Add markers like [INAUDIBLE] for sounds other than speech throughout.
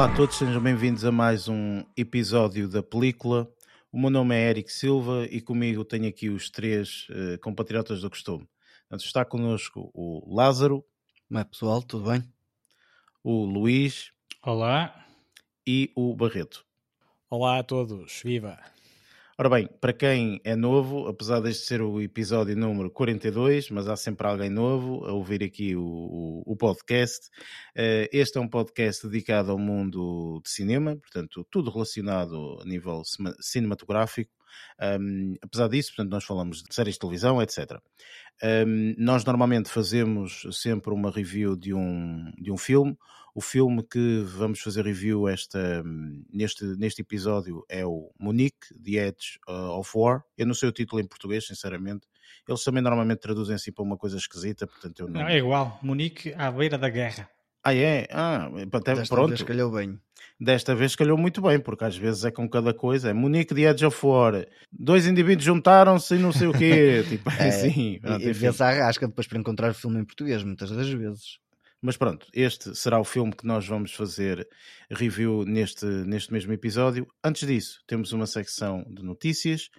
Olá a todos, sejam bem-vindos a mais um episódio da película. O meu nome é Eric Silva e comigo tenho aqui os três uh, compatriotas do costume. Portanto, está connosco o Lázaro. É pessoal, tudo bem? O Luís. Olá. E o Barreto. Olá a todos, viva! Ora bem, para quem é novo, apesar deste ser o episódio número 42, mas há sempre alguém novo a ouvir aqui o, o, o podcast. Uh, este é um podcast dedicado ao mundo de cinema, portanto, tudo relacionado a nível cinematográfico. Um, apesar disso, portanto, nós falamos de séries de televisão, etc. Um, nós normalmente fazemos sempre uma review de um, de um filme o filme que vamos fazer review esta, neste, neste episódio é o Munique, The Edge uh, of War. Eu não sei o título em português, sinceramente. Eles também normalmente traduzem assim para uma coisa esquisita, portanto eu não... não é igual, Munique à beira da guerra. Ah, é? Ah, até Desta pronto. vez calhou bem. Desta vez calhou muito bem, porque às vezes é com cada coisa. É Munique de Edge of War. Dois indivíduos juntaram-se e não sei o quê. [LAUGHS] tipo é, assim. Pronto, e vê-se rasca depois para encontrar o filme em português, muitas das vezes. Mas pronto, este será o filme que nós vamos fazer review neste, neste mesmo episódio. Antes disso, temos uma secção de notícias.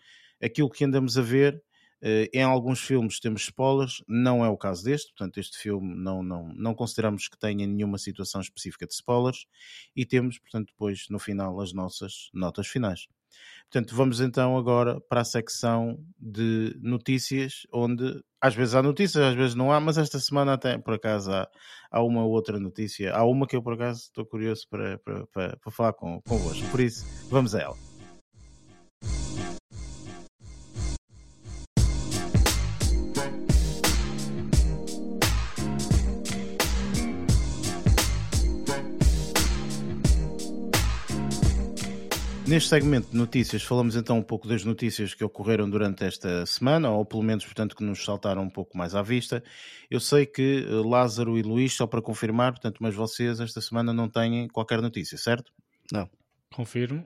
Aquilo que andamos a ver, eh, em alguns filmes temos spoilers, não é o caso deste, portanto, este filme não, não, não consideramos que tenha nenhuma situação específica de spoilers. E temos, portanto, depois no final as nossas notas finais. Portanto, vamos então agora para a secção de notícias, onde às vezes há notícias, às vezes não há, mas esta semana até por acaso há, há uma outra notícia. Há uma que eu por acaso estou curioso para, para, para, para falar com, convosco. Por isso, vamos a ela. Neste segmento de notícias, falamos então um pouco das notícias que ocorreram durante esta semana, ou pelo menos, portanto, que nos saltaram um pouco mais à vista. Eu sei que eh, Lázaro e Luís, só para confirmar, portanto, mas vocês esta semana não têm qualquer notícia, certo? Não. Confirmo.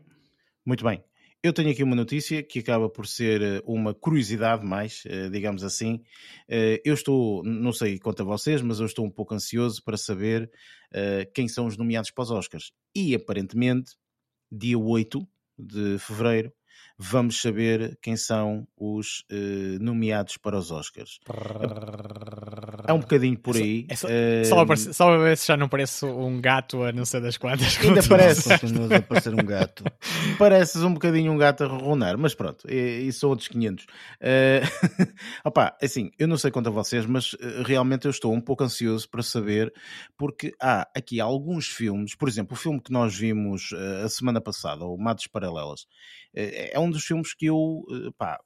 Muito bem. Eu tenho aqui uma notícia que acaba por ser eh, uma curiosidade mais, eh, digamos assim. Eu estou, não sei quanto a vocês, mas eu estou um pouco ansioso para saber quem são os nomeados para os Oscars. E aparentemente, dia 8, de fevereiro, vamos saber quem são os uh, nomeados para os Oscars. É um bocadinho por aí. É só, é só, uh, só, só, ver se já não parece um gato a não ser das quantas. Ainda parece. Continuas a parecer um gato. [LAUGHS] Pareces um bocadinho um gato a ronronar, mas pronto, e, e são outros 500. Uh, eh, [LAUGHS] opa, assim, eu não sei quanto a vocês, mas uh, realmente eu estou um pouco ansioso para saber, porque há aqui alguns filmes, por exemplo, o filme que nós vimos uh, a semana passada, o Matos Paralelas, é um dos filmes que eu, pá,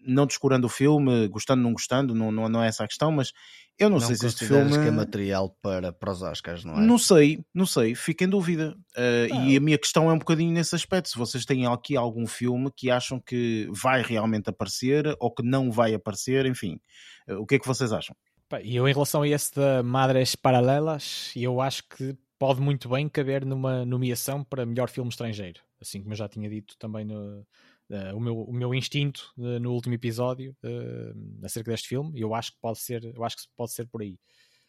não descurando o filme, gostando, não gostando, não, não, não é essa a questão, mas eu não, não sei se este filme. que é material para, para os Oscars, não é? Não sei, não sei, fico em dúvida. Uh, ah. E a minha questão é um bocadinho nesse aspecto: se vocês têm aqui algum filme que acham que vai realmente aparecer ou que não vai aparecer, enfim, uh, o que é que vocês acham? E eu, em relação a esse da Madres Paralelas, eu acho que pode muito bem caber numa nomeação para melhor filme estrangeiro, assim como eu já tinha dito também no, uh, o, meu, o meu instinto uh, no último episódio uh, acerca deste filme. Eu acho que pode ser, eu acho que pode ser por aí.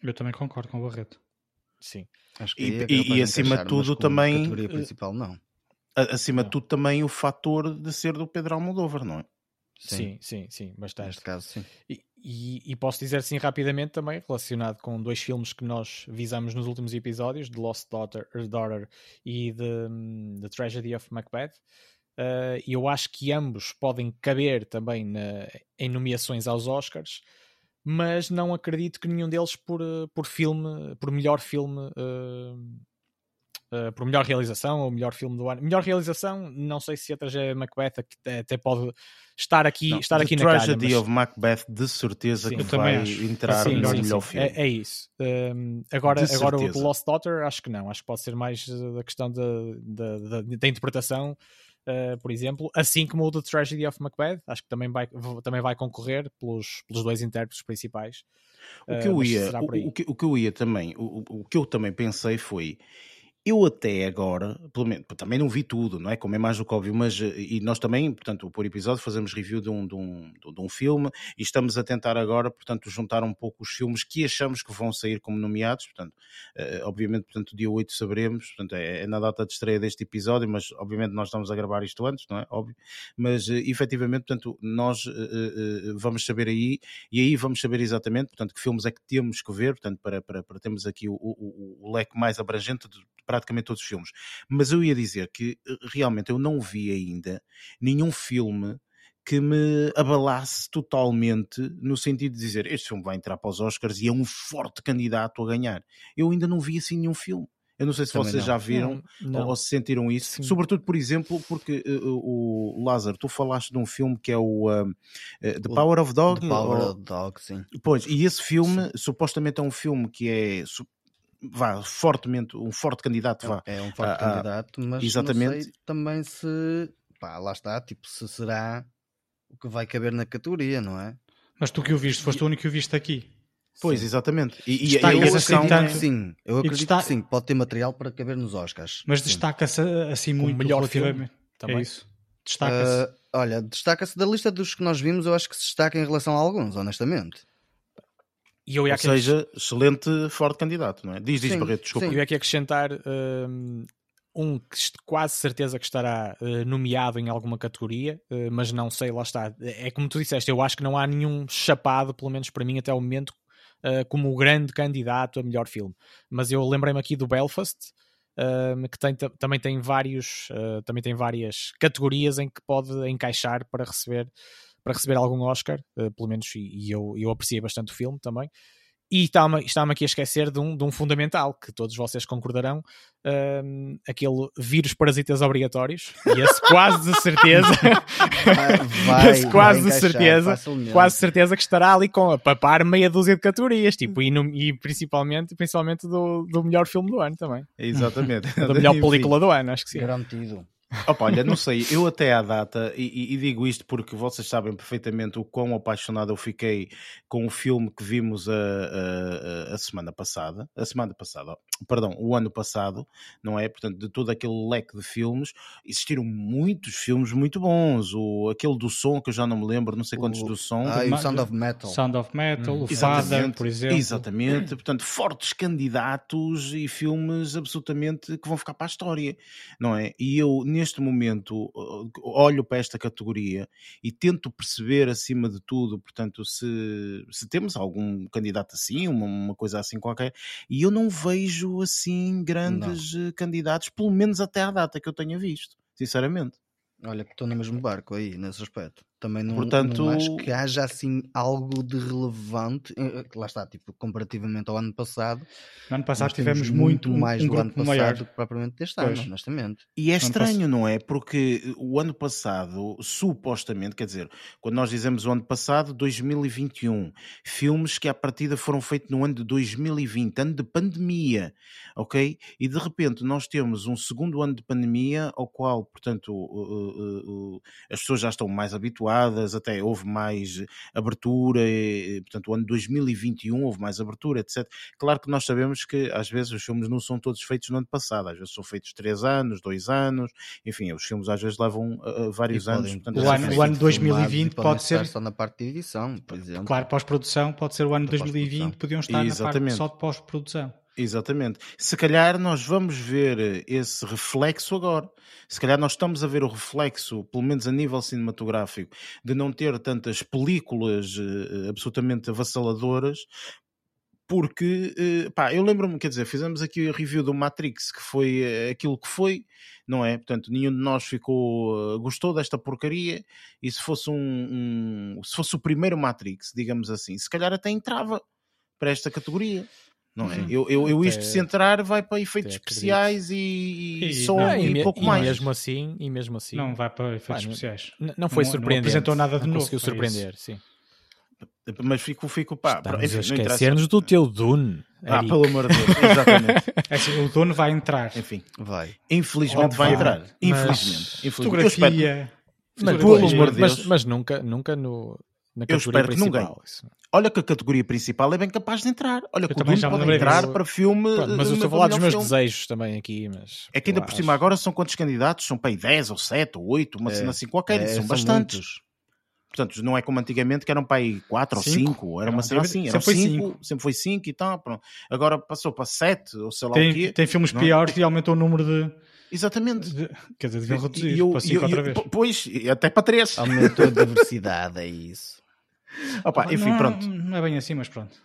Eu também concordo com o Barreto. Sim. Acho que e, e, e acima de tudo também. Categoria principal, não. Acima de tudo também o fator de ser do Pedro Almodóvar, não é? Sim, sim, sim, sim bastante. Neste caso, sim. E, e, e, posso dizer assim rapidamente também, relacionado com dois filmes que nós visamos nos últimos episódios, The Lost Daughter, Daughter e The, The Tragedy of Macbeth, Uh, eu acho que ambos podem caber também na, em nomeações aos Oscars, mas não acredito que nenhum deles por, eh, por filme, por melhor filme, uh, uh, por melhor realização ou melhor filme do ano. Melhor realização, não sei se a tragédia Macbeth até pode estar aqui, não, estar aqui na cara. Tragedy of Macbeth, de certeza sim, que vai entrar sim, no sim, melhor filme. É, é isso. Um, agora, agora o The Lost Daughter, acho que não. Acho que pode ser mais da questão da interpretação uh, por exemplo, assim como o The Tragedy of Macbeth, acho que também vai, também vai concorrer pelos, pelos dois intérpretes principais. O que eu eh, ia, o, o, que, o que eu ia também, o, o que eu também pensei foi eu até agora, pelo menos, também não vi tudo, não é? Como é mais do que óbvio, mas eh, e nós também, portanto, por episódio fazemos review de um, de um, de um filme e estamos a tentar agora, portanto, juntar um pouco os filmes que achamos que vão sair como nomeados, portanto, uh, obviamente, portanto, dia 8 saberemos, portanto, é, é, na data de estreia deste episódio, mas obviamente nós estamos a gravar isto antes, não é? Óbvio, mas uh, efetivamente, portanto, nós vamos saber aí e aí vamos saber exatamente, portanto, que filmes é que temos que ver, portanto, para, para, para termos aqui o, o, o leque mais abrangente de praticamente todos os filmes. Mas eu ia dizer que eh, realmente eu não vi ainda nenhum filme que me abalasse totalmente no sentido de dizer este filme vai entrar para os Oscars e é um forte candidato a ganhar. Eu ainda não vi assim nenhum filme. Eu não sei se Também vocês não. já viram não, não. ou se sentiram isso. Sim. Sobretudo, por exemplo, porque uh, o Lázaro, tu falaste de um filme que é o uh, The Power of Dog. The Power ou... of Dog, sim. Pois, e esse filme sim. supostamente é um filme que é vá fortemente, um forte candidato. Vá, é um forte a, candidato, mas exatamente. não sei também se pá, lá está, tipo, se será o que vai caber na categoria, não é? Mas tu que o viste, foste o único que o viste aqui. Pois, sim. exatamente. E, e eu acredito assim, tanto... sim, eu acredito destaca... que sim, pode ter material para caber nos Oscars. Mas destaca-se assim muito melhor relativamente. Também. É isso. Destaca-se. Uh, olha, destaca-se da lista dos que nós vimos, eu acho que se destaca em relação a alguns, honestamente. E eu ia Ou seja, excelente, forte candidato, não é? Diz, diz, sim, Barreto, desculpa. Sim. Eu ia aqui acrescentar um, um que quase certeza que estará uh, nomeado em alguma categoria, uh, mas não sei, lá está. É como tu disseste, eu acho que não há nenhum chapado, pelo menos para mim até o momento, uh, como o grande candidato a melhor filme. Mas eu lembrei-me aqui do Belfast, hum, que tem, também, tem vários, também tem várias categorias em que pode encaixar para receber para receber algum Oscar, uh, pelo menos, e, e, eu, eu apreciei bastante o filme também. E está-me está aqui a esquecer de um, de um fundamental que todos vocês concordarão: um, aquele vírus parasitas obrigatórios. E esse quase de certeza, vai, esse quase de certeza, facilmente. quase certeza que estará ali com a papar meia dúzia de categorias, tipo, e, no, e principalmente, principalmente do, do melhor filme do ano também. Exatamente. da melhor [LAUGHS] película do ano, acho que sim. Garantido. Opa, olha, não sei, eu até à data, e, e, digo isto porque vocês sabem perfeitamente o quão apaixonado eu fiquei com o filme que vimos a, a, a semana passada, a semana passada, perdão, o ano passado, não é? Portanto, de todo aquele leque de filmes, existiram muitos filmes muito bons, o, aquele do som que eu já não me lembro, não sei quantos o, do som. Ah, o Sound of Metal. Sound of Metal, hum. o Father, por exemplo. Exatamente, portanto, fortes candidatos e filmes absolutamente que vão ficar para a história, não é? E eu, neste momento olho para esta categoria e tento perceber acima de tudo, portanto, se, se temos algum candidato assim, uma, uma coisa assim qualquer, e eu não vejo assim grandes não. Eh, candidatos, pelo menos até à data que eu tenha visto, sinceramente. Olha, estou no mesmo barco aí, nesse aspecto. Também não, Portanto, não acho que haja assim algo de relevante. Eh, lá está, tipo, comparativamente ao ano passado. No ano passado tivemos muito mais um do ano passado maior. do que propriamente deste pois. ano, honestamente. E é estranho, não é? Porque o ano passado, supostamente, quer dizer, quando nós dizemos o ano passado, 2021, filmes que à partida foram feitos no ano de 2020, ano de pandemia, ok? E de repente nós temos um segundo ano de pandemia, ao qual, portanto, as pessoas já estão mais habituadas até houve mais abertura, e, portanto, o ano 2021 houve mais abertura, etc. Claro que nós sabemos que às vezes os filmes não são todos feitos no ano passado, às vezes são feitos três anos, dois anos, enfim, os filmes às vezes levam uh, vários anos. Portanto, o, ano, o ano 2020 pode ser. Só na parte de edição, por exemplo. Claro, pós-produção pode ser o ano 2020, podiam estar Exatamente. na parte só de pós-produção. Exatamente. Se calhar nós vamos ver esse reflexo agora. Se calhar nós estamos a ver o reflexo, pelo menos a nível cinematográfico, de não ter tantas películas uh, absolutamente avassaladoras, porque, pá, eu lembro-me, quer dizer, fizemos aqui a review do Matrix, que foi aquilo que foi, não é? Portanto, nenhum de nós ficou, gostou desta porcaria, e se fosse um, um, se fosse o primeiro Matrix, digamos assim, se calhar até entrava para esta categoria não é? Eu, eu, eu isto se entrar vai para efeitos especiais e, e, som não, e, e, pouco e mais. Mesmo assim, e mesmo assim. Não vai para efeitos pá, especiais. Não, não foi surpreendente. Não apresentou nada de não novo. Conseguiu surpreender, sim. Mas fico, fico pá. Estamos enfim, a esquecer-nos do teu Dune. Ah, pelo amor de Deus, exatamente. [LAUGHS] É assim, o Dune vai entrar. Enfim, vai. Infelizmente vai entrar. Infelizmente. Infelizmente. Fotografia. Mas, mas, mas, mas, nunca, nunca no, na categoria principal. Olha que a categoria principal é bem capaz de entrar. Olha que o Dune pode entrar para filme. Pronto, mas eu estou a falar dos meus filme. desejos também aqui. Mas, é que ainda por cima agora são quantos candidatos? São para aí 10 ou 7 ou 8, uma é, cena assim qualquer. É, são, são bastantes. Muitos. Portanto, não é como antigamente que eram para aí 4 ou 5, era uma cena assim, era 5, sempre foi 5 e tal, pronto. Agora passou para 7 ou sei lá tem, o quê. Tem filmes não? É? piores e aumentou o número de. Exatamente. De, quer dizer, deviam reduzir eu, para 5 outra vez. Pois, até para 3. Aumentou a [LAUGHS] diversidade, é isso. Opa, enfim, não, pronto. Não é bem assim, mas pronto.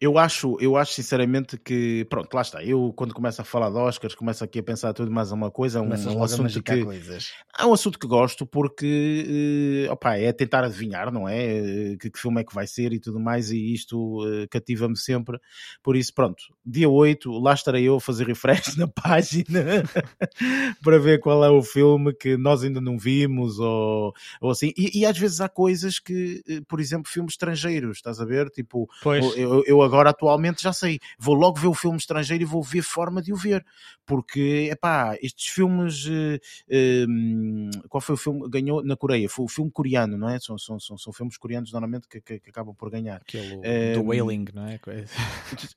Eu acho, eu acho sinceramente que, pronto, lá está. Eu, quando começo a falar de Oscars, começo aqui a pensar tudo mais uma coisa. Um, um assunto que. Coisas. É um assunto que gosto porque, uh, opa, é tentar adivinhar, não é? Que, que, filme é que vai ser e tudo mais, e isto uh, cativa-me sempre. Por isso, pronto, dia 8, lá estarei eu a fazer refresh [LAUGHS] na página [LAUGHS] para ver qual é o filme que nós ainda não vimos ou, ou assim. E, e às vezes há coisas que, por exemplo, filmes estrangeiros, estás a ver? Tipo, pois. eu, eu agora atualmente já sei, vou logo ver o filme estrangeiro e vou ver forma de o ver, porque, é pá, estes filmes, uh, uh, qual foi o filme que ganhou na Coreia? Foi o filme coreano, não é? São, são, são, são filmes coreanos normalmente que, que, que, acabam por ganhar. Aquele uh, do Wailing, não é?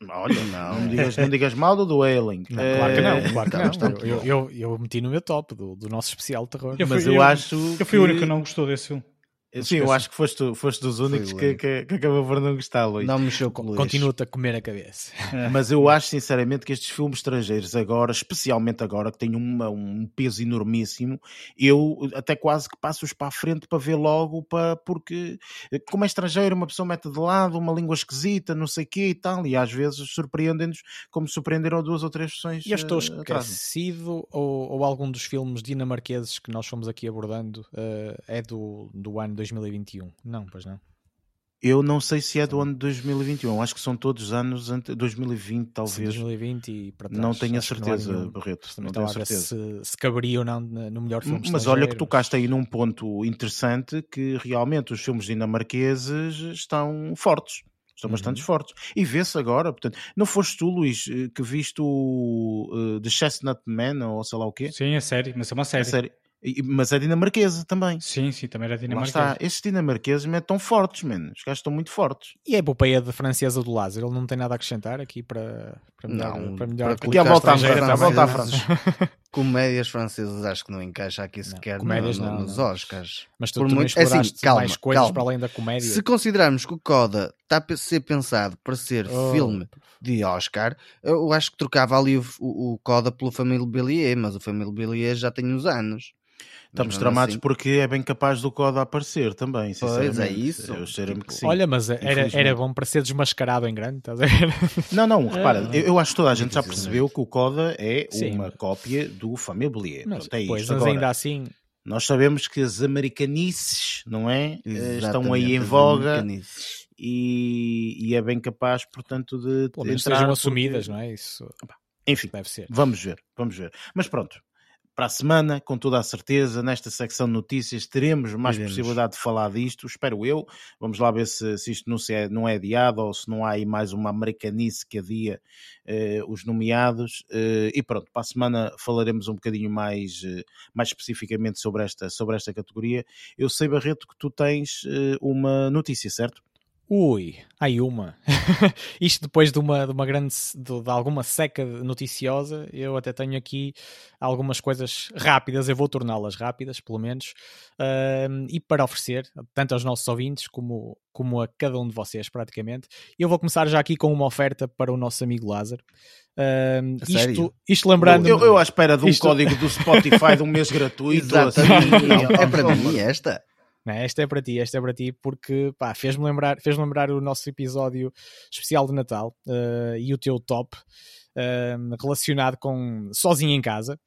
Olha, não, não digas, não digas mal do, Wailing. Não, claro que não, claro que não. Eu, eu, eu, meti no meu top do, do nosso especial terror. Eu fui, mas eu, eu acho. Eu fui o único que não gostou desse filme. Sim, eu acho que foste, foste dos únicos que, que, que, acabou por não gostar, Luís. Não mexeu com Luís. Continua-te a comer a cabeça. [LAUGHS] Mas eu acho sinceramente que estes filmes estrangeiros agora, especialmente agora, que têm uma, um peso enormíssimo, eu até quase que passo-os para a frente para ver logo, para, porque como é estrangeiro, uma pessoa mete de lado, uma língua esquisita, não sei o quê e tal, e às vezes surpreendem-nos como surpreenderam duas ou três versões. E eu estou uh, esquecido, ou, ou algum dos filmes dinamarqueses que nós fomos aqui abordando uh, é do, do ano 2021. Não, pois não. Eu não sei se é do ano de 2021, acho que são todos anos ante 2020, talvez. Sim, 2020 e para trás. Não tenho a certeza, não Barreto. Não tenho a certeza. Se, se caberia ou não no melhor filme Mas olha que tocaste aí num ponto interessante que realmente os filmes dinamarqueses estão fortes. Estão uhum. bastante fortes. E vê-se agora, portanto, não foste tu, Luís, eh, que viste o uh, The Chestnut Man ou sei lá o quê? Sim, é série, mas é uma série. É série. Mas é dinamarquesa também. Sim, sim, também era dinamarquesa. Lá está. Estes dinamarqueses é tão fortes, mano. Os gajos estão muito fortes. E a epopeia de francesa do Lázaro, ele não tem nada a acrescentar aqui para, para melhor, não, para melhor para aqui a volta [LAUGHS] à volta à França. Comédias francesas acho que não encaixa aqui sequer não, comédias no, no, nos Oscars. Mas tu, Por tu muito... assim, calma, mais coisas calma. para além da comédia. Se considerarmos que o Coda está a ser pensado para ser oh. filme de Oscar, eu acho que trocava ali o, o, o Coda pelo Família Bellier, mas o Família Bellier já tem uns anos. Estamos tramados assim... porque é bem capaz do Coda aparecer também, Pois é isso. Eu tipo, que sim, Olha, mas era, era bom para ser desmascarado em grande, estás a ver? [LAUGHS] Não, não, repara, é, eu, eu, acho que toda a gente já percebeu que o Coda é sim. uma cópia do Familier. Mas, Pronto, é pois, mas ainda assim... Nós sabemos que as americanices, não é? Eh, Exatamente, Estão aí em voga e, e, é bem capaz, portanto, de, Pelo de entrar... sejam assumidas, não é? Isso... Enfim, deve ser. Vamos ver, vamos ver. Mas pronto, para a semana, com toda a certeza, nesta secção de notícias, teremos mais Iremos. possibilidade de falar disto, espero eu. Vamos lá ver se, se isto não, se é, não é adiado ou se não há aí mais uma americanice que adia eh, os nomeados. Eh, e pronto, para a semana falaremos um bocadinho mais, eh, mais especificamente sobre esta, sobre esta categoria. Eu sei, Barreto, que tu tens uma notícia, certo? Ui, aí uma. [LAUGHS] Isto depois de uma, de uma grande, de, de, alguma seca noticiosa, eu até tenho aqui algumas coisas rápidas, eu vou torná-las rápidas, pelo menos, uh, e para oferecer, tanto aos nossos ouvintes como, como a cada um de vocês, praticamente. Eu vou começar já aqui com uma oferta para o nosso amigo Lázaro. Uh, isto, isto lembrando. Eu, eu, à espera de um isto... código do Spotify de um mês [LAUGHS] gratuito. Assim, é para mim esta. Não, esta é para ti, esta é para ti, porque fez-me lembrar, fez lembrar o nosso episódio especial de Natal uh, e o teu top uh, relacionado com sozinho em casa.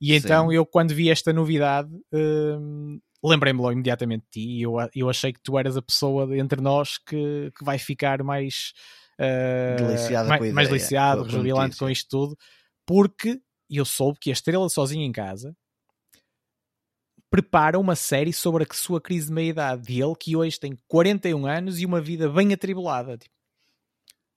E então Sim. eu, quando vi esta novidade, uh, lembrei-me logo imediatamente de ti e eu, eu achei que tu eras a pessoa entre nós que, que vai ficar mais, uh, mais, mais deliciado, rejubilante com isto tudo, porque eu soube que a estrela sozinha em casa prepara uma série sobre a sua crise de meia-idade. De ele que hoje tem 41 anos e uma vida bem atribulada. Tipo.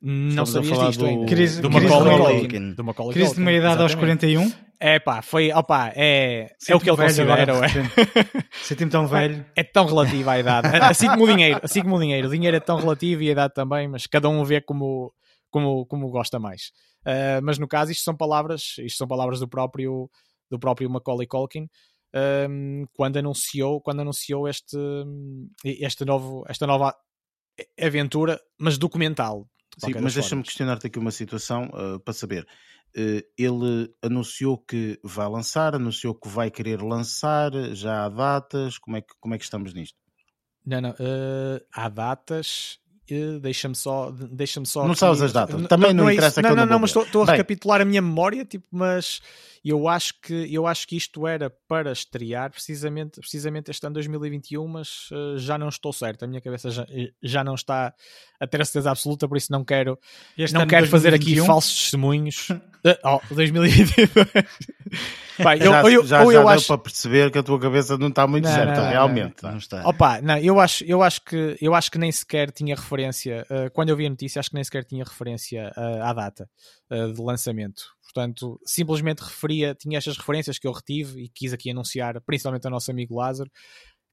Não sabia disto do, ainda. Crise, do crise Macaulay de- Culkin. Do Macaulay Crise de Culkin, meia-idade aos exatamente. 41. É pá, foi, opá, é, é o que ele considera, agora, é. Senti-me [LAUGHS] tão velho. É tão relativo à idade. Assim como o dinheiro. Assim como o dinheiro. O dinheiro é tão relativo e a idade também, mas cada um vê como, como, como gosta mais. Uh, mas no caso, isto são palavras, isto são palavras do próprio, do próprio Macaulay Culkin. Um, quando anunciou, quando anunciou este, este novo, esta nova aventura, mas documental. de Sim, mas deixa-me questionar-te aqui uma situação uh, para saber. Uh, ele anunciou que vai lançar, anunciou que vai querer lançar, já há datas, como é que, como é que estamos nisto? Não, não. uh, há datas. uh, Deixa-me só, deixa-me só. Não sabes as datas. Também não é interessa que Não, eu não, não não, vou mas estou a recapitular a minha memória, tipo, mas eu acho que eu acho que isto era para estrear precisamente, precisamente este ano 2021, mas uh, já não estou certo. A minha cabeça já, já não está a ter a certeza absoluta, por isso não quero, Este não quero fazer aqui 2021, falsos testemunhos. Uh, [LAUGHS] oh, 2022. Pá, [LAUGHS] eu, já ou eu, já, eu deu acho, para perceber que a tua cabeça não está muito Não, certa, não, não, realmente. Não está. Opa, não, eu acho, eu acho que eu acho que nem sequer tinha referência. uh, quando eu vi a notícia, acho que nem sequer tinha referência uh, à data uh, de lançamento. Portanto, simplesmente referia, tinha estas referências que eu retive e quis aqui anunciar, principalmente ao nosso amigo Lázaro,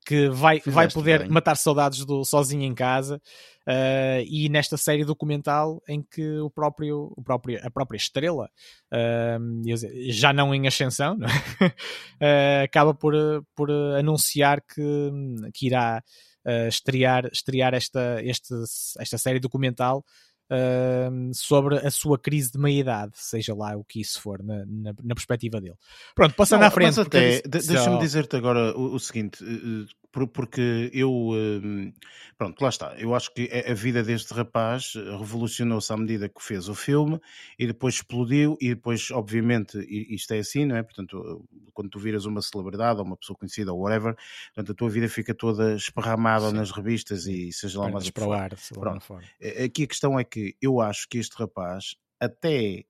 que vai, vai poder bem. matar saudades do Sozinho em Casa uh, e nesta série documental em que o próprio, o próprio a própria estrela uh, já não em ascensão não é? Uh, [LAUGHS] acaba por, por anunciar que, que irá estrear, estrear esta, este, esta série documental uh, sobre a sua crise de meia-idade, seja lá o que isso for, na, na, na perspectiva dele. Pronto, passando Não, à frente. Porque deixa-me dizer-te agora o, o seguinte, eh, eh, porque eu, eh, pronto, lá está, eu acho que a vida deste rapaz eh, revolucionou-se à medida que fez o filme e depois explodiu e depois, obviamente, isto é assim, não é? Portanto, eh, quando tu viras uma celebridade ou uma pessoa conhecida ou whatever, portanto, a tua vida fica toda esparramada Sim. nas revistas e seja lá mais para o ar, Pronto. Aqui a questão é que eu acho que este rapaz, até,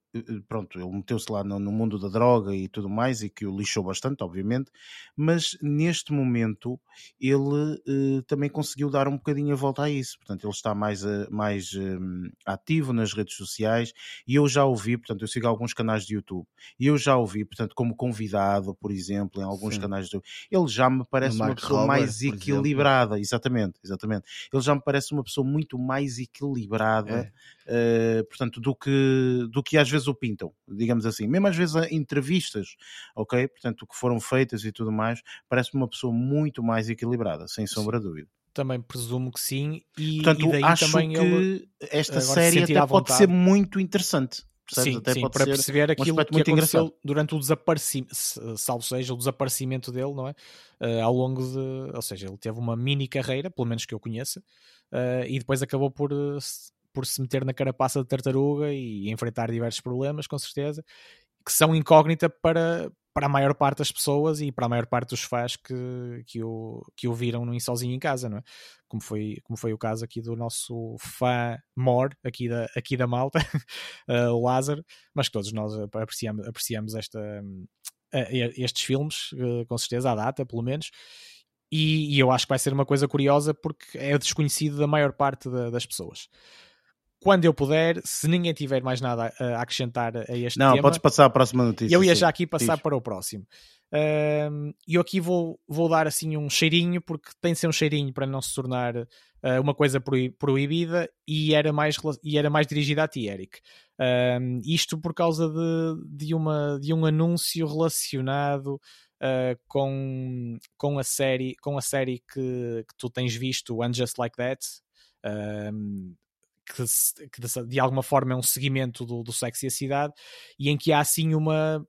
pronto, ele meteu-se lá no, no mundo da droga e tudo mais, e que o lixou bastante, obviamente, mas neste momento ele eh, também conseguiu dar um bocadinho a volta a isso. Portanto, ele está mais, eh, mais eh, ativo nas redes sociais e eu já ouvi, portanto, eu sigo alguns canais de YouTube e eu já ouvi, portanto, como convidado, por exemplo, em alguns Sim. canais de YouTube, ele já me parece uma pessoa Rober, mais exemplo. equilibrada, exatamente, exatamente. Ele já me parece uma pessoa muito mais equilibrada É. Uh, portanto, do que, do que às vezes o pintam, digamos assim. Mesmo às vezes entrevistas, ok? Portanto, que foram feitas e tudo mais, parece-me uma pessoa muito mais equilibrada, sem sombra de dúvida. Também presumo que sim, e, Portanto, e daí acho também que ele. esta se série sentir até pode ser muito interessante. Percebes? Sim, até sim, para perceber aquilo aspecto que muito aconteceu durante o desaparecimento, salvo seja, o desaparecimento dele, não é? Eh, ao longo de. Ou seja, ele teve uma mini carreira, pelo menos que eu conheça, eh, e depois acabou por, se- por se meter na carapaça de tartaruga e enfrentar diversos problemas, com certeza, que são incógnita para, para a maior parte das pessoas e para a maior parte dos fãs que, que, o, que o viram no Sozinho em Casa, não é? Como foi, como foi o caso aqui do nosso fã Mor, aqui da, aqui da malta, [LAUGHS] eh, o Lázaro, mas que todos nós apreciamos, apreciamos esta, eh, estes filmes, eh, com certeza, à data, pelo menos. E, e eu acho que vai ser uma coisa curiosa porque é desconhecido da maior parte da- das pessoas. Quando eu puder, se ninguém tiver mais nada a, acrescentar a este Não, tema, podes passar à próxima notícia. eu ia sim. já aqui passar Diz. para o próximo. E eu aqui vou, vou dar assim um cheirinho, porque tem de ser um cheirinho para não se tornar ah, uma coisa proi- proibida e era mais, e era mais dirigida a ti, Eric. Ahm, isto por causa de, de, uma, de um anúncio relacionado ah, com, com a série, com a série que, que tu tens visto, And Just Like That. Que, que de, alguma forma é um seguimento do, do Sexo e a Cidade, e em que há assim uma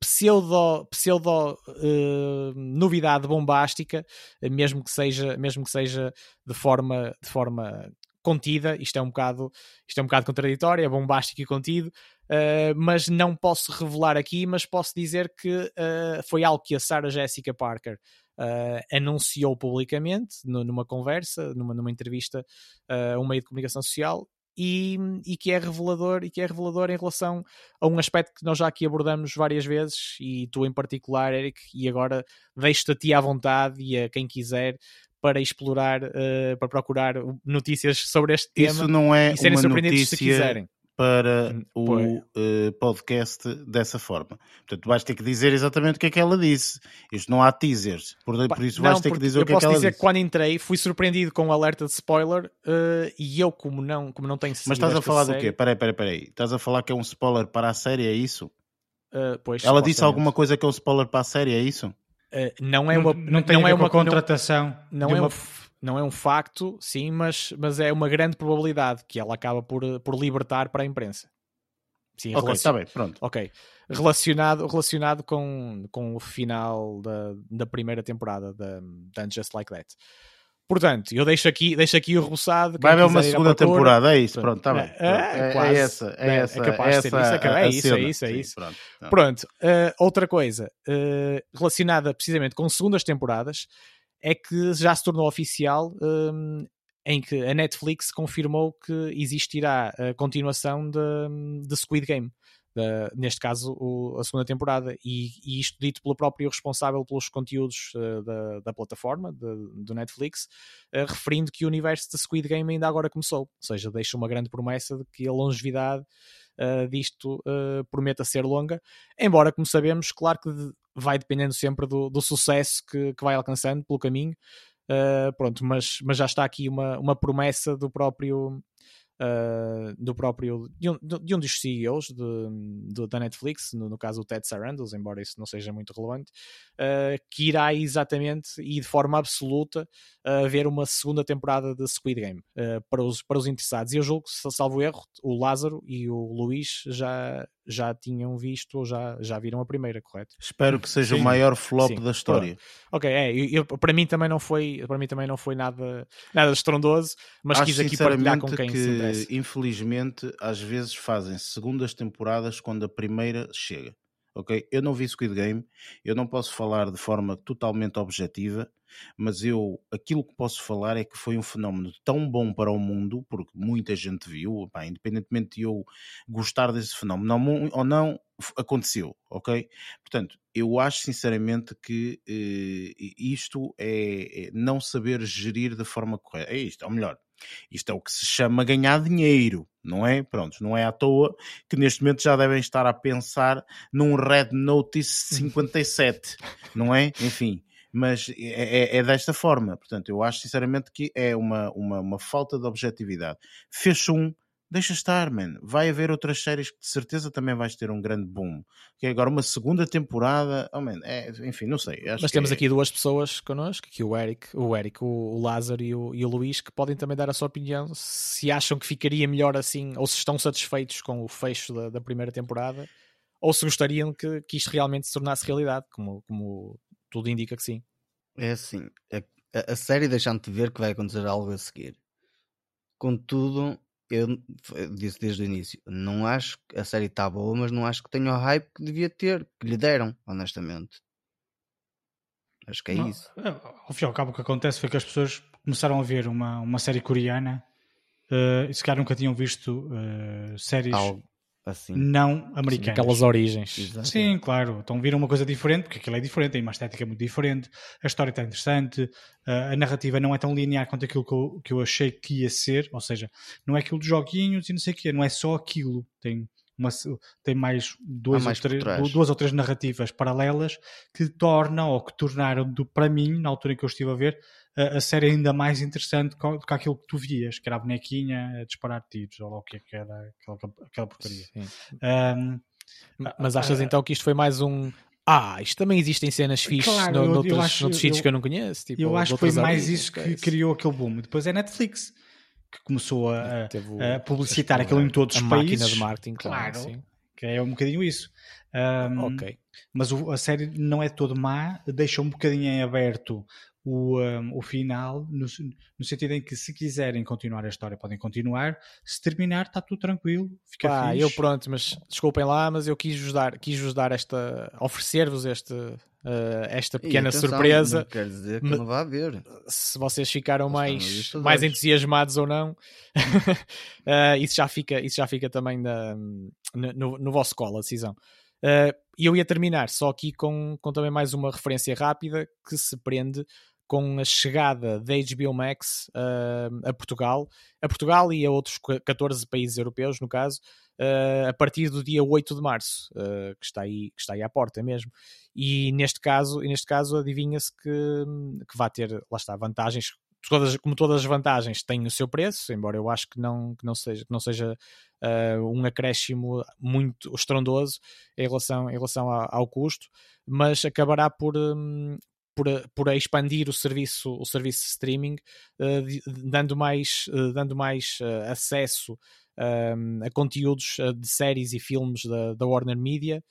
pseudo, pseudo eh, novidade bombástica, eh, mesmo que seja, mesmo que seja de forma, de forma contida, isto é um bocado, isto é um bocado contraditório, é bombástico e contido, eh, mas não posso revelar aqui, mas posso dizer que eh, foi algo que a Sarah Jessica Parker eh, anunciou publicamente nu- numa conversa, numa, numa entrevista a um meio de comunicação social e, e que é revelador e que é revelador em relação a um aspecto que nós já aqui abordamos várias vezes e tu em particular, Eric, e agora deixo-te a ti à vontade e a quem quiser para explorar, uh, para procurar notícias sobre este tema. Isso não é e serem uma surpreendidos notícia... se quiserem para hum, o uh, podcast dessa forma. Portanto, vais ter que dizer exatamente o que é que ela disse. Isto não há teasers, por, por isso não, vais ter que dizer o que é que ela disse. Eu posso dizer que quando entrei fui surpreendido com o um alerta de spoiler uh, e eu, como não, como não tenho Mas estás a falar série... do quê? Peraí, peraí, peraí. Estás a falar que é um spoiler para a série, é isso? Uh, pois, ela disse alguma coisa que é um spoiler para a série, é isso? não é uma... Não, não tem não é uma contratação. Não, não é uma... Um não é um facto, sim, mas, mas é uma grande probabilidade que ela acaba por, por libertar para a imprensa. Sim, ok, está bem, pronto. Ok. Relacionado, relacionado com, com o final da, da primeira temporada da, da Just Like That. Portanto, eu deixo aqui, deixo aqui o roçado. Vai haver uma segunda temporada, é isso, pronto, está bem. É, é, é, é, essa, é, é essa. É capaz essa, de ser isso, é, é isso, é isso, é isso. Pronto, pronto uh, outra coisa uh, relacionada precisamente com segundas temporadas é que já se tornou oficial um, em que a Netflix confirmou que existirá a continuação de, de Squid Game. neste caso, o, a segunda temporada, e, e, isto dito pelo próprio responsável pelos conteúdos uh, da, da, plataforma, do Netflix, uh, referindo que o universo de Squid Game ainda agora começou. Ou seja, deixa uma grande promessa de que a longevidade uh, disto prometa ser longa, embora, como sabemos, claro que vai dependendo sempre do, do sucesso que, que vai alcançando pelo caminho. Uh, pronto, mas, mas já está aqui uma, uma promessa do próprio uh, do próprio de um, de um dos CEOs de, de, da Netflix, no, no, caso o Ted Sarandos, embora isso não seja muito relevante, uh, que irá exatamente e de forma absoluta haver uma segunda temporada de Squid Game para, os, para os interessados. E eu julgo que, salvo erro, o Lázaro e o Luís já, já tinham visto ou já, já viram a primeira, correto? Espero que seja Sim. o maior flop Sim. da história. Ok, é, eu, eu, para mim também não foi, para mim também não foi nada, nada estrondoso, mas Acho quis aqui partilhar com quem que, se interessa. Infelizmente, às vezes fazem segundas temporadas quando a primeira chega. Ok? Eu não vi Squid Game, eu não posso falar de forma totalmente objetiva, mas eu aquilo que posso falar é que foi um fenómeno tão bom para o mundo, porque muita gente viu, independentemente de eu gostar desse fenómeno ou não, aconteceu, ok? Portanto, eu acho sinceramente que eh, isto é, é, não saber gerir da forma correta. É isto, ou melhor, isto é o que se chama ganhar dinheiro, não é? Pronto, não é à toa que neste momento já devem estar a pensar num Red Notice [LAUGHS] 57, não é? Enfim, mas é, é, é, desta forma. Portanto, eu acho sinceramente que é uma, uma, uma falta de objetividade. Fez um, deixa estar, man. Vai haver outras séries que de certeza também vais ter um grande boom. Que agora uma segunda temporada, oh man, é, enfim, não sei. Mas temos é... aqui duas pessoas connosco, aqui o Eric, o Eric, o, Lázaro e o, e o Luís, que podem também dar a sua opinião se acham que ficaria melhor assim, ou se estão satisfeitos com o fecho da, da primeira temporada, ou se gostariam que, que isto realmente se tornasse realidade, como, como tudo indica que sim. É assim, a, a série deixando-te ver que vai acontecer algo a seguir. Contudo, eu, eu disse desde o início, não acho que a série está boa, mas não acho que tenha o hype que devia ter, que lhe deram, honestamente. Acho que é não, isso. É, ao fim e ao cabo, o que acontece foi que as pessoas começaram a ver uma, uma série coreana uh, e se calhar nunca tinham visto uh, séries Algo assim. não americanas. aquelas origens. Exato. Sim, claro. Então viram uma coisa diferente, porque aquilo é diferente, tem uma estética muito diferente, a história está interessante, a narrativa não é tão linear quanto aquilo que eu, que eu achei que ia ser, ou seja, não é aquilo de joguinhos e não sei o quê, não é só aquilo. Tem, uma, tem mais, duas, mais ou três, duas ou três narrativas paralelas que tornam ou que tornaram, do, para mim, na altura em que eu estive a ver, a, a série ainda mais interessante do que aquilo que tu vias, que era a bonequinha a disparar tiros, ou o que é que era aquela, aquela porcaria. Um, Mas achas uh, então que isto foi mais um. Ah, isto também existem cenas fixas claro, no, noutros, eu acho, noutros sítios que eu não conheço. Tipo, eu acho que foi mais isso que criou aquele boom. Depois é Netflix que começou a, a publicitar aquilo em todos os países. A máquina de marketing, claro. claro que é um bocadinho isso. Um, ok. Mas o, a série não é todo má, deixa um bocadinho em aberto o, um, o final, no, no, sentido em que se quiserem continuar a história, podem continuar. Se terminar, está tudo tranquilo. Fica Pá, fixe. eu pronto, mas desculpem lá, mas eu quis vos dar, quis vos dar esta, oferecer-vos este, uh, esta pequena atenção, surpresa. Não quer dizer que não vai haver. Se vocês ficaram mais, mais entusiasmados ou não, uh, [LAUGHS] isso, já fica, isso já fica também na, no, no vosso colo, a decisão. Uh, e eu ia terminar só aqui com, com também mais uma referência rápida que se prende com a chegada da HBO Max uh, a Portugal, a Portugal e a outros 14 países europeus, no caso, uh, a partir do dia 8 de março, uh, que, está aí, que está aí à porta mesmo. E neste caso, e neste caso adivinha-se que, que vai ter, lá está, vantagens Todas, como todas as vantagens têm o seu preço, embora eu acho que não, que não seja, que não seja um acréscimo muito estrondoso em relação, em relação ao, ao custo, mas acabará por, um, por, por expandir o serviço, o serviço de streaming, uh, dando mais, uh, dando mais acesso hum, a conteúdos de séries e filmes da, da Warner Media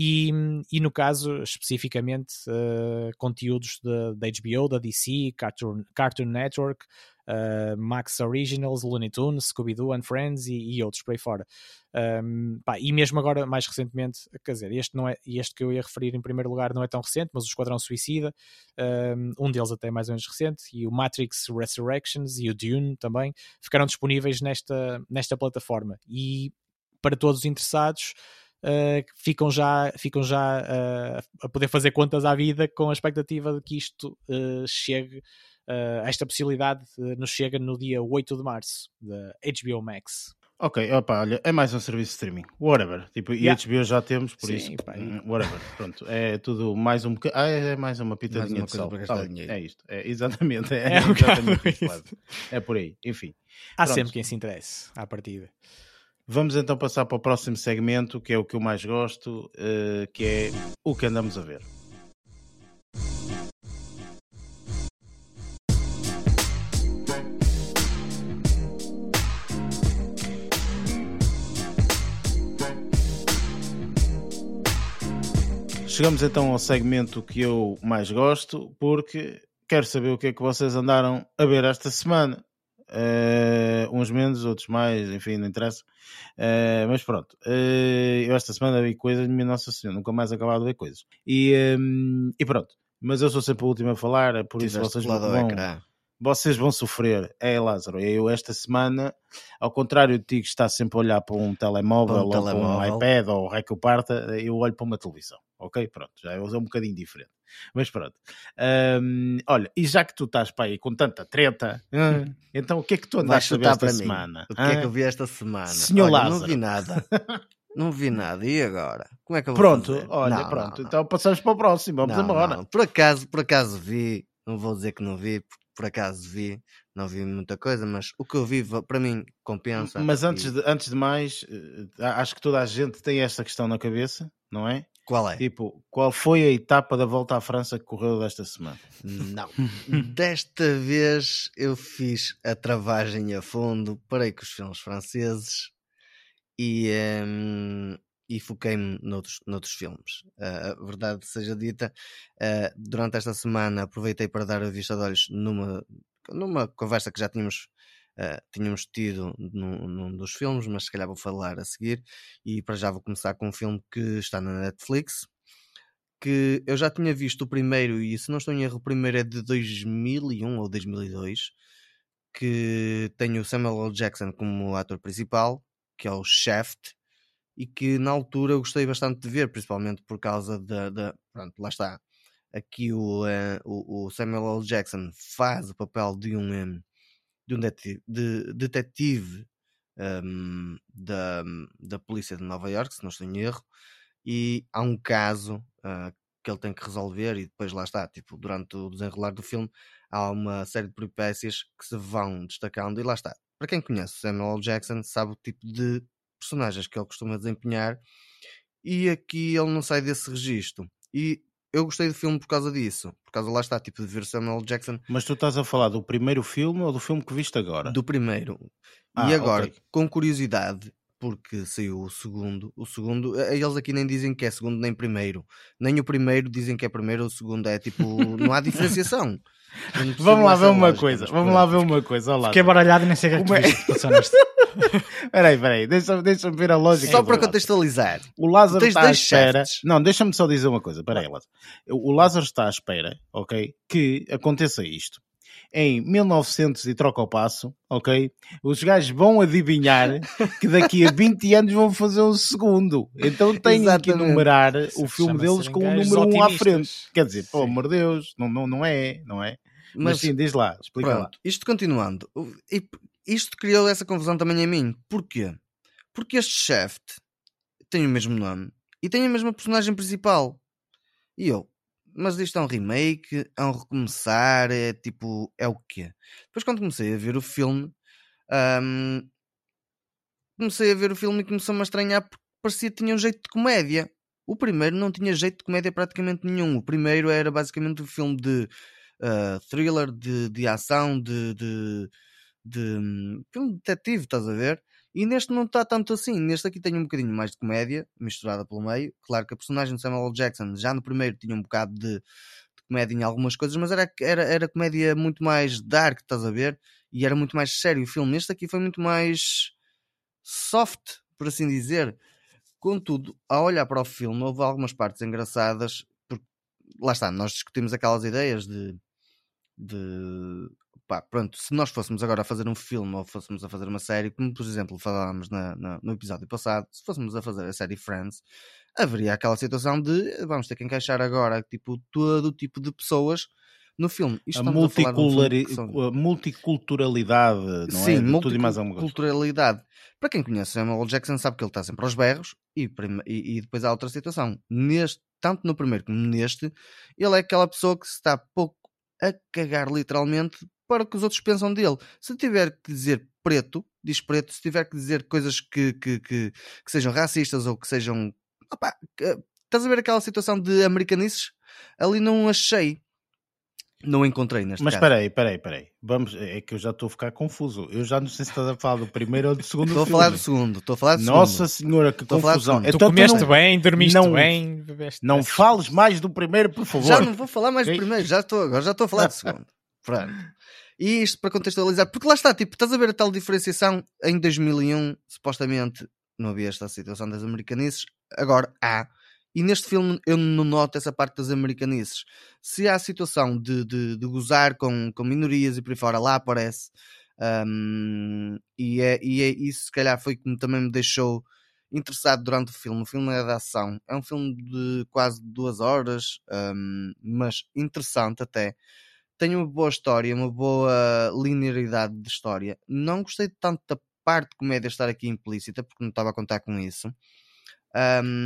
e, e no caso, especificamente, uh, conteúdos da HBO, da DC, Cartoon, Cartoon Network, uh, Max Originals, Looney Tunes, Scooby-Doo and Friends e, e, outros por aí fora. Um, pá, e mesmo agora, mais recentemente, quer dizer, este, não é, este que eu ia referir em primeiro lugar não é tão recente, mas o Esquadrão Suicida, um, um deles até mais ou menos recente, e o Matrix Resurrections e o Dune também, ficaram disponíveis nesta, nesta plataforma. E para todos os interessados, uh, ficam já, ficam já uh, a poder fazer contas à vida com a expectativa de que isto uh, chegue, esta possibilidade nos chega no dia 8 de março, da HBO Max. Ok, opa, olha, é mais um serviço de streaming, whatever. Tipo, yeah. e HBO já temos, por Sim, isso, pá, hum, whatever. Pronto, é tudo mais um bocadinho. Ah, é mais uma pitadinha mais uma de sal. Tá, é isto, é exatamente. É, [LAUGHS] é, exatamente é por aí, enfim. Há Pronto. sempre quem se interesse à partida. Vamos então passar para o próximo segmento, que é o que eu mais gosto, uh, que é o que andamos a ver. Chegamos então ao segmento que eu mais gosto, porque quero saber o que é que vocês andaram a ver esta semana. Uh, uns menos, outros mais, enfim, não interessa. Uh, mas pronto, uh, eu esta semana vi coisas, minha Nossa Senhora, nunca mais acabado de ver coisas. E, um, e pronto, mas eu sou sempre o último a falar, por Tiveste isso vocês vão, vocês vão sofrer. É, Lázaro, eu esta semana, ao contrário de ti que está sempre a olhar para um telemóvel, um ou telemóvel. para um iPad ou o que eu parta, eu olho para uma televisão, ok? Pronto, já é um bocadinho diferente. Mas pronto. Um, olha, e já que tu estás para aí com tanta treta, hum. então o que é que tu andaste a ver esta semana? O que é que eu vi esta semana? Senhor olha, Lázaro. Não vi nada. [LAUGHS] Não vi nada. E agora? Como é que eu vou Pronto, fazer? olha, não, pronto. Não, então passamos para o próximo. Vamos não, embora. Não. Por acaso, por acaso vi. Não vou dizer que não vi, porque por acaso vi. Não vi muita coisa, mas o que eu vi para mim compensa. Mas antes de, antes de mais, eh, acho que toda a gente tem esta questão na cabeça, não é? Qual é? Tipo, qual foi a etapa da volta à França que correu desta semana? Não. [LAUGHS] desta vez eu fiz a travagem a fundo, parei com os filmes franceses e, um, e foquei-me noutros, noutros filmes. Uh, a verdade seja dita, uh, durante esta semana aproveitei para dar a vista de olhos numa, numa conversa que já tínhamos uh, tínhamos tido num, num, dos filmes, mas se calhar vou falar a seguir. E para já vou começar com um filme que está na Netflix. Que eu já tinha visto o primeiro, e se não estou em erro, o primeiro é de 2001 ou 2002, que tem o Samuel L. Jackson como ator principal, que é o Shaft, e que na altura gostei bastante de ver, principalmente por causa da. Pronto, lá está. Aqui o, uh, o, Samuel L. Jackson faz o papel de um, de um detetive, de, detetive um, da, da polícia de Nova York, se não estou em erro, e há um caso uh, que ele tem que resolver e depois lá está, tipo, durante o desenrolar do filme há uma série de peripécias que se vão destacando e lá está. Para quem conhece Samuel L. Jackson sabe o tipo de personagens que ele costuma desempenhar e aqui ele não sai desse registro. E eu gostei do filme por causa disso. Por causa, lá está, tipo, de ver Samuel Jackson. Mas tu estás a falar do primeiro filme ou do filme que viste agora? Do primeiro. Ah, e agora, okay. com curiosidade, porque saiu o segundo. O segundo, eles aqui nem dizem que é segundo nem primeiro. Nem o primeiro dizem que é primeiro, o segundo é tipo, não há [LAUGHS] diferenciação. Vamos lá ver uma coisa, vamos lá ver uma coisa. Olá. Fiquei baralhado e nem sei o que é [LAUGHS] Peraí, peraí, deixa-me deixa ver a lógica. Só para contextualizar. O Lázaro está à espera. Chefes. Não, deixa-me só dizer uma coisa. Peraí, Lázaro. O Lázaro está à espera, ok? Que aconteça isto. Em 1900 e troca o passo, ok? Os gajos vão adivinhar que daqui a 20 [LAUGHS] anos vão fazer um segundo. Então têm que numerar o filme deles com o número 1 um à frente. Quer dizer, pelo amor de Deus, não, não, não é, não é? Mas, Mas, sim, diz lá, explica lá. pronto, isto continuando. isto criou essa confusão também em mim. Porquê? Porque este Shaft tem o mesmo nome e tem a mesma personagem principal. E eu, mas isto é um remake, é um recomeçar, é tipo, é o quê? Depois quando comecei a ver o filme, ahm, comecei a ver o filme e começou-me a estranhar porque parecia que tinha um jeito de comédia. O primeiro não tinha jeito de comédia praticamente nenhum. O primeiro era basicamente um filme de ah, thriller, de, de ação, de, de, de hum, filme detetive, estás a ver? E neste não está tanto assim. Neste aqui tem um bocadinho mais de comédia, misturada pelo meio. Claro que a personagem de Samuel L. Jackson já no primeiro tinha um bocado de, de comédia em algumas coisas, mas era, era, era comédia muito mais dark, estás a ver? E era muito mais sério o filme. Neste aqui foi muito mais soft, por assim dizer. Contudo, ao olhar para o filme, houve algumas partes engraçadas, porque lá está, nós discutimos aquelas ideias de. de pá, pronto, se nós fôssemos agora a fazer um filme ou fôssemos a fazer uma série, como por exemplo falámos na, na- no episódio passado, se fôssemos a fazer a série Friends, haveria aquela situação de vamos ter que encaixar agora tipo todo o tipo de pessoas no filme. Isto A, de um filme multiculari- são- a multiculturalidade, não Sim, é? De tudo e mais alguma coisa. multiculturalidade. Para quem conhece Samuel. Jackson sabe que ele está sempre aos berros e, e, e depois há outra situação. Neste, tanto no primeiro como neste, ele é aquela pessoa que se está pouco a cagar literalmente para o que os outros pensam dele. Se tiver que dizer preto, diz preto. Se tiver que dizer coisas que, que, que, que sejam racistas ou que sejam. Opá, que- estás a ver aquela situação de americanices? Ali não achei. Não encontrei neste Mas caso. espera aí, espera aí, espera aí. Vamos, é que eu já estou a ficar confuso. Eu já não sei se estás a falar do primeiro ou do [LAUGHS] segundo Estou a falar do segundo. Estou a falar do Nossa segundo. senhora, que Estou confusão. segundo. Tu Então comeste não, bem, dormiste não- bem, [LAUGHS] bebeste não fales mais do primeiro, por favor. Já não vou falar mais do primeiro, já estou, agora já estou a falar [LAUGHS] do segundo. Pronto. E isto para contextualizar, porque lá está, tipo, estás a ver a tal diferenciação em 2001, supostamente não havia esta situação das americanices, agora há. E neste filme eu não noto essa parte das americanices. Se há a situação de, de, de gozar com, com minorias e por aí fora, lá aparece. Hum, e, é, e é isso, se calhar, foi que também me deixou interessado durante o filme. O filme é de ação, é um filme de quase duas horas, hum, mas interessante até. Tem uma boa história, uma boa linearidade de história. Não gostei tanto da parte de comédia estar aqui implícita, porque não estava a contar com isso.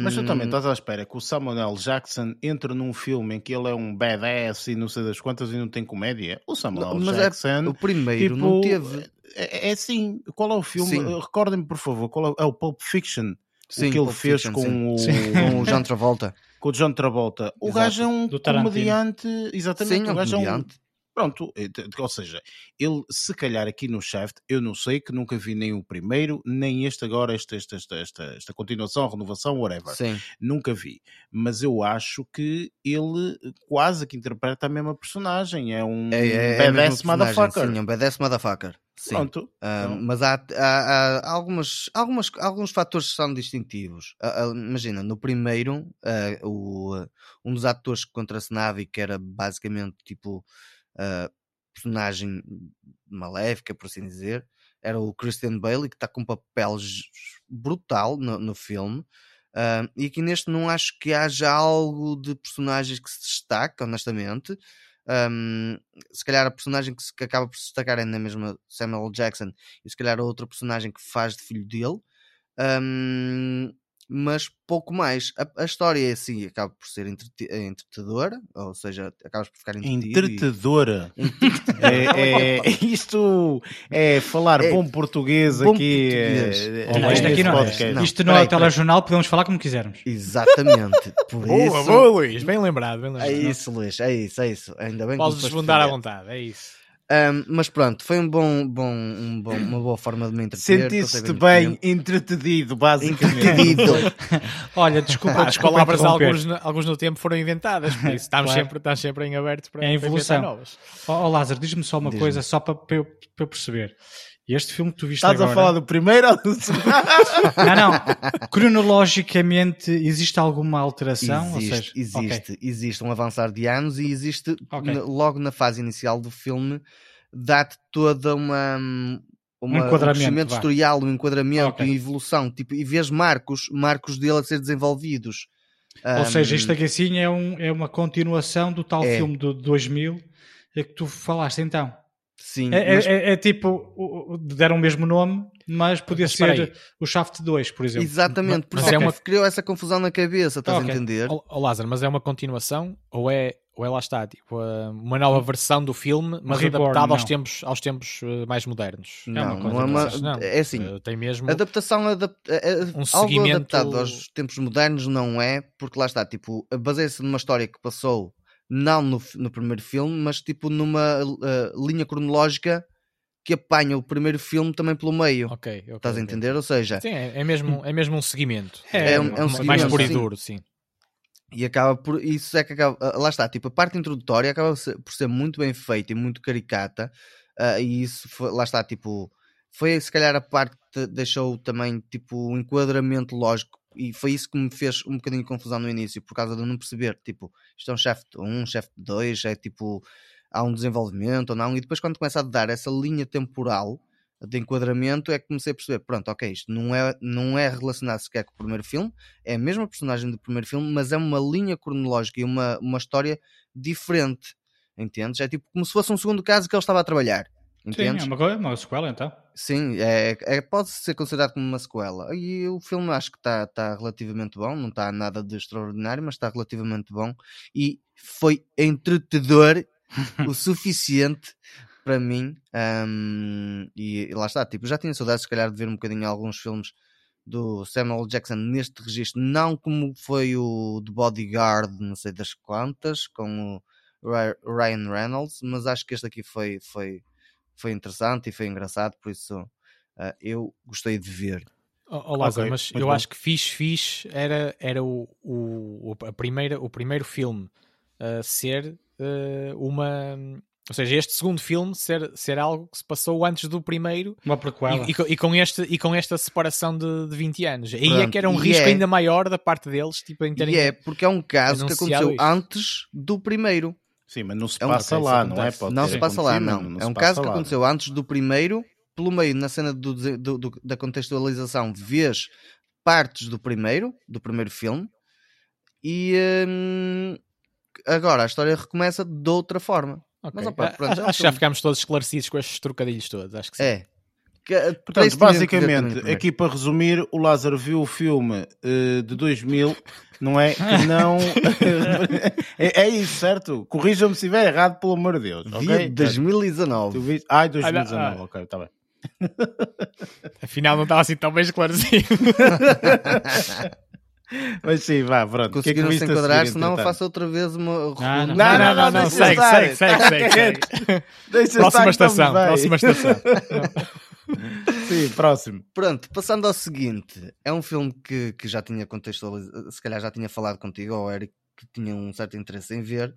Mas tu também estás à espera que o Samuel L. Jackson entre num filme em que ele é um badass e não sei das quantas e não tem comédia. O Samuel Não, é- Jackson. o primeiro não teve. É, é assim. Qual é o filme? Recordem-me, por favor. Qual é, é o Pulp Fiction? Sim, o que ele Pulp fez Fiction, com, sim. o, [LAUGHS] com o John Travolta. com o John Travolta. O Exato. gajo é um comediante. Exatamente. Sim, é o um gajo é um. comediante. Pronto, eh, ou seja, ele se calhar aqui no Shaft, eu não sei que nunca vi nem o primeiro, nem este agora, esta, esta, esta, esta, esta continuação, renovação, whatever. Sim. Nunca vi. Mas eu acho que ele quase que interpreta a mesma personagem. É um É, é, é badass personagem, motherfucker. Sim, é um badass motherfucker. Sim. Pronto. Ah, Então- mas há, há- há algumas, algumas, alguns fatores que são distintivos. Ah, ah, imagina, no primeiro, ah, o, um dos atores que contracenava e que era basicamente tipo personagem maléfica, por assim dizer, era o Christian Bale, que está com um papel brutal no, no filme. E aqui neste não acho que haja algo de personagens que se destaca, honestamente. Um, se calhar a personagem que, que acaba por se destacar é na mesma Samuel. Jackson e se calhar a outra personagem que faz de filho dele Um, mas pouco mais a, a história é assim, acaba por ser entrete- é entretadora ou seja, acabas por ficar entretido e-. Entretadora. É, é- isto é falar É bom português bom aqui. português. é- é isto aqui não, podcast. Não, isto não é o telejornal, podemos falar como quisermos. exatamente [LAUGHS] por Boa, isso boa, Luís. Bem lembrado, bem lembrado. é isso Luís, é isso, é isso ainda bem que Podes desbundar à vontade, é isso. Um, mas pronto, foi um bom, bom, um bom, uma boa forma de me entreter Sentiste-te bem entretenido, basicamente. Entretenido. [LAUGHS] Olha, desculpa, As desculpa palavras, alguns, no- alguns no tempo, foram inventadas, por isso estamos, Claro. sempre, estamos sempre em aberto para, É a para inventar evolução. novas. Ó ó, Lázaro, diz-me só uma Diz-me. coisa, só para, para eu, para eu perceber. Este filme que tu viste Estás agora... a falar do primeiro ou do segundo? Não, não. Cronologicamente, existe alguma alteração? Existe, Ou seja, existe, existe um avançar de anos e existe Ok. na- logo na fase inicial do filme dá-te toda uma uma, um enquadramento, crescimento vá. historial, um enquadramento Ok. e evolução, tipo, e vês marcos, marcos dele a ser desenvolvidos. Ou seja, Ahm, isto aqui assim é, um, é uma continuação do tal É. filme do 2000 que tu falaste então. Sim, É, mas- é- é- é tipo, o- o- deram o mesmo nome, mas podia espera ser o Shaft 2, por exemplo. exatamente, por isso é é que uma- criou essa confusão na cabeça, estás Ok. a entender? Ó ó, Lázaro, mas é uma continuação ou é, ou é lá está, tipo, uh, uma nova versão do filme, mas reborn, adaptado aos tempos, aos tempos uh, mais modernos? uma Não, coisa não é uma. Não? É assim, Uh, tem mesmo. Adaptação adap é- é- Um algo seguimento- adaptado aos tempos modernos não é, porque lá está, tipo, baseia-se numa história que passou não no, no primeiro filme, mas tipo numa eh, linha cronológica que apanha o primeiro filme também pelo meio. Ok, ok. Estás a entender? Ou seja, Sim, é, é mesmo, é mesmo um seguimento. É, é um- é um mais seguimento, puro e sim. duro, sim. e acaba por. Isso é que acaba. ah, Lá está, tipo, a parte introdutória acaba por ser- muito bem feita e muito caricata, ah, e isso foi- lá está, tipo. Foi se calhar a parte que deixou também tipo o enquadramento lógico e foi isso que me fez um bocadinho de confusão no início, por causa de eu não perceber, tipo, isto é um chefe de um, chefe de dois, é tipo, há um desenvolvimento ou não, e depois quando começa a dar essa linha temporal de enquadramento é que comecei a perceber, pronto, ok, isto não é, não é relacionado sequer com o primeiro filme, é a mesma personagem do primeiro filme, mas é uma linha cronológica e uma, uma história diferente, entendes? É tipo como se fosse um segundo caso que ele estava a trabalhar, Sim, entendes? é uma, coisa, uma sequela então. Sim, é, é- pode ser considerado como uma sequela. E o filme acho que está tá relativamente bom, não está nada de extraordinário, mas está relativamente bom. E foi entretedor [LAUGHS] o suficiente para mim. hum, e lá está, tipo, já tinha saudades, se calhar, de ver um bocadinho alguns filmes do Samuel Jackson neste registro, não como foi o The Bodyguard, não sei das quantas, com o Ry- Ryan Reynolds, mas acho que este aqui foi, foi, foi interessante e foi engraçado, por isso ah, eu gostei de ver. Ó, Lázaro, Ok, mas eu bom. acho que fixe, fixe era, era o, o, a primeira, o primeiro filme a ser uh, uma. Ou seja, este segundo filme ser, ser algo que se passou antes do primeiro Uma prequela. e, e e com, este, e com esta separação de, de 20 anos. Aí é que era um e risco é- ainda maior da parte deles, tipo, em terem. E é porque é um caso que aconteceu isto. antes do primeiro. Sim, mas não se É um- passa lá, não é? Pode não se passa lá, não. mas é um caso que lá. aconteceu antes do primeiro, pelo meio, na cena do, do- do- da contextualização, vês partes do primeiro, do primeiro filme, e hum, agora a história recomeça de outra forma. Ok. Mas, opa, pronto, acho, é acho [LAUGHS] que já ficámos todos esclarecidos com estes trocadilhos todos. Acho que sim. É. Isso Portanto, basicamente, primeiro. aqui para resumir, o Lázaro viu o filme eh, de 2000, não é? Que não. [LAUGHS] é, é isso, certo? Corrija-me se estiver errado, pelo amor de Deus. Via ok? de 2019. Tu viste? Ai, 2019, Ah, ok, está bem. [LAUGHS] Afinal, não estava assim tão bem esclarecido. [LAUGHS] Mas sim, vá, pronto. O que é que Conseguiram se enquadrar, senão faço outra vez uma. Não, Não, não, não, não, deixa segue, estar. segue, segue, segue, segue. Deixa Próxima estar estação, próxima estação. [LAUGHS] Sim, próximo. Pronto, passando ao seguinte, é um filme que, que já tinha contextualizado, se calhar já tinha falado contigo, ou Eric, que tinha um certo interesse em ver,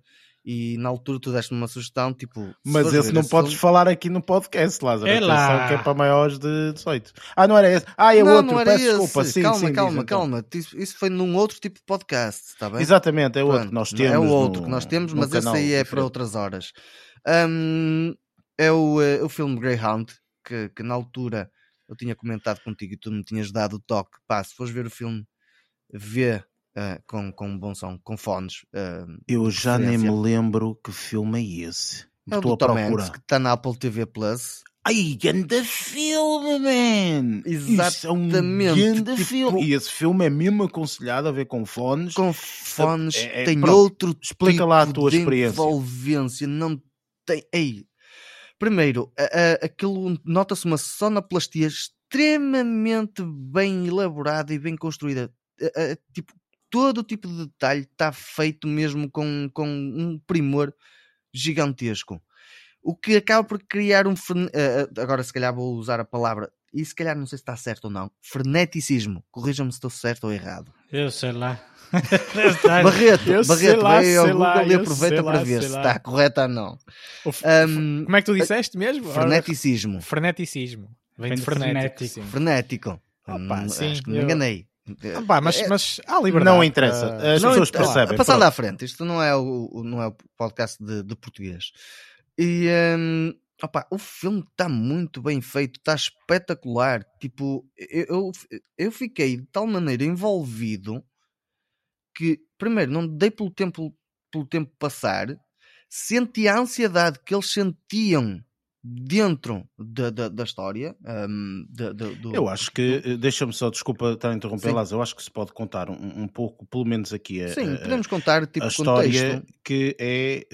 e na altura tu deste-me uma sugestão, tipo. Mas esse não podes filme- falar aqui no podcast, Lázaro. É lá. Atenção que é para maiores de 18. Ah, não era esse. Ah, é não, outro, não era peço esse. desculpa. Sim, calma, sim, diz calma, então. calma. Isso, foi num outro tipo de podcast, está bem? Exatamente, é outro que nós não temos. É o outro no- que nós temos, mas esse aí é para diferente. outras horas. Hum, é o, eh, o filme Greyhound, que, que na altura eu tinha comentado contigo e tu me tinhas dado o toque. Pá, se fores ver o filme, vê eh, com, com um bom som, com fones. eh, Eu já nem me lembro que filme é esse. é o Estou do a Tom procurar. Hanks, que está na Apple TV Plus. Ai, ganda filme, man! Isso é um Exatamente, tipo- filme. E esse filme é mesmo aconselhado a ver com fones. Com fones, é- é- tem pronto, outro explica tipo lá a tua de experiência. envolvência, não tem... Ei, primeiro, a- a- aquilo nota-se uma sonoplastia extremamente bem elaborada e bem construída. A- tipo, todo o tipo de detalhe está feito mesmo com, com um primor gigantesco. O que acaba por criar um... Agora, se calhar vou usar a palavra... E se calhar não sei se está certo ou não. Freneticismo. Corrijam-me se estou certo ou errado. Eu sei lá. Barreto, Eu Barreto, lá, veio ao sei lá, Google e aproveita para lá, ver se lá. está correta ou não. Ahm, Como é que tu disseste mesmo? Freneticismo. Freneticismo. Vem, Vem de frenético. frenético. sim. Frenético. Opa, Hum, sim, acho que me eu- enganei. Ah, pá, mas, É- mas há liberdade. Não interessa. Ah, As Não, pessoas então, percebem. Passando pronto. à frente, isto não é o, não é o podcast de, de português. E hum, opa, o filme está muito bem feito, está espetacular. Tipo, eu, eu, eu fiquei de tal maneira envolvido que, primeiro, não dei pelo tempo, pelo tempo passar. senti a ansiedade que eles sentiam dentro da, da, da história. Um, da, da, do, eu acho que, eh, deixa-me só, desculpa estar a interromper. Lázaro, eu acho que se pode contar um, um pouco, pelo menos aqui, a, Sim, podemos contar tipo a história contexto. que é.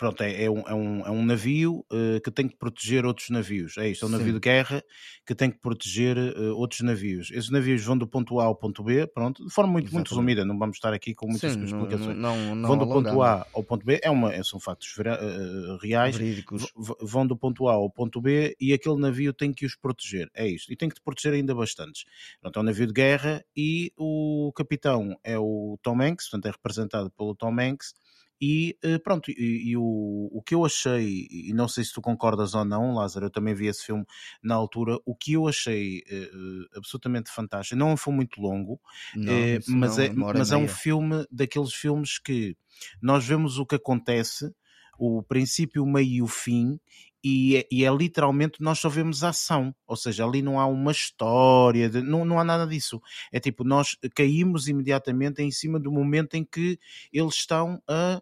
Pronto, é, é um, é, um, é um navio eh, que tem que proteger outros navios. É isto, é um navio Sim. de guerra que tem que proteger eh, outros navios. Esses navios vão do ponto A ao ponto B, pronto, de forma muito, muito resumida, não vamos estar aqui com muitas Sim, não, explicações. não, não vão do ponto. A ao ponto B, é uma, são factos vera- eh, reais, Verídicos. vão do ponto A ao ponto B e aquele navio tem que os proteger. É isto. E tem que te proteger ainda bastantes. Pronto, é um navio de guerra e o capitão é o Tom Hanks, portanto é representado pelo Tom Hanks. E eh, pronto, e, e o, o que eu achei, e não sei se tu concordas ou não, Lázaro, eu também vi esse filme na altura. O que eu achei eh, absolutamente fantástico, não é um filme muito longo, Não, mas não, é, mas é um filme daqueles filmes que nós vemos o que acontece, o princípio, o meio e o fim, e é, e é literalmente nós só vemos a ação, ou seja, ali não há uma história, de- não, não há nada disso. É tipo, nós caímos imediatamente em cima do momento em que eles estão a,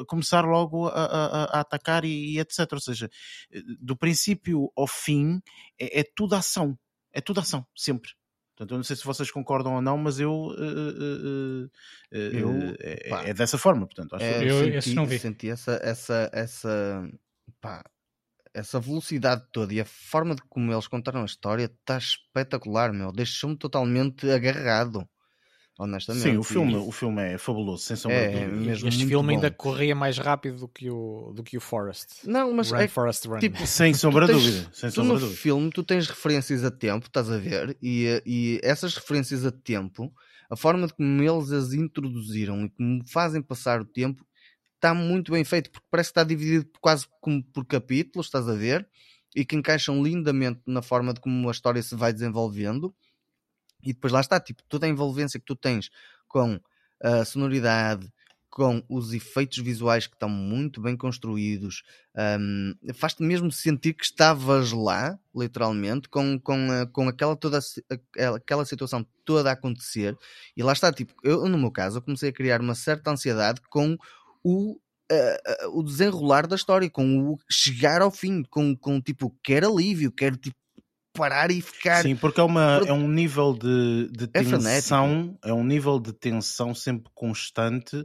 a começar logo a, a- a atacar e, e etc. Ou seja, do princípio ao fim é, é tudo ação, é tudo ação, sempre. Portanto, eu não sei se vocês concordam ou não, mas eu, eh, eh, eh, Eu, é, pá. é dessa forma, portanto, acho É, que Eu- senti, esse não vi. senti essa, essa, essa, pá, essa velocidade toda e a forma de como eles contaram a história está espetacular, meu. Deixou-me totalmente agarrado, honestamente. Sim, o filme, o filme é fabuloso, sem sombra É, de dúvida. mesmo este filme ainda bom. corria mais rápido do que o, do que o Forest. Não, mas Run, é Forest, Run. tipo, Sem sombra de dúvida, sem tu sombra no dúvida. filme tu tens referências a tempo, estás a ver? E, e essas referências a tempo, a forma de como eles as introduziram e como fazem passar o tempo, está muito bem feito, porque parece que está dividido quase como por capítulos, estás a ver? E que encaixam lindamente na forma de como a história se vai desenvolvendo. E depois lá está, tipo, toda a envolvência que tu tens com a sonoridade, com os efeitos visuais que estão muito bem construídos, hum, faz-te mesmo sentir que estavas lá, literalmente, com, com, com aquela, toda, aquela situação toda a acontecer. E lá está, tipo, eu no meu caso, eu comecei a criar uma certa ansiedade com o. ah, o desenrolar da história, com o chegar ao fim, com, com tipo, quero alívio, quero tipo, parar e ficar. Sim, porque é, uma, é um nível de, de É tensão, é, um nível de tensão sempre constante,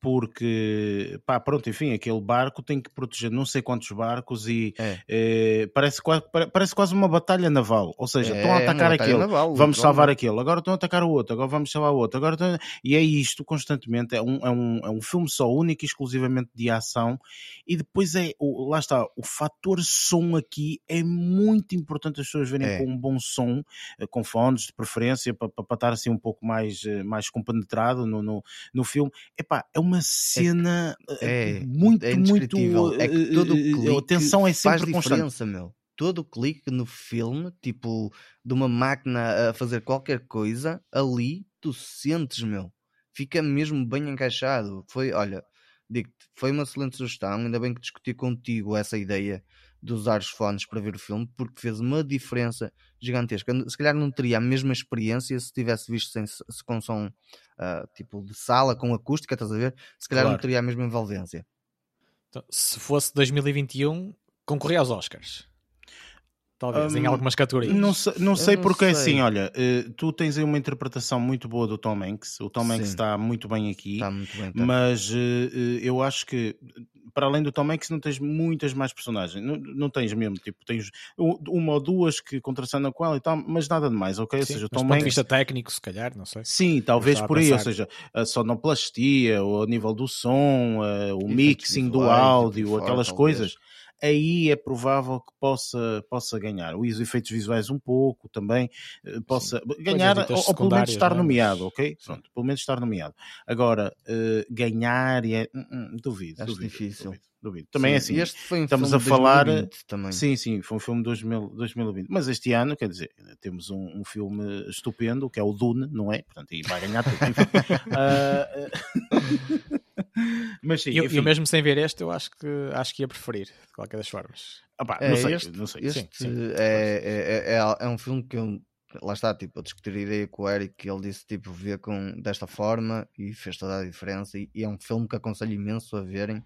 porque, pá, pronto, enfim, aquele barco tem que proteger não sei quantos barcos e É. eh, parece, quase, pare- parece quase uma batalha naval, ou seja, estão a É atacar aquele, naval, vamos salvar literalmente. aquele, agora estão a atacar o outro, agora vamos salvar o outro, agora estão- e é isto constantemente, é um, é, um, é um filme só único e exclusivamente de ação, e depois é, lá está, o fator som aqui é muito importante as pessoas verem É. com um bom som, eh, com fones de preferência, para, para, estar assim um pouco mais, eh, mais compenetrado no, no, no filme. Epá, é uma cena eh, É, muito, é muito. É que todo o eh, eh, clique a tensão é faz sempre constante. diferença, meu. Todo o clique no filme, tipo, de uma máquina a fazer qualquer coisa, ali tu sentes, meu. Fica mesmo bem encaixado. Foi, olha, digo-te, foi uma excelente sugestão. Ainda bem que discuti contigo essa ideia de usar os fones para ver o filme, porque fez uma diferença gigantesca. Se calhar não teria a mesma experiência se tivesse visto sem, se com som ah, tipo de sala, com acústica, estás a ver? Se calhar não Claro. teria a mesma envolvência. Então, se fosse 2021, concorria aos Oscars. Talvez, em Hum, algumas categorias. Não sei, não sei não porque sei. assim, olha, eh, tu tens aí uma interpretação muito boa do Tom Hanks. O Tom Hanks Sim. está muito bem aqui. Está muito bem. tá. Mas eh, eh, eu acho que para além do Tom Hanks não tens muitas mais personagens. Não, não tens mesmo, tipo, tens uma ou duas que contracenam com ela e tal, mas nada de mais, ok? ou Sim, seja, o mas Tom do ponto de Hanks. vista técnico, se calhar, não sei. Sim, talvez por aí, ou seja, a sonoplastia, ou a nível do som, o Efeitos mixing do áudio, tipo, fora, aquelas talvez. Aí é provável que possa, possa ganhar. Os efeitos visuais um pouco também, eh, possa ganhar, ditas ou, ou pelo menos estar né, nomeado, ok? Sim. Pronto, pelo menos estar nomeado. Agora, eh, ganhar é. hum, hum, duvido, Acho duvido, difícil. Duvido, duvido. Também é Sim, assim. Este foi um estamos a falar- 2020 também. Sim, sim, foi um filme de 2000, 2020. Mas este ano, quer dizer, temos um, um filme estupendo, que é o Dune, não é? Portanto, e vai ganhar tudo. enfim. [LAUGHS] [LAUGHS] [LAUGHS] Mas sim, E eu, enfim. eu mesmo sem ver este, eu acho que, acho que ia preferir, de qualquer das formas. Ah pá, É, não sei, este, não sei. este sim, sim. é, é, é, é, é um filme que eu lá está, tipo, eu discutir a ideia com o Eric que ele disse, tipo, vê com, desta forma e fez toda a diferença. E, e é um filme que aconselho imenso a verem,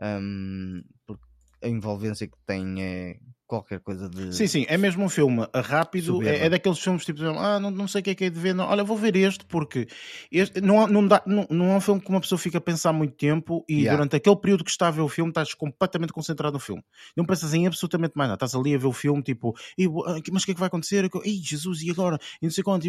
um, porque a envolvência que tem é qualquer coisa de. Sim, sim, é mesmo um filme rápido, é, é, daqueles filmes tipo, ah, não, não sei o que é que é de ver, não, olha, vou ver este porque este, não, não, dá, não, não é um filme que uma pessoa fica a pensar muito tempo e yeah. durante aquele período que está a ver o filme estás completamente concentrado no filme. Não pensas em absolutamente mais nada, estás ali a ver o filme tipo, ah, mas o que é que vai acontecer? Ei, Jesus, e agora? E não sei quanto,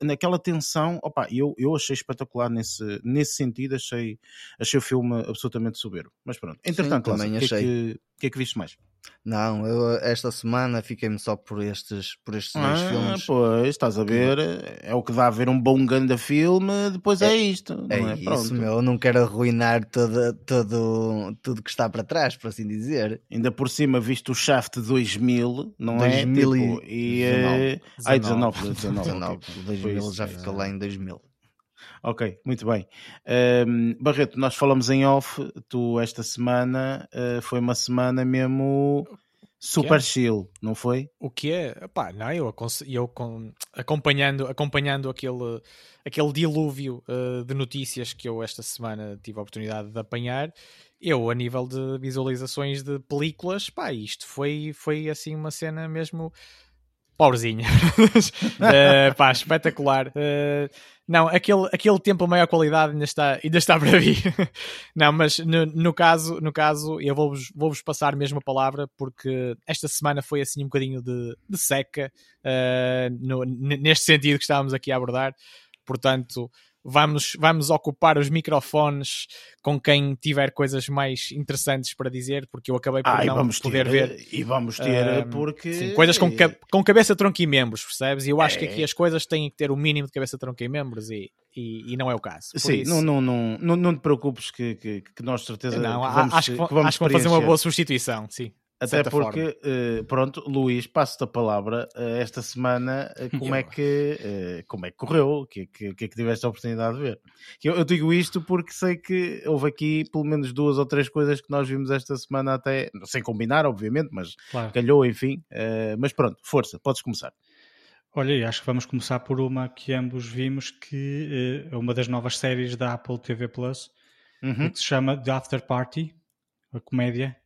naquela tensão, opa, eu, eu achei espetacular nesse, nesse sentido, achei, achei o filme absolutamente soberbo. Mas pronto, entretanto, sim, também achei. O que, é que, que é que viste mais? Não, eu esta semana fiquei-me só por estes, por estes dois ah, filmes. Pois, estás a ver, é o que dá a ver um bom grande filme, depois é, é isto. É, é isso, meu, eu não quero arruinar todo, todo, tudo que está para trás, por assim dizer. Ainda por cima, visto o Shaft 2000, não 2000 é? Tipo, e, e, 19. Ai, 19, 19. 19 2000 já ficou lá em 2000. Ok, muito bem. Um, Barreto, nós falamos em off, tu esta semana uh, foi uma semana mesmo super chill, não foi? O que é? Pá, não, eu, eu acompanhando, acompanhando aquele, aquele dilúvio uh, de notícias que eu esta semana tive a oportunidade de apanhar, eu a nível de visualizações de películas, pá, isto foi, foi assim uma cena mesmo pobrezinha. uh, [LAUGHS] pá, espetacular. Uh, não, aquele, aquele tempo a maior qualidade ainda está, ainda está para vir. [LAUGHS] não, mas no, no, caso, no caso, eu vou-vos vou -vos passar mesmo a palavra porque esta semana foi assim um bocadinho de, de seca uh, no, neste sentido que estávamos aqui a abordar. Portanto, vamos, vamos ocupar os microfones com quem tiver coisas mais interessantes para dizer, porque eu acabei por ah, não poder ter, ver. E vamos ter, um, porque. Sim, coisas com, com cabeça, tronco e membros, percebes? E eu acho é. que aqui é. as coisas têm que ter o mínimo de cabeça, tronco e membros e, e, e não é o caso. Por sim, isso... não, não, não, não, te preocupes que, que, que nós certeza não, que vamos, acho que, que vamos, acho que vão fazer uma boa substituição, sim. Até porque, uh, pronto, Luís, passo-te a palavra uh, esta semana, uh, [LAUGHS] como, é que, como é que correu, o que, que, que é que tiveste a oportunidade de ver? Eu, eu, digo isto porque sei que houve aqui pelo menos duas ou três coisas que nós vimos esta semana até, sem combinar, obviamente, mas claro. calhou, enfim. mas pronto, força, podes começar. Olha, acho que vamos começar por uma que ambos vimos, que é uma das novas séries da Apple TV Plus, uhum. que se chama The After Party, a comédia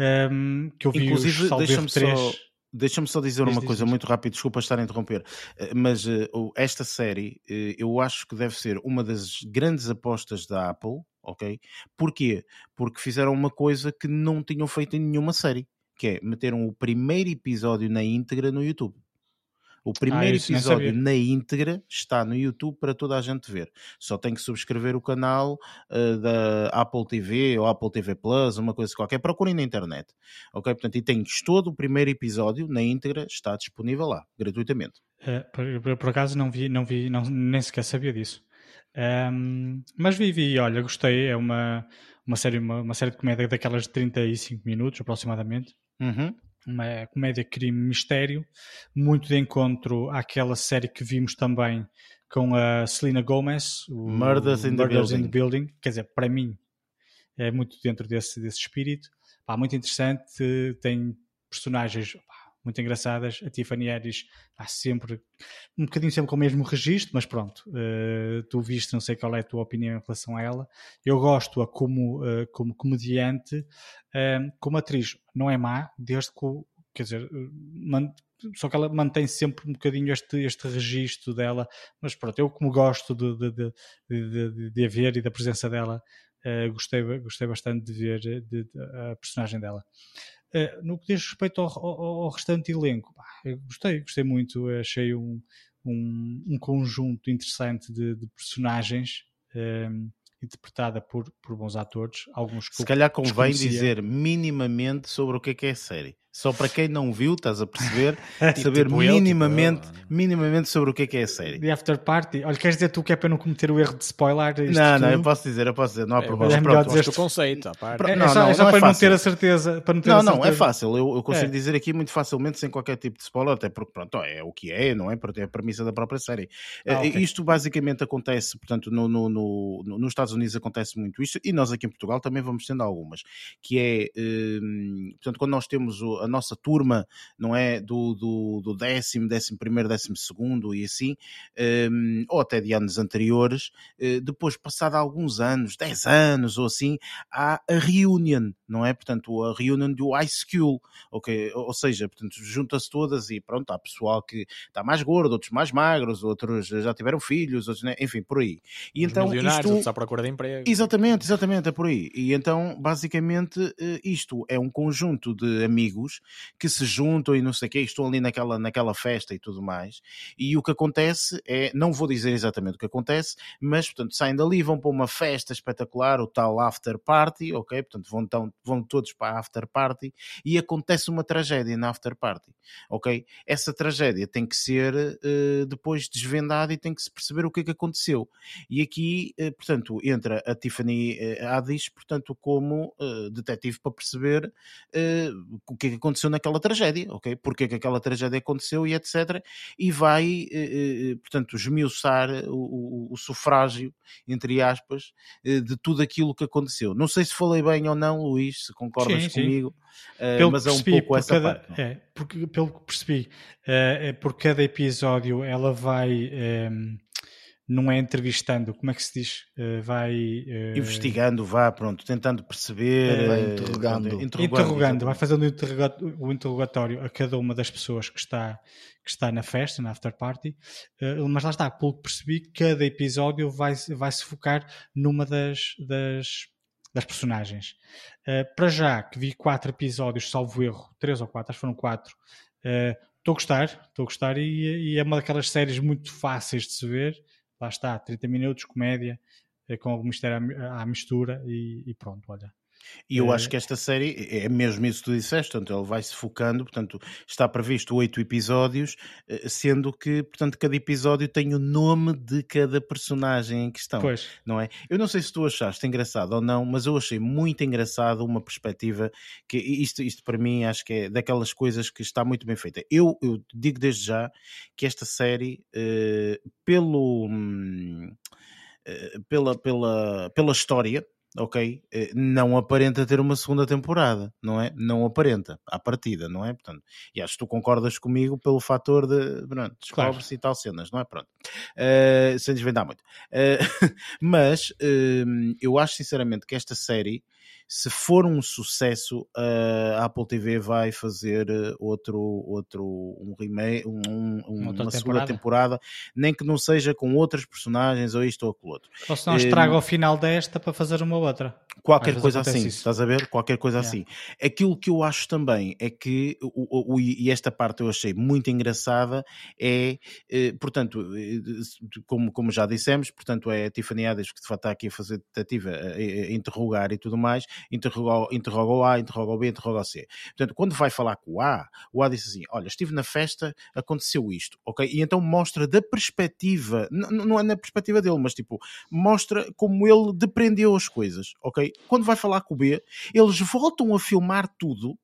um, que eu vi Inclusive, deixa-me só, deixa só dizer diz, uma diz, coisa diz. muito rápida, desculpa estar a interromper, eh, mas uh, esta série uh, eu acho que deve ser uma das grandes apostas da Apple, ok? Porquê? Porque fizeram uma coisa que não tinham feito em nenhuma série, que é meteram o primeiro episódio na íntegra no YouTube. O primeiro ah, episódio na íntegra está no YouTube para toda a gente ver. Só tem que subscrever o canal uh, da Apple TV ou Apple TV Plus, uma coisa qualquer. Procurem na internet. Ok? Portanto, e tens todo o primeiro episódio na íntegra, está disponível lá, gratuitamente. Uh, por, por, acaso não vi, não vi, não, nem sequer sabia disso. Um, mas vi, vi, olha, gostei. É uma, uma, série, uma, uma série de comédia daquelas de 35 minutos aproximadamente. Uhum uma comédia crime-mistério, muito de encontro àquela série que vimos também com a Selena Gomez, o Murders, in, Murders the in, the Building. Quer dizer, para mim é muito dentro desse, desse espírito. Pá, muito interessante, tem personagens muito engraçadas. A Tiffany Harris há sempre um bocadinho sempre com o mesmo registro, mas pronto, uh, tu viste, não sei qual é a tua opinião em relação a ela. Eu gosto-a como, uh, como comediante, uh, como atriz, não é má, desde que, quer dizer, só que ela mantém sempre um bocadinho este, este registro dela, mas pronto, eu como gosto de, de, de, de, de a ver e da presença dela, gostei, gostei bastante de ver a personagem dela. Uh, no que diz respeito ao, ao, ao restante elenco, pá, gostei, gostei muito, achei um, um, um conjunto interessante de, de personagens um, ehm, interpretada por, por bons atores, alguns Se calhar convém dizer minimamente sobre o que é que é a série. Só para quem não viu, estás a perceber, [LAUGHS] tipo, saber tipo minimamente, eu, tipo minimamente sobre o que é que é a série. The After Party. Olha, queres dizer tu que é para não cometer o erro de spoiler? Não, não, eu posso dizer, eu posso dizer, não há é, problema. É melhor dizer o conceito. É, não, é só, não, é só não para não ter a certeza. Para não, ter não, não, é fácil. Eu, eu consigo é. dizer aqui muito facilmente, sem qualquer tipo de spoiler, até porque, pronto, é o que é, não é? Porque é a premissa da própria série. Ah, okay. Isto basicamente acontece, portanto, no, no, no, nos Estados Unidos acontece muito isto, e nós aqui em Portugal também vamos tendo algumas, que é, hum, portanto, quando nós temos a nossa turma, não é? Do, do, do décimo, décimo primeiro, décimo segundo e assim, um, ou até de anos anteriores, uh, depois, passado alguns anos, 10 anos ou assim, há a reunion, não é? Portanto, a reunion do school, ok? Ou seja, portanto, junta-se todas e pronto, há pessoal que está mais gordo, outros mais magros, outros já tiveram filhos, outros, né? enfim, por aí. E Os então isto... outros à procura de emprego. Exatamente, exatamente, é por aí. E então, basicamente, eh, isto é um conjunto de amigos que se juntam e não sei o quê, estão ali naquela, naquela festa e tudo mais. E o que acontece é, não vou dizer exatamente o que acontece, mas, portanto, saem dali, vão para uma festa espetacular, o tal after party, ok? Portanto, vão, então, vão todos para a after party e acontece uma tragédia na after party, ok? Essa tragédia tem que ser uh, depois desvendada e tem que se perceber o que é que aconteceu. E aqui, uh, portanto, entra a Tiffany uh, Haddish, portanto, como detetive para perceber o que é que aconteceu naquela tragédia, ok? Porque é que aquela tragédia aconteceu e etc. E vai, portanto, esmiuçar o, o, o sufrágio, entre aspas, de tudo aquilo que aconteceu. Não sei se falei bem ou não, Luís, se concordas sim, comigo, sim. mas é um pouco essa cada, parte. É, porque, pelo que percebi, uh, por cada episódio ela vai. Um, não é entrevistando, como é que se diz? Uh, vai. Uh... Investigando, vá, pronto, tentando perceber. Vai interrogando. interrogando, interrogando vai fazendo o interrogatório a cada uma das pessoas que está, que está na festa, na after party. Uh, mas lá está, pelo que percebi, cada episódio vai, vai se focar numa das, das, das personagens. para já, que vi quatro episódios, salvo erro, três ou quatro, acho que foram quatro. Estou a gostar, estou a gostar e, e é uma daquelas séries muito fáceis de se ver lá está, 30 minutos, comédia, eh, com algum mistério à, mistura e, e pronto, olha. E eu acho eh, que esta série é mesmo isso que tu disseste, portanto, ele vai se focando, portanto, está previsto oito episódios, eh, sendo que, portanto, cada episódio tem o nome de cada personagem em questão, pois. não é? Eu não sei se tu achaste engraçado ou não, mas eu achei muito engraçado uma perspectiva que isto, isto para mim acho que é daquelas coisas que está muito bem feita. Eu, eu digo desde já que esta série, eh, pelo, hum, eh, pela, pela, pela história, ok, eh, não aparenta ter uma segunda temporada, não é? Não aparenta, à partida, não é? Portanto, e acho que tu concordas comigo pelo fator de, pronto, descobre-se claro. e tal cenas, não é? Pronto, uh, sem desvendar muito. Uh, [LAUGHS] mas uh, eu acho sinceramente que esta série se for um sucesso, a Apple TV vai fazer eh, outro, outro um remake, um, um, uma, uma segunda temporada, nem que não seja com outras personagens ou isto ou aquilo outro. Ou se não estraga o final desta para fazer uma outra. Qualquer coisa assim, isso. estás a ver? Qualquer coisa yeah. assim. Aquilo que eu acho também é que, o, o, e esta parte eu achei muito engraçada, é, eh, portanto, eh, como, como já dissemos, portanto é a Tiffany Haddish que de facto está aqui a fazer tentativa, a, a interrogar e tudo mais, interroga, interroga o A, interroga o B, interroga o C. Portanto, quando vai falar com o A, o A diz assim: Olha, estive na festa, aconteceu isto, ok? E então mostra da perspectiva, não é na perspectiva dele, mas tipo, mostra como ele depreendeu as coisas, ok? Quando vai falar com o B, eles voltam a filmar tudo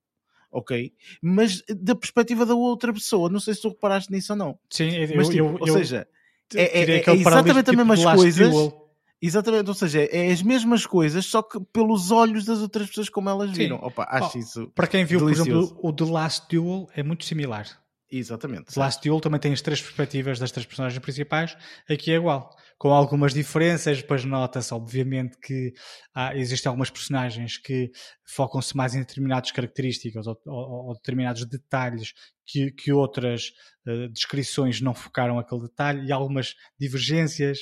ok? Mas da perspectiva da outra pessoa, não sei se tu reparaste nisso ou não. Sim, eu, Mas, tipo, eu, ou seja, é, é, é, exatamente as mesmas coisas. Exatamente, ou seja, é as mesmas coisas, só que pelos olhos das outras pessoas como elas viram. Opa, acho oh, isso. Para quem viu, delicioso. por exemplo, o The Last Duel é muito similar. Exatamente. The Last Duel também tem as três perspectivas das três personagens principais, aqui é igual. Com algumas diferenças, depois nota-se, obviamente, que há, existem algumas personagens que focam-se mais em determinadas características ou, ou, ou determinados detalhes que, que outras uh, descrições não focaram aquele detalhe e algumas divergências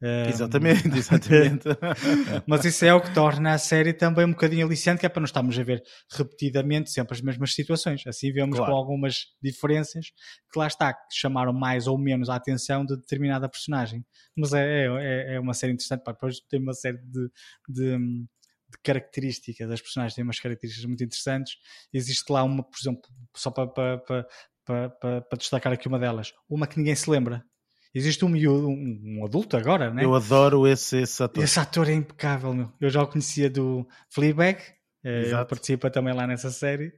Exatamente, [LAUGHS] exatamente. [LAUGHS] Mas isso é o que torna a série também um bocadinho aliciante, que é para não estarmos a ver repetidamente sempre as mesmas situações. Assim vemos claro. com algumas diferenças que lá está, que chamaram mais ou menos a atenção de determinada personagem. Mas é, é, é uma série interessante, pá, depois tem uma série de, de, de características, as personagens têm umas características muito interessantes. Existe lá uma, por exemplo, só para, para, para, para, para destacar aqui uma delas, uma que ninguém se lembra Existe um, um, um adulto agora, né? Eu adoro esse, esse ator. Esse ator é impecável, meu. Eu já o conhecia do Fleabag, eh, ele participa também lá nessa série.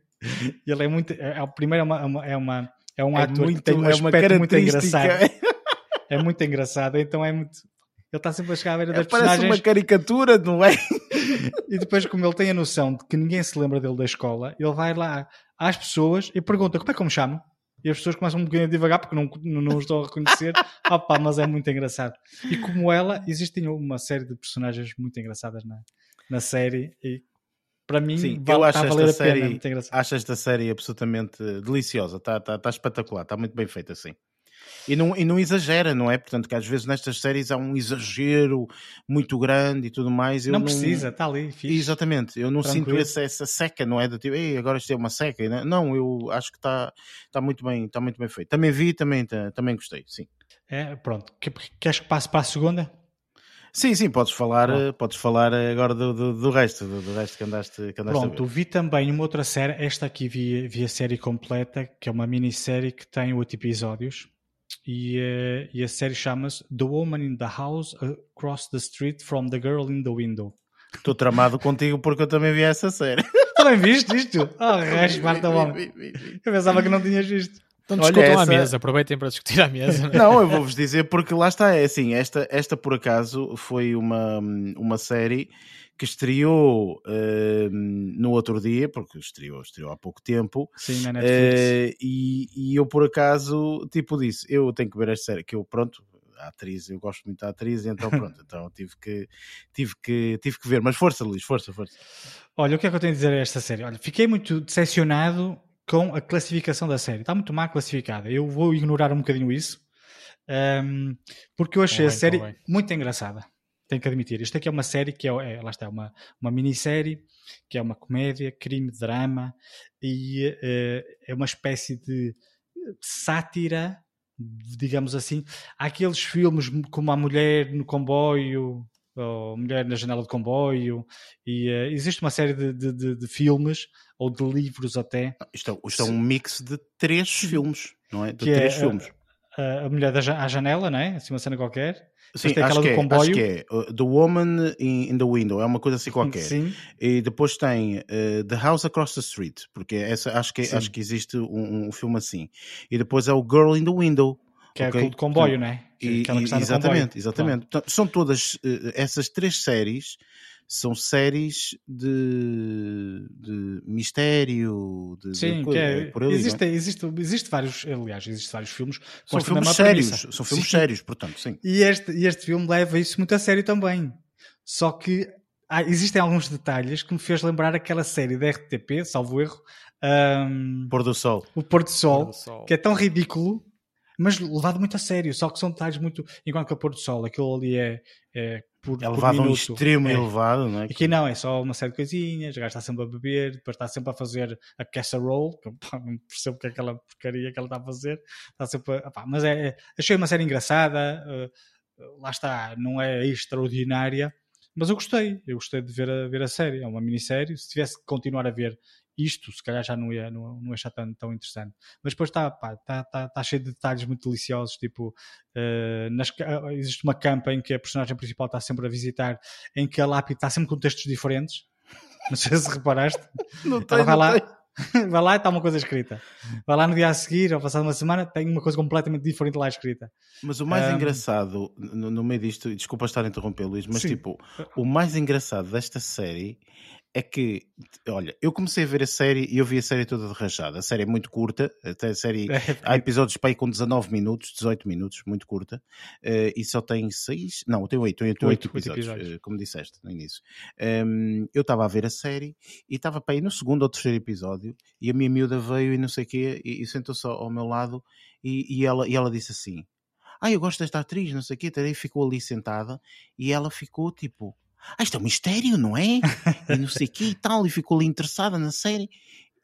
E ele é muito. É, é, primeiro é, uma, é, uma, é um é ator muito, que tem um é aspecto muito engraçado. [LAUGHS] é muito engraçado, então é muito. Ele está sempre a chegar à beira das Parece personagens. uma caricatura, não é? e depois, como ele tem a noção de que ninguém se lembra dele da escola, ele vai lá às pessoas e pergunta como é que eu me chamo? E as pessoas começam um bocadinho a devagar porque não, não, não estou a reconhecer. [LAUGHS] Opa, mas é muito engraçado. E como ela, existem uma série de personagens muito engraçadas na, na série e para mim Sim, vale, eu acho está a esta valer a série, pena. é acho esta série absolutamente deliciosa, está tá, tá espetacular, está muito bem feita assim. E não, e não exagera, não é? Portanto, que às vezes nestas séries há um exagero muito grande e tudo mais. Não precisa, está ali, fixe. Exatamente, eu não Tranquilo. sinto essa, essa seca, não é? Do tipo, Ei, agora isto é uma seca. né? Não, eu acho que está tá muito, bem, tá muito bem feito. Também vi, também, tá- também gostei, sim. É, pronto. Que- Queres que passe para a segunda? Sim, sim, podes falar, eh, podes falar eh, agora do, do, do resto, do, do resto que andaste, que andaste Pronto, vi também uma outra série, esta aqui vi, vi a série completa, que é uma minissérie que tem oito episódios. E, eh, e a série chama-se The Woman in the House Across the Street from the Girl in the Window. Estou tramado contigo porque eu também vi essa série. [LAUGHS] Também viste isto? Oh, resto, Marta Bom. Eu pensava que não tinhas visto. Então Olha, discutam à essa- mesa, aproveitem para discutir à mesa. Não, eu vou-vos dizer porque lá está, é assim, esta, esta por acaso foi uma, uma série que estreou eh, no outro dia, porque estreou, estreou há pouco tempo, Sim, na Netflix. eh, e, e eu por acaso, tipo disse, eu tenho que ver esta série, que eu, pronto, a atriz, eu gosto muito da atriz, então pronto, [LAUGHS] então tive que, tive que, tive que ver, mas força Luís, força, força. Olha, o que é que eu tenho a dizer a esta série? Olha, fiquei muito decepcionado com a classificação da série. Está muito mal classificada. Eu vou ignorar um bocadinho isso, ahm, porque eu achei a Convém, série muito engraçada. Tenho que admitir. Isto aqui é uma série que é, é- lá está, uma, uma minissérie, que é uma comédia, crime, drama, e eh, é uma espécie de sátira, digamos assim. Há aqueles filmes como A Mulher no Comboio, ou Mulher na Janela de Comboio, e eh, existe uma série de, de- de- de filmes, ou de livros até, Isto é, isto é um mix de três filmes, não é? De Que é, três eh, filmes. a, a Mulher da, à Janela, não é? Assim uma cena qualquer. Sim, tem acho aquela que, do é, comboio. acho que é uh, The Woman in, in the Window, é uma coisa assim qualquer. Sim. E depois tem uh, The House Across the Street, porque essa, acho, que, Sim. acho que existe um, um filme assim. E depois é o Girl in the Window. Que é ok? aquele de comboio, não é? E, e- exatamente, exatamente. Portanto, são todas uh, essas três séries são séries de, de mistério, de, de Sim, coisa, que é, por ali, é? existe, existe, existe vários, aliás, existe vários filmes São filmes sérios, premissa. são filmes Sim. sérios, portanto, sim. E este, e este filme leva isso muito a sério também. Só que há- existem alguns detalhes que me fez lembrar aquela série da RTP, salvo erro, ahm, Pôr do Sol. O Pôr do Sol, Pôr do Sol. que é tão ridículo, mas levado muito a sério. Só que são detalhes muito. Enquanto que o Pôr do Sol, aquilo ali é, é por, É por levado a um extremo É. elevado, não é? Aqui não, é só uma série de coisinhas, o gajo está sempre a beber, depois está sempre a fazer a casserole, que [LAUGHS] não percebo o que é aquela porcaria que ela está a fazer, está sempre a, pá, mas é, é- achei uma série engraçada, eh, lá está, não é extraordinária, mas eu gostei, eu gostei de ver a, ver a série, é uma minissérie, se tivesse que continuar a ver isto, se calhar já não ia, não, não ia achar tão, tão interessante. Mas depois está, está, está, está cheio de detalhes muito deliciosos, tipo, eh, nas existe uma campa em que a personagem principal está sempre a visitar, em que a lápide está sempre com textos diferentes. Não sei se reparaste. [LAUGHS] Não Ela vai lá, [LAUGHS] vai lá e está uma coisa escrita. Vai lá no dia a seguir, ou passado uma semana, tem uma coisa completamente diferente lá escrita. Mas o mais Ahm. engraçado, no, no meio disto, e desculpa estar a interromper, Luís, mas Sim. tipo, o mais engraçado desta série é que, olha, eu comecei a ver a série e eu vi a série toda de rajada. A série é muito curta, até a série. Há episódios para aí com 19 minutos, 18 minutos, muito curta, eh, e só tem 6, não, tem 8, tem 8, Oito, oito episódios, episódios. eh, como disseste no início. Ehm, eu estava a ver a série e estava para aí no segundo ou terceiro episódio e a minha miúda veio e não sei o quê e, e sentou-se ao ao meu lado e, e ela, e ela disse assim, ah, eu gosto desta atriz, não sei o quê, e ficou ali sentada e ela ficou tipo, ah, isto é um mistério, não é? E não sei o quê e tal, e ficou ali interessada na série.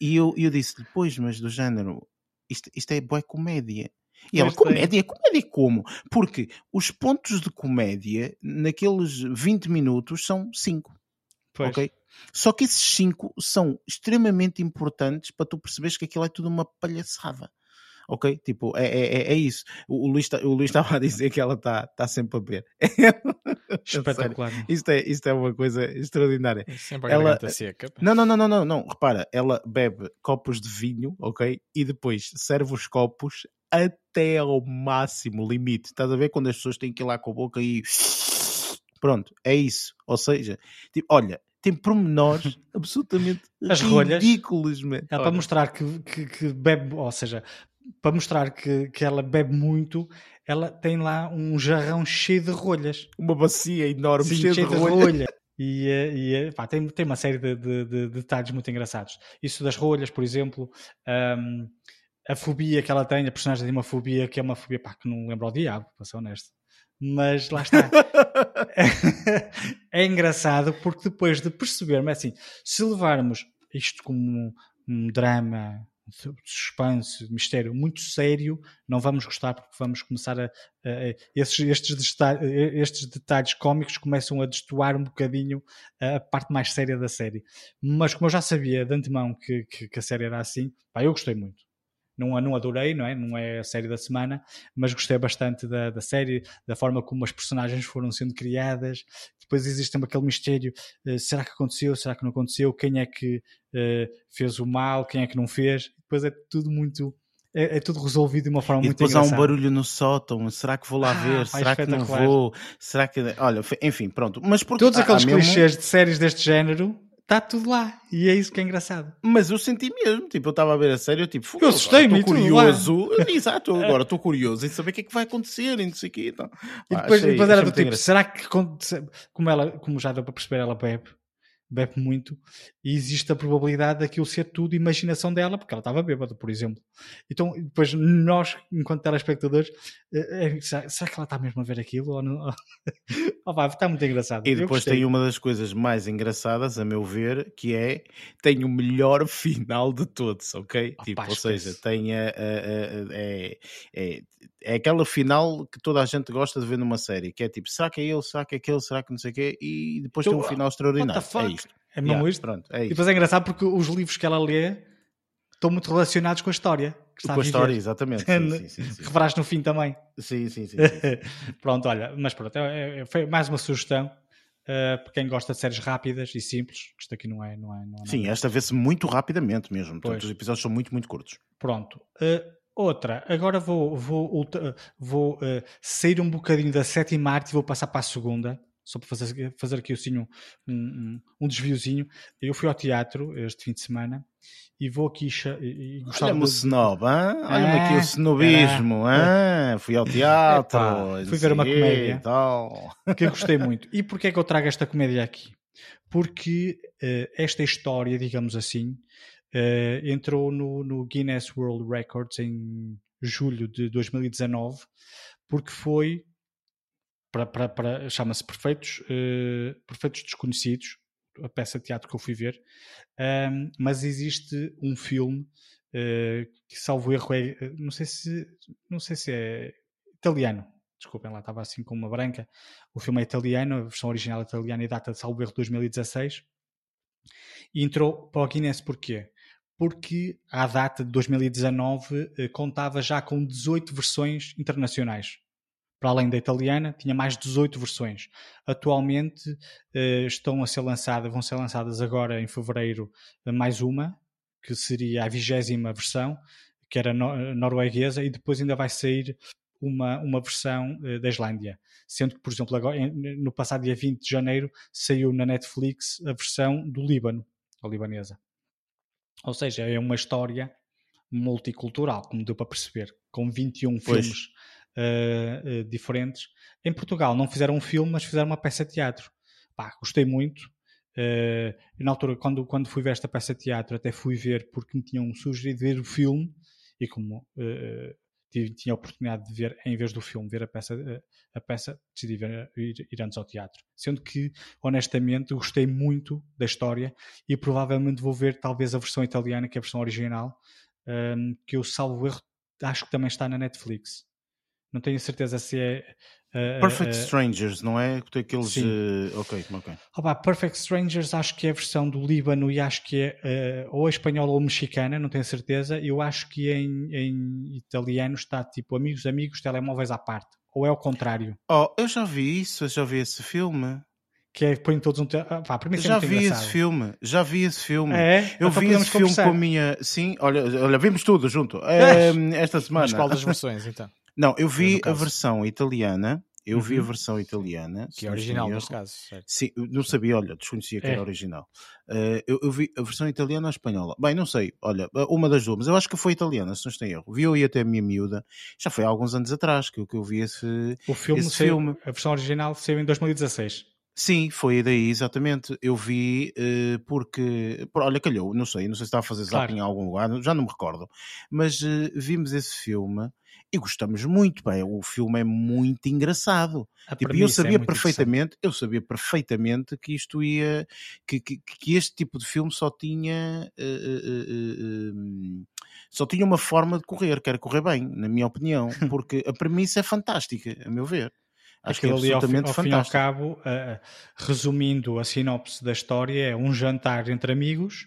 E eu, eu disse-lhe, pois, mas do género, isto, isto é boa comédia. E ela, comédia? Comédia como? Porque os pontos de comédia naqueles 20 minutos são 5, Pois. ok? Só que esses 5 são extremamente importantes para tu perceberes que aquilo é tudo uma palhaçada. Ok? Tipo, é, é, é- é isso. O, o Luís tá- o Luís estava a dizer que ela está tá sempre a ver. [LAUGHS] Espetacular. Isto é, isto é uma coisa extraordinária. Sempre a Ela- seca. Não, não, não, não, não, não. Repara, ela bebe copos de vinho, ok? E depois serve os copos até ao máximo limite. Estás a ver quando as pessoas têm que ir lá com a boca e [SNIFFS] Pronto, é isso. Ou seja, tipo, olha, tem pormenores [LAUGHS] absolutamente As rolhas. ridículos, man. É para mostrar que, que, que bebe, ou seja, para mostrar que, que ela bebe muito, ela tem lá um jarrão cheio de rolhas. uma bacia enorme, Sim, cheia de cheio rolha. E, eh, e eh, pá, tem, tem uma série de, de- de detalhes muito engraçados. Isso das rolhas, por exemplo, ahm, a fobia que ela tem, a personagem tem uma fobia que é uma fobia pá, que não lembra o diabo, para ser honesto. Mas lá está. [LAUGHS] é engraçado porque depois de percebermos, é assim, se levarmos isto como um, um drama, um suspense, mistério muito sério, não vamos gostar porque vamos começar a. a- a- esses, estes, desta- estes detalhes cómicos começam a destoar um bocadinho a parte mais séria da série. Mas como eu já sabia de antemão que, que, que a série era assim, pá, eu gostei muito. Não, não adorei, não é? Não é a série da semana, mas gostei bastante da, da série, da forma como as personagens foram sendo criadas. Depois existe aquele mistério: eh, será que aconteceu? Será que não aconteceu? Quem é que eh, fez o mal? Quem é que não fez? Depois é tudo muito. É, é tudo resolvido de uma forma E muito depois há um engraçada. barulho no sótão. Será que vou lá Ah, ver? Será que não vou? Será que. Olha, enfim, pronto. Mas porque Todos aqueles há mesmo- clichês de séries deste género, está tudo lá. E é isso que é engraçado. Mas eu senti mesmo, tipo, eu estava a ver a série, eu tipo, "Fogo, Eu assustei-me [LAUGHS] agora e Estou tudo lá." curioso, Exato, eu agora estou curioso em saber o que é que vai acontecer e não sei o quê. Então. E Pá, depois, achei- depois era do tipo, será que como ela, como já deu para perceber, ela bebe, bebe muito, e existe a probabilidade daquilo ser tudo imaginação dela, porque ela estava bêbada, por exemplo. Então, depois nós, enquanto telespectadores, eh, será, será que ela está mesmo a ver aquilo? Ou não? [LAUGHS] Oh, pá, está muito engraçado. E depois tem uma das coisas mais engraçadas, a meu ver, que é tem o melhor [LAUGHS] final de todos, ok? Ah, tipo, pá, ou seja, tem a, a- a- é, é, é aquela final que toda a gente gosta de ver numa série, que é tipo, será que é ele, será que é aquele, será que não sei o quê, e depois Então, tem um final What extraordinário. É isto. É mesmo Yeah, isto? Pronto, é E isto. depois é engraçado porque os livros que ela lê estão muito relacionados com a história. Com a viver. história, exatamente. Sim, [LAUGHS] sim, sim. Revelaste no fim também. Sim, sim, sim, sim, [LAUGHS] pronto, olha, mas pronto, é- é- foi mais uma sugestão uh, para quem gosta de séries rápidas e simples. que Isto aqui não é, não é, não é Sim, nada. esta vê-se muito rapidamente mesmo. Portanto, os episódios são muito, muito curtos. Pronto. Uh, outra, agora vou, vou, vou uh, sair um bocadinho da sétima arte e vou passar para a segunda. Só para fazer, fazer aqui assim, um, um, um desviozinho. Eu fui ao teatro este fim de semana e vou aqui e, e gostava Olha-me o de- snob, hã? olha-me aqui Ah, o snobismo. hã? Fui ao teatro, Epá, fui ver uma comédia. tal. que eu gostei muito. E porquê é que eu trago esta comédia aqui? Porque eh, esta história, digamos assim, eh, entrou no, no Guinness World Records em julho de 2019, porque foi para, chama-se Perfeitos, eh, Perfeitos Desconhecidos, a peça de teatro que eu fui ver, Ahm, mas existe um filme eh, que salvo erro é, não sei se não sei se é italiano, desculpem lá, estava assim com uma branca. O filme é italiano, a versão original é italiana e data de salvo erro 2016. E entrou para o Guinness porquê? Porque à data de 2019 eh, contava já com 18 versões internacionais. Para além da italiana, tinha mais 18 versões. Atualmente eh, estão a ser lançadas, vão ser lançadas agora em fevereiro eh, mais uma, que seria a vigésima versão, que era no- norueguesa, e depois ainda vai sair uma, uma versão da Islândia. Sendo que, por exemplo, agora, no passado dia 20 de janeiro, saiu na Netflix a versão do Líbano, a libanesa. Ou seja, é uma história multicultural, como deu para perceber, com 21 Pois. filmes eh, eh, diferentes. Em Portugal não fizeram um filme, mas fizeram uma peça de teatro. Pá, gostei muito. E na altura, quando, quando fui ver esta peça de teatro, até fui ver porque me tinham sugerido ver o filme e como tive- tinha a oportunidade de ver, em vez do filme, ver a peça, eh, a peça decidi ver, ir, ir antes ao teatro. Sendo que, honestamente, gostei muito da história e provavelmente vou ver talvez a versão italiana, que é a versão original, ehm, que eu salvo erro, acho que também está na Netflix. Não tenho certeza se é. Eh, Perfect eh, Strangers, não é? Aqueles. Sim. eh, ok, ok. Opa, Perfect Strangers acho que é a versão do Líbano e acho que é eh, ou espanhola ou mexicana, não tenho certeza. Eu acho que em, em italiano está tipo amigos, amigos, telemóveis à parte. Ou é o contrário, Oh, eu já vi isso, eu já vi esse filme. que é põem todos um. Te... Ah, pá, para mim é Já vi engraçado. esse filme, já vi esse filme. É? Eu Então vi esse filme conversar. com a minha. Sim, olha, olha vimos tudo junto. [LAUGHS] eh, esta semana. Mas qual das versões, então? [LAUGHS] Não, eu vi a versão italiana Eu vi a Uhum. versão italiana. Que é original neste caso. certo? Sim, não sabia, olha, desconhecia que É. era original. Eh, eu, eu vi a versão italiana ou espanhola? Bem, não sei, olha, uma das duas, mas eu acho que foi italiana, se não estou em erro. Vi eu e até a minha miúda, já foi há alguns anos atrás que, eu- que eu vi esse. O filme, Esse saiu- filme. a versão original saiu em 2016. Sim, foi daí, exatamente. Eu vi eh, porque, por- olha, calhou, não sei, não sei se estava a fazer Claro. zapping em algum lugar, já não me recordo, mas eh, vimos esse filme e gostamos muito, bem. O filme é muito engraçado. A Tipo, e eu é sabia muito perfeitamente, eu sabia perfeitamente que isto ia, que, que, que este tipo de filme só tinha, hum, só tinha uma forma de correr, que era correr bem, na minha opinião, [LAUGHS] porque a premissa é fantástica, a meu ver. Acho que é Aquilo ali, ao, fi- absolutamente ao fim e ao cabo, eh, resumindo a sinopse da história, é um jantar entre amigos,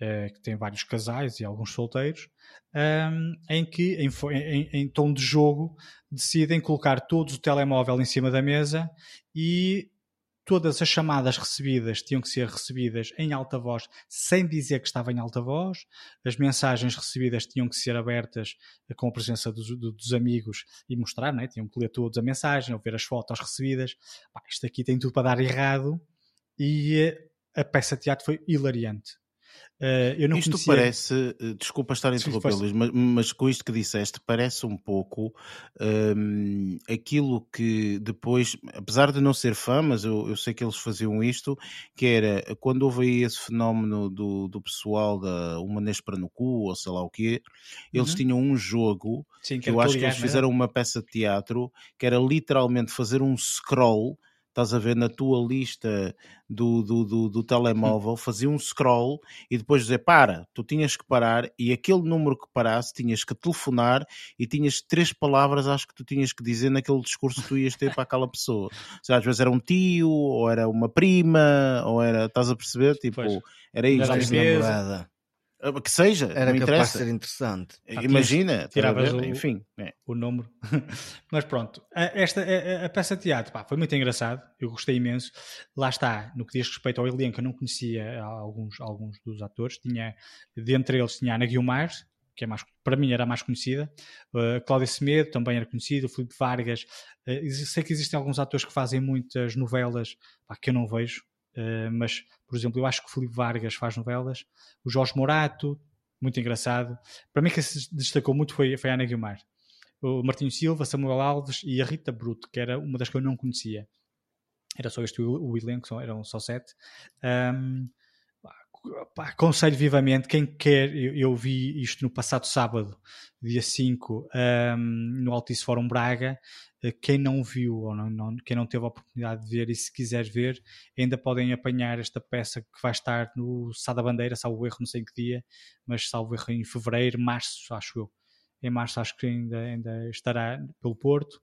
eh, que tem vários casais e alguns solteiros, ahm, em que, em, em- em tom de jogo, decidem colocar todos o telemóvel em cima da mesa e todas as chamadas recebidas tinham que ser recebidas em alta voz, sem dizer que estava em alta voz. As mensagens recebidas tinham que ser abertas eh, com a presença dos, do- dos amigos e mostrar, né? tinham que ler todos a mensagem, ou ver as fotos recebidas. Pá, isto aqui tem tudo para dar errado e eh, a peça de teatro foi hilariante. Eh, eu não Isto conhecia... parece, eh, desculpa estar a interromper. Luís, mas, mas com isto que disseste, parece um pouco hum, aquilo que depois, apesar de não ser fã, mas eu, eu sei que eles faziam isto, que era quando houve aí esse fenómeno do, do pessoal da uma Nespra no cu, ou sei lá o quê, eles Uhum. tinham um jogo Sim, que eu acho que eles fizeram uma peça de teatro que era literalmente fazer um scroll. Estás a ver na tua lista do, do, do, do telemóvel, fazia um scroll e depois dizer para, tu tinhas que parar e aquele número que parasse tinhas que telefonar e tinhas três palavras, acho que tu tinhas que dizer naquele discurso que tu ias ter para aquela pessoa. Ou seja, às vezes era um tio, ou era uma prima, ou era, estás a perceber? Tipo, Pois. era isto. Era namorada. Ah, Que seja, Era não capaz de ser interessante. Ah, Imagina, tiravas o- enfim. é. o número. [LAUGHS] Mas pronto, a- esta, a, a- peça de teatro pá, foi muito engraçado, eu gostei imenso. Lá está, no que diz respeito ao elenco, eu não conhecia alguns, alguns dos atores. Tinha, dentre eles, tinha a Ana Guilmar, que é mais, para mim era a mais conhecida, uh, Cláudia Semedo também era conhecida, Filipe Vargas. Uh, sei que existem alguns atores que fazem muitas novelas pá, que eu não vejo, mas, por exemplo, eu acho que o Filipe Vargas faz novelas, o Jorge Morato, muito engraçado. Para mim, quem se destacou muito foi, foi a Ana Guilmar o Martinho Silva, Samuel Alves e a Rita Bruto, que era uma das que eu não conhecia. Era só este o, o elenco, eram só sete. Ahm, aconselho vivamente, quem quer, eu, eu vi isto no passado sábado, dia 5, ahm, no Altice Fórum Braga. Eh, Quem não viu ou não, não- quem não teve a oportunidade de ver e se quiser ver, ainda podem apanhar esta peça que vai estar no Sá da Bandeira, salvo erro, não sei em que dia, mas salvo erro em fevereiro, março, acho eu em março acho que ainda, ainda estará pelo Porto.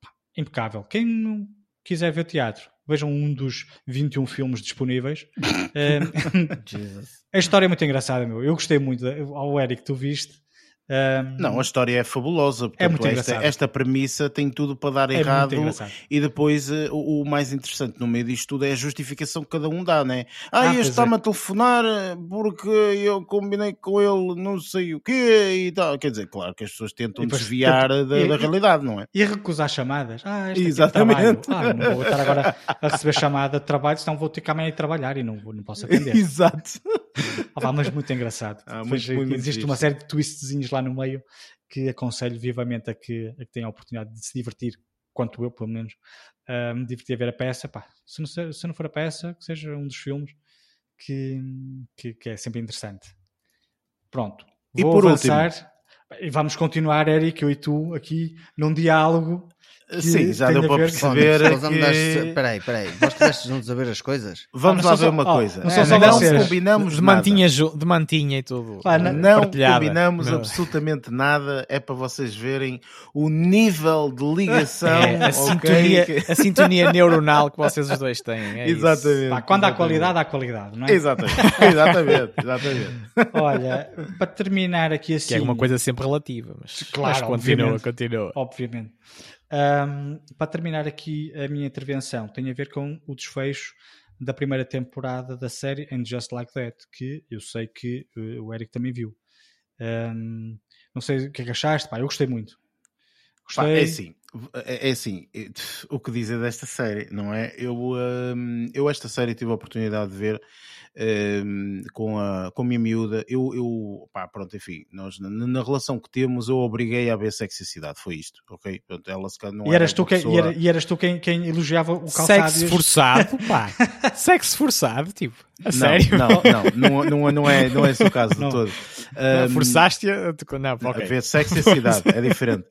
Pá, impecável. Quem não quiser ver teatro, vejam um dos 21 filmes disponíveis. [LAUGHS] [LAUGHS] Jesus. a história é muito engraçada, meu. Eu gostei muito. Ao Eric, tu viste. Hum, Não, a história é fabulosa. Portanto, É muito esta, engraçado. esta premissa tem tudo para dar é errado. E depois eh, o, o mais interessante no meio disto tudo é a justificação que cada um dá, né? Ah, Ah, este está-me é. a telefonar eh, porque eu combinei com ele não sei o quê e tal. Quer dizer, claro que as pessoas tentam depois desviar da, e- da realidade, não é? E recusar chamadas. Ah, este Exatamente. Trabalho. Ah, não vou estar agora a receber chamada de trabalho, senão vou ter que amanhã ir trabalhar e não, não posso atender. [LAUGHS] Exato. [LAUGHS] Ah, mas muito engraçado. Ah, muito, muito, muito existe fixe. uma série de twistzinhos lá no meio que aconselho vivamente a que, a que tenham a oportunidade de se divertir, quanto eu, pelo menos, a me divertir a ver a peça. Pá, se, não, se não for a peça, que seja um dos filmes que, que, que é sempre interessante. Pronto. E Vou por avançar. E vamos continuar, Eric, eu e tu, aqui num diálogo. Sim, já deu para ver- perceber Nós andaste... que... Peraí, peraí. Vós estiveste juntos a ver as coisas? Vamos Ah, lá são ver só- uma oh, coisa. não são só não vocês. combinamos de nada. mantinha, ju- de mantinha e tudo. Ah, não- Não combinamos Não. absolutamente nada, é para vocês verem o nível de ligação. [LAUGHS] É, a, ok? sintonia, que- a sintonia neuronal que vocês os dois têm. É isso. Exatamente. Pá, quando há qualidade, há qualidade, não é? Exatamente, [LAUGHS] exatamente, exatamente. Olha, para terminar aqui assim. Que é uma coisa sempre relativa, mas, Claro, mas continua, obviamente. continua. Obviamente. Ahm, para terminar aqui a minha intervenção, tem a ver com o desfecho da primeira temporada da série And Just Like That, que eu sei que eh, o Eric também viu. Ahm, não sei o que é que achaste, pá, eu gostei muito. Pá, Gostei. é assim, É, é assim, o que dizer desta série, não é? Eu, hum, eu esta série tive a oportunidade de ver um, com, a, com a minha miúda. Eu, eu pá, pronto, enfim, nós na, na, relação que temos, eu obriguei a ver sexicidade, foi isto, ok? Portanto, ela se não e, eras tu quem, pessoa... e, era, e eras tu quem, quem elogiava o calçado. Sexo forçado, pá. [LAUGHS] Sexo forçado, tipo. A não, sério? Não, não, não, não, não, é, não é esse o caso de [LAUGHS] todo. Um, Forçaste-a? Não, okay. A ver sexo e cidade, é diferente.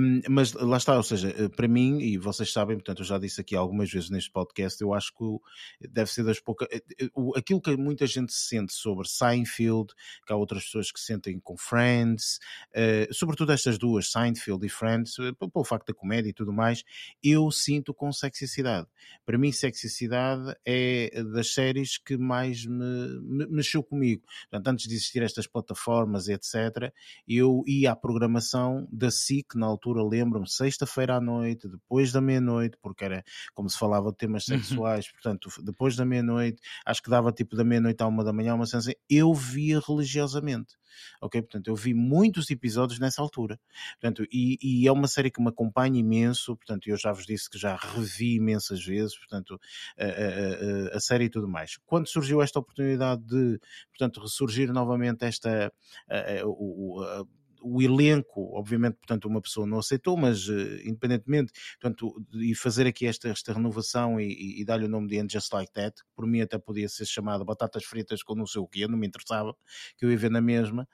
Um, mas lá está, ou seja, eh, para mim, e vocês sabem, portanto, eu já disse aqui algumas vezes neste podcast, eu acho que deve ser das poucas. Eh, eh, aquilo que muita gente sente sobre Seinfeld, que há outras pessoas que sentem com Friends, uh, sobretudo estas duas, Seinfeld e Friends, pelo facto da comédia e tudo mais, eu sinto com sexicidade. Para mim, sexicidade é das séries que mais me, me, mexeu comigo. Portanto, antes de existir estas plataformas, etc., eu ia à programação da SIC, na altura lembro-me, sexta-feira à noite, depois da meia-noite, porque era como se falava de temas uhum. sexuais, portanto, depois da meia-noite, acho que dava tipo da meia-noite à uma da manhã, uma sensação, eu via religiosamente ok? Portanto, eu vi muitos episódios nessa altura, portanto, e, e, é uma série que me acompanha imenso, portanto, eu já vos disse que já revi imensas vezes, portanto, a, a, a, a série e tudo mais. Quando surgiu esta oportunidade de, portanto, ressurgir novamente esta, a, o elenco, obviamente, portanto, uma pessoa não aceitou, mas uh, independentemente, portanto, e fazer aqui esta, esta renovação e, e, dar-lhe o nome de And Just Like That, que por mim até podia ser chamada Batatas Fritas com não sei o quê, não me interessava, que eu ia ver na mesma.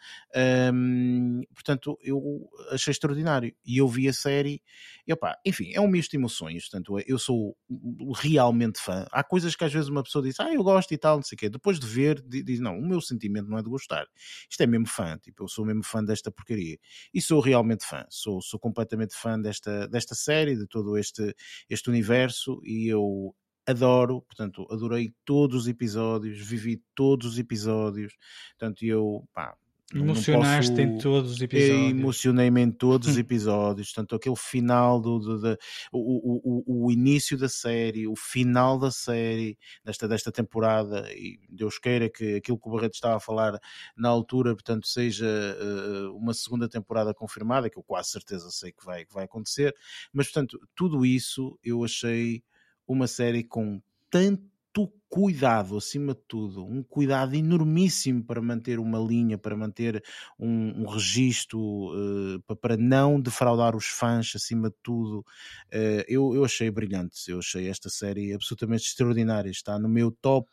Um, portanto, eu achei extraordinário. E eu vi a série, e opa, enfim, é um misto de emoções, portanto, eu sou realmente fã. Há coisas que às vezes uma pessoa diz, ah, eu gosto e tal, não sei o quê. Depois de ver, diz, não, o meu sentimento não é de gostar. Isto é mesmo fã, tipo, eu sou mesmo fã desta porcaria E sou realmente fã, sou, sou completamente fã desta, desta série, de todo este, este universo, e eu adoro, portanto, adorei todos os episódios, vivi todos os episódios, portanto, eu, pá, Emocionaste posso... em todos os episódios. Emocionei-me em todos os episódios. Tanto aquele final do, do, do o, o, o, início da série, o final da série desta, desta temporada, e Deus queira que aquilo que o Barreto estava a falar na altura, portanto, seja uh, uma segunda temporada confirmada, que eu quase certeza sei que vai, que vai acontecer. Mas, portanto, tudo isso eu achei uma série com tanto cuidado, acima de tudo, um cuidado enormíssimo para manter uma linha, para manter um, um registro, uh, para não defraudar os fãs, acima de tudo. Uh, eu, eu achei brilhante, eu achei esta série absolutamente extraordinária, está no meu top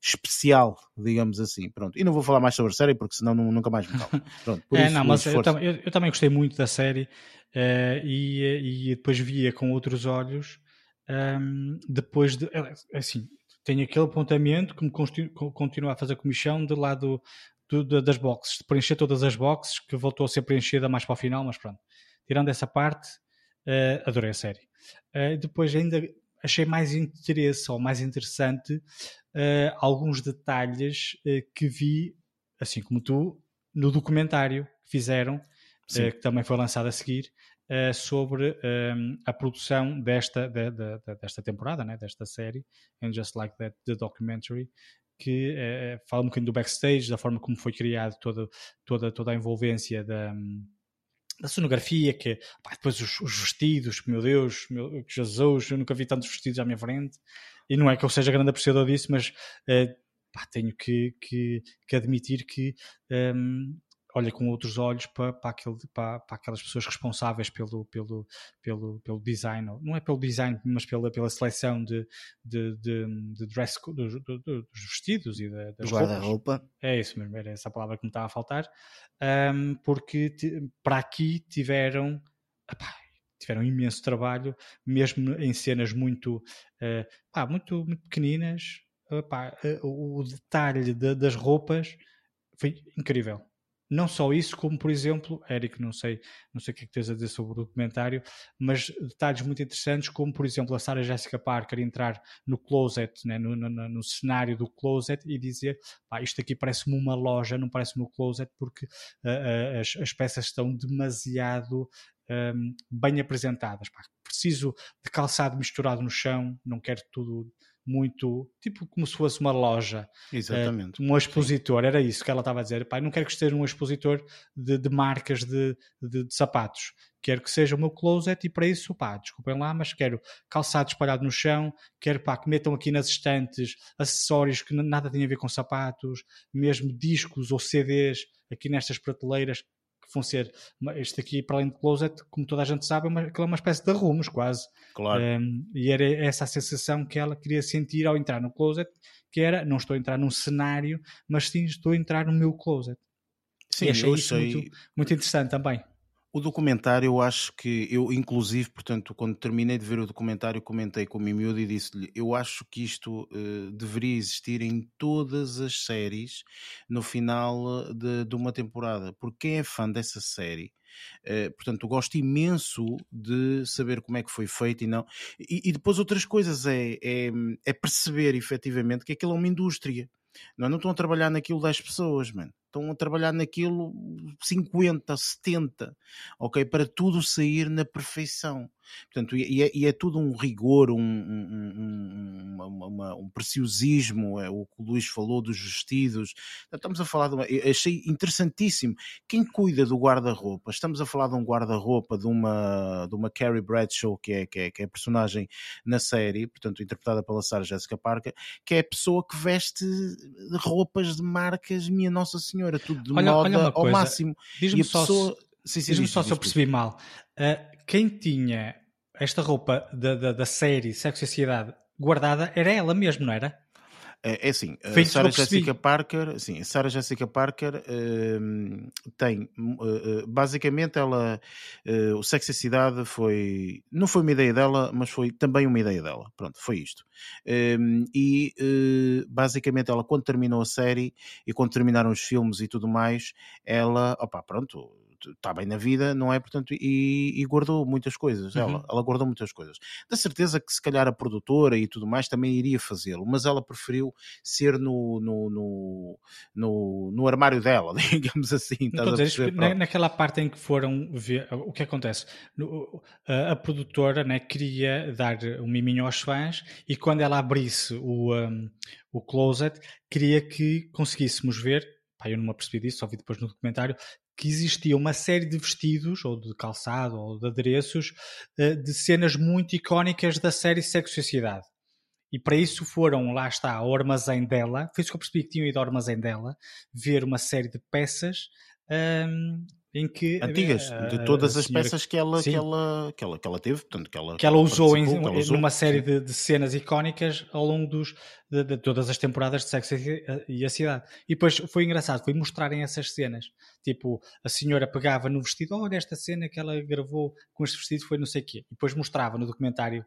especial, digamos assim. Pronto. E não vou falar mais sobre a série porque senão nunca mais me falo. [LAUGHS] Pronto, é, isso, não, mas eu, eu, eu, também gostei muito da série uh, e, e depois via com outros olhos. Um, depois de assim tenho aquele apontamento que me continua a fazer comissão do lado do, do, das boxes, de preencher todas as boxes, que voltou a ser preenchida mais para o final, mas pronto. Tirando essa parte, uh, adorei a série. Uh, depois ainda achei mais interesse ou mais interessante uh, alguns detalhes que vi, assim como tu, no documentário que fizeram, que também foi lançado a seguir, uh, sobre um, ehm, a produção desta, de, de, de, desta temporada, né, desta série, And Just Like That, The Documentary, que uh, fala um bocadinho do backstage, da forma como foi criado toda, toda, toda a envolvência da, da sonografia, que pá, depois os, os, vestidos, meu Deus, meu, Jesus, eu nunca vi tantos vestidos à minha frente, e não é que eu seja grande apreciador disso, mas uh, pá, tenho que, que, que, admitir que um, ehm, olha com outros olhos para, para, aquele, para, para, aquelas pessoas responsáveis pelo, pelo, pelo, pelo design, não é pelo design, mas pela, pela seleção de, de, de, de dress dos, dos vestidos e das guarda-roupa. É isso mesmo, era essa palavra que me estava a faltar, um, porque para aqui tiveram. Epá, tiveram imenso trabalho, mesmo em cenas muito, uh, pá, muito, muito pequeninas. Uh, o detalhe de, das roupas foi incrível não só isso, como por exemplo, Eric, não sei, não sei o que é que tens a dizer sobre o documentário, mas detalhes muito interessantes, como por exemplo a Sarah Jessica Parker entrar no closet, né, no, no, no cenário do closet e dizer pá, isto aqui parece-me uma loja, não parece-me um closet, porque uh, as, as, peças estão demasiado um, bem apresentadas. Pá, preciso de calçado misturado no chão, não quero tudo muito, tipo como se fosse uma loja, Exatamente. uh, um expositor, era isso que ela estava a dizer. Pai, não quero que esteja um expositor de, de marcas de, de, de, sapatos, quero que seja o meu closet e para isso, pá, desculpem lá, mas quero calçado espalhado no chão, quero pá, que metam aqui nas estantes acessórios que nada têm a ver com sapatos, mesmo discos ou CDs aqui nestas prateleiras vão ser este aqui para além de closet, como toda a gente sabe, é uma, é uma espécie de arrumos quase. Claro. Um, e era essa a sensação que ela queria sentir ao entrar no closet, que era não estou a entrar num cenário, mas sim estou a entrar no meu closet. Sim, e achei isso achei... muito, muito interessante também. O documentário, eu acho que eu, inclusive, portanto, quando terminei de ver o documentário, comentei com o Mimiúdo e disse-lhe: Eu acho que isto uh, deveria existir em todas as séries no final de, de uma temporada, porque quem é fã dessa série. Uh, portanto, gosto imenso de saber como é que foi feito e não. E, e depois outras coisas é, é, é, perceber efetivamente que aquilo é uma indústria. Não, não estão a trabalhar naquilo 10 pessoas, mano estão a trabalhar naquilo 50, 70, ok? Para tudo sair na perfeição. Portanto, e é, e é tudo um rigor, um, um, um, uma, um preciosismo, é o que o Luís falou dos vestidos. Estamos a falar de uma. Achei interessantíssimo. Quem cuida do guarda-roupa? Estamos a falar de um guarda-roupa de uma, de uma Carrie Bradshaw, que é, que, é, que é a personagem na série, portanto, interpretada pela Sarah Jessica Parker, que é a pessoa que veste roupas de marcas, minha Nossa Senhora senhora, tudo de olha, moda olha ao máximo. Diz-me só, pessoa... se, diz diz só se eu percebi mal. Uh, quem tinha esta roupa da, da, da série Sexo e Sociedade guardada era ela mesmo, não era? É, é assim, a Sarah Jessica Parker, sim, Sarah Jessica Parker uh, tem uh, basicamente ela uh, o Sexy Cidade foi não foi uma ideia dela, mas foi também uma ideia dela. Pronto, foi isto. Ehm, e basicamente ela quando terminou a série e quando terminaram os filmes e tudo mais, ela, opa, pronto, está bem na vida, não é? Portanto, e, e guardou muitas coisas. Uhum. Ela, ela guardou muitas coisas. Da certeza que se calhar a produtora e tudo mais também iria fazê-lo, mas ela preferiu ser no, no, no, no, no armário dela, [LAUGHS] digamos assim. Dizer, na, naquela parte em que foram ver o que acontece, a, a, produtora né, queria dar um miminho aos fãs e quando ela abrisse o, um, o closet, queria que conseguíssemos ver pá, eu não me apercebi disso, só vi depois no documentário, que existia uma série de vestidos, ou de calçado, ou de adereços, eh, de cenas muito icónicas da série Sexo e Sociedade. E para isso foram, lá está, ao armazém dela, foi isso que eu percebi que tinham ido ao armazém dela, ver uma série de peças um, em que antigas uh, de todas as peças que ela, que ela que ela que ela teve portanto que ela que ela usou em, ela usou, numa série de, de, cenas icónicas ao longo dos de, de, todas as temporadas de Sexo e a Cidade. E depois foi engraçado foi mostrarem essas cenas. Tipo a senhora pegava no vestido olha esta cena que ela gravou com este vestido foi não sei o quê. E depois mostrava no documentário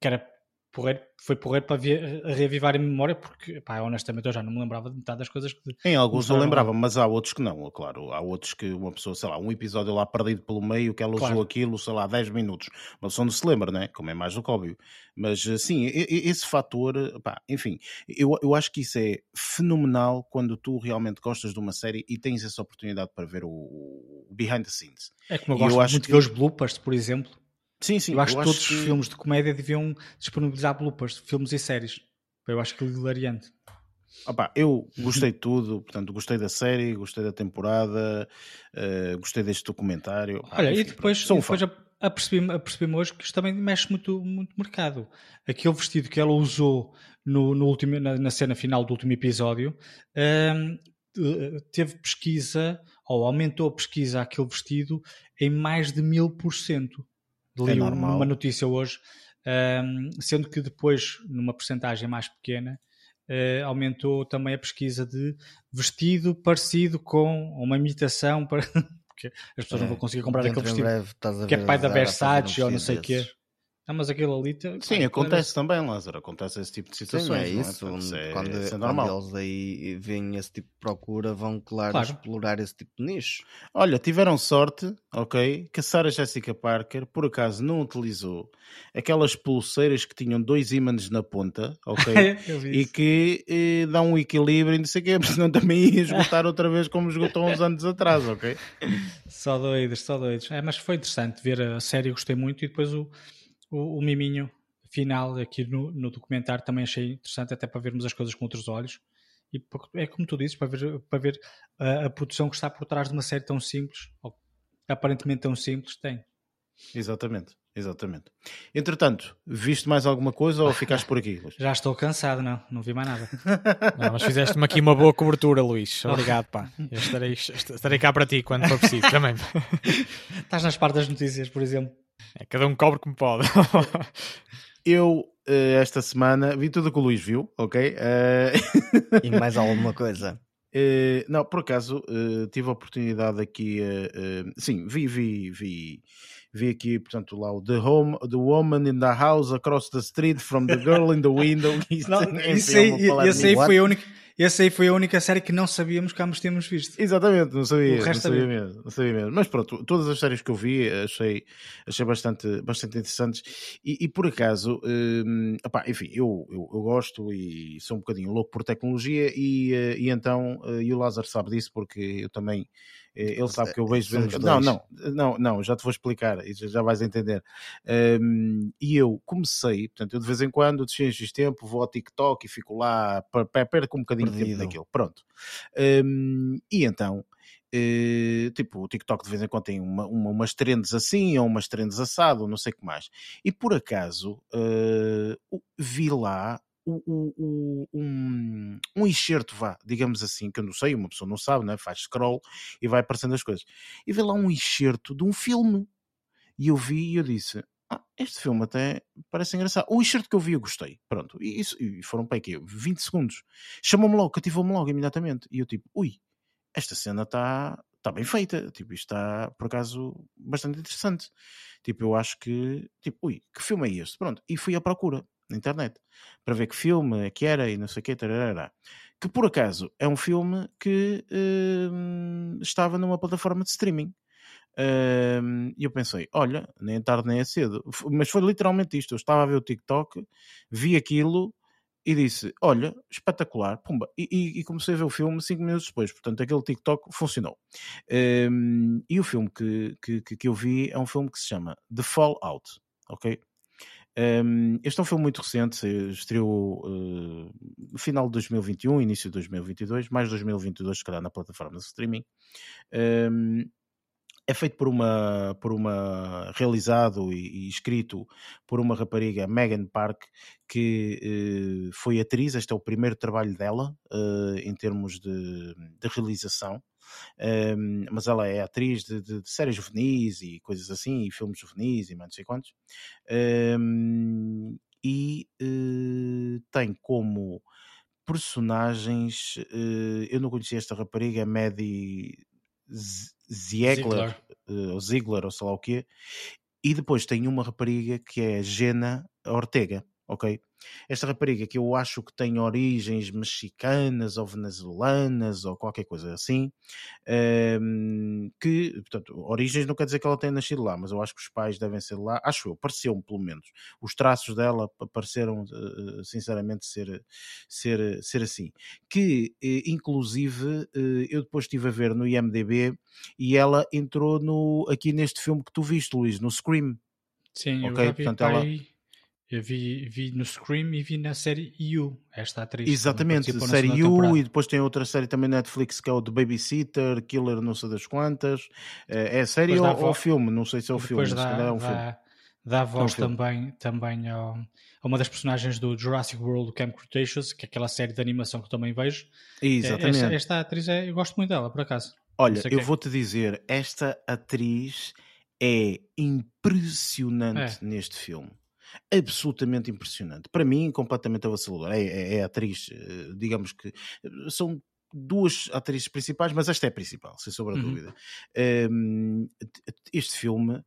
que era porreiro, foi porreiro para ver, reavivar a memória, porque, pá, honestamente eu já não me lembrava de metade das coisas que. Em alguns eu lembrava, mas há outros que não, claro. Há outros que uma pessoa, sei lá, um episódio lá perdido pelo meio, que ela claro. usou aquilo, sei lá, 10 minutos. Uma pessoa não se lembra, né? Como é mais do que óbvio. Mas, sim, esse fator, pá, enfim, eu, eu acho que isso é fenomenal quando tu realmente gostas de uma série e tens essa oportunidade para ver o, o behind the scenes. É como eu gosto eu muito que... de ver os bloopers, por exemplo. Sim, sim. Eu acho eu que todos que... os filmes de comédia deviam disponibilizar bloopers, filmes e séries. Eu acho que é hilariante. Opa, eu gostei de tudo, portanto, gostei da série, gostei da temporada, uh, gostei deste documentário. Olha, enfim, e depois, e depois apercebi-me apercebi hoje que isto também mexe muito, muito mercado. Aquele vestido que ela usou no, no último, na, na, cena final do último episódio ehm, teve pesquisa, ou aumentou a pesquisa aquele vestido em mais de mil por cento li é uma notícia hoje, um, sendo que depois, numa porcentagem mais pequena, uh, aumentou também a pesquisa de vestido parecido com uma imitação [LAUGHS] para. porque as pessoas é, não vão conseguir comprar aquele vestido. Breve, que é pai da Versace ou não sei o quê. Ah, mas aquilo ali. Sim, acontece também, Lázaro. Acontece esse tipo de situações. Sim, é, isso. É? Isso é, quando, isso é normal. quando eles aí veem esse tipo de procura, vão, claro, claro, explorar esse tipo de nicho. Olha, tiveram sorte, ok, que a Sarah Jessica Parker, por acaso, não utilizou aquelas pulseiras que tinham dois ímãs na ponta, ok? [LAUGHS] e que eh, dão um equilíbrio e não sei o quê, [LAUGHS] porque senão também ia esgotar outra vez como esgotou uns anos atrás, ok? [LAUGHS] Só doidos, só doidos. É, mas foi interessante ver a série, gostei muito e depois o o, o Miminho final aqui no, no documentário também achei interessante, até para vermos as coisas com outros olhos. E é como tu dizes, para ver, para ver a, a produção que está por trás de uma série tão simples, ou aparentemente tão simples, tem. Exatamente, exatamente. Entretanto, viste mais alguma coisa ou ficaste por aqui? Luís? [LAUGHS] Já estou cansado, não, não vi mais nada. [LAUGHS] Não, mas fizeste-me aqui uma boa cobertura, Luís. Obrigado, pá. Eu estarei, estarei cá para ti quando for preciso também. [LAUGHS] Estás nas partes das notícias, por exemplo. É, cada um cobre como pode. [LAUGHS] Eu, eh, esta semana, vi tudo o que o Luís viu, ok? Eh, [LAUGHS] E mais alguma coisa. Eh, não, por acaso eh, tive a oportunidade aqui, sim, vi, vi, vi, vi aqui, portanto, lá o The Home, The Woman in the House Across the Street from the Girl in the Window. [LAUGHS] Isto, Não, isso aí, esse, aí foi a única, esse aí foi a única série que não sabíamos que ambos temos visto. Exatamente, não sabia, O não resto sabia mesmo, não sabia mesmo. Mas pronto, todas as séries que eu vi achei, achei bastante, bastante interessantes e, e por acaso, hum, epá, enfim, eu, eu, eu gosto e sou um bocadinho louco por tecnologia e, eh, e então, eh, e o Lázaro sabe disso porque eu também, ele sabe que eu vejo... Somos não, não, não, não, já te vou explicar, já vais entender. Hum, e eu comecei, portanto, eu de vez em quando, de X X tempo, vou ao TikTok e fico lá, per- per- perco um bocadinho de tempo Perdido. naquilo, pronto. Hum, e então, eh, tipo, o TikTok de vez em quando tem uma, uma- umas trends assim, ou umas trends assado, ou não sei o que mais. E por acaso, eh, o- vi lá o- um, um enxerto, vá, digamos assim, que eu não sei, uma pessoa não sabe, né? faz scroll e vai aparecendo as coisas. E vi lá um enxerto de um filme. E eu vi e eu disse, ah, este filme até parece engraçado. O enxerto que eu vi eu gostei. Pronto. E, isso, e foram para aqui 20 segundos. Chamou-me logo, cativou-me logo imediatamente. E eu tipo, ui, esta cena está tá bem feita. Tipo, isto está, por acaso, bastante interessante. Tipo, eu acho que, tipo, ui, que filme é este? Pronto. E fui à procura na internet para ver que filme é que era e não sei o que, tarará. que por acaso é um filme que hum, estava numa plataforma de streaming. Hum, E eu pensei, olha, nem é tarde nem é cedo. Mas foi literalmente isto. Eu estava a ver o TikTok, vi aquilo e disse, olha, espetacular, pumba. E, e- e comecei a ver o filme cinco minutos depois. Portanto, aquele TikTok funcionou. Hum, e o filme que, que- que eu vi é um filme que se chama The Fallout, ok? Um, este é um filme muito recente, estreou uh, no final de 2021, início de 2022, mais 2022, se calhar, na plataforma de streaming. Um, é feito por uma, por uma realizado e, e escrito por uma rapariga, Megan Park, que eh, foi atriz. Este é o primeiro trabalho dela eh, em termos de, de realização. Um, mas ela é atriz de, de- de séries juvenis e coisas assim, e filmes juvenis e mais não sei quantos. Um, e eh, tem como personagens, eh, eu não conhecia esta rapariga, Maddie Z- Ziegler, eh, ou Ziegler, ou sei lá o quê, e depois tem uma rapariga que é Jenna Ortega, ok? Esta rapariga que eu acho que tem origens mexicanas ou venezuelanas ou qualquer coisa assim, ehm, que, portanto, origens não quer dizer que ela tenha nascido lá, mas eu acho que os pais devem ser lá, acho eu, pareceu-me pelo menos. Os traços dela pa- pareceram, eh, sinceramente, ser, ser, ser assim. Que, eh, inclusive, eh, eu depois estive a ver no IMDB e ela entrou no, aqui neste filme que tu viste, Luís, no Scream. Sim, eu Ok, já vi, portanto, pai, ela- eu vi, vi no Scream e vi na série You, esta atriz. Exatamente, na série You temporada. e depois tem outra série também na Netflix que é o The Babysitter, Killer não sei das quantas. Eh, É série Depois ou, dá vo- ou filme? Não sei se é o filme, mas se dá, calhar é um filme. dá, dá voz filme. também, também ao- a uma das personagens do Jurassic World, do Camp Cretaceous, que é aquela série de animação que eu também vejo. É, Exatamente. Esta, esta atriz, é, eu gosto muito dela, por acaso. Olha, sei eu vou-te dizer, esta atriz é impressionante É. neste filme. Absolutamente impressionante. Para mim, completamente avassaladora. É, é, é a atriz, eh, digamos que eh, são duas atrizes principais, mas esta é a principal, sem sombra de Uhum. dúvida. Ehm, este filme.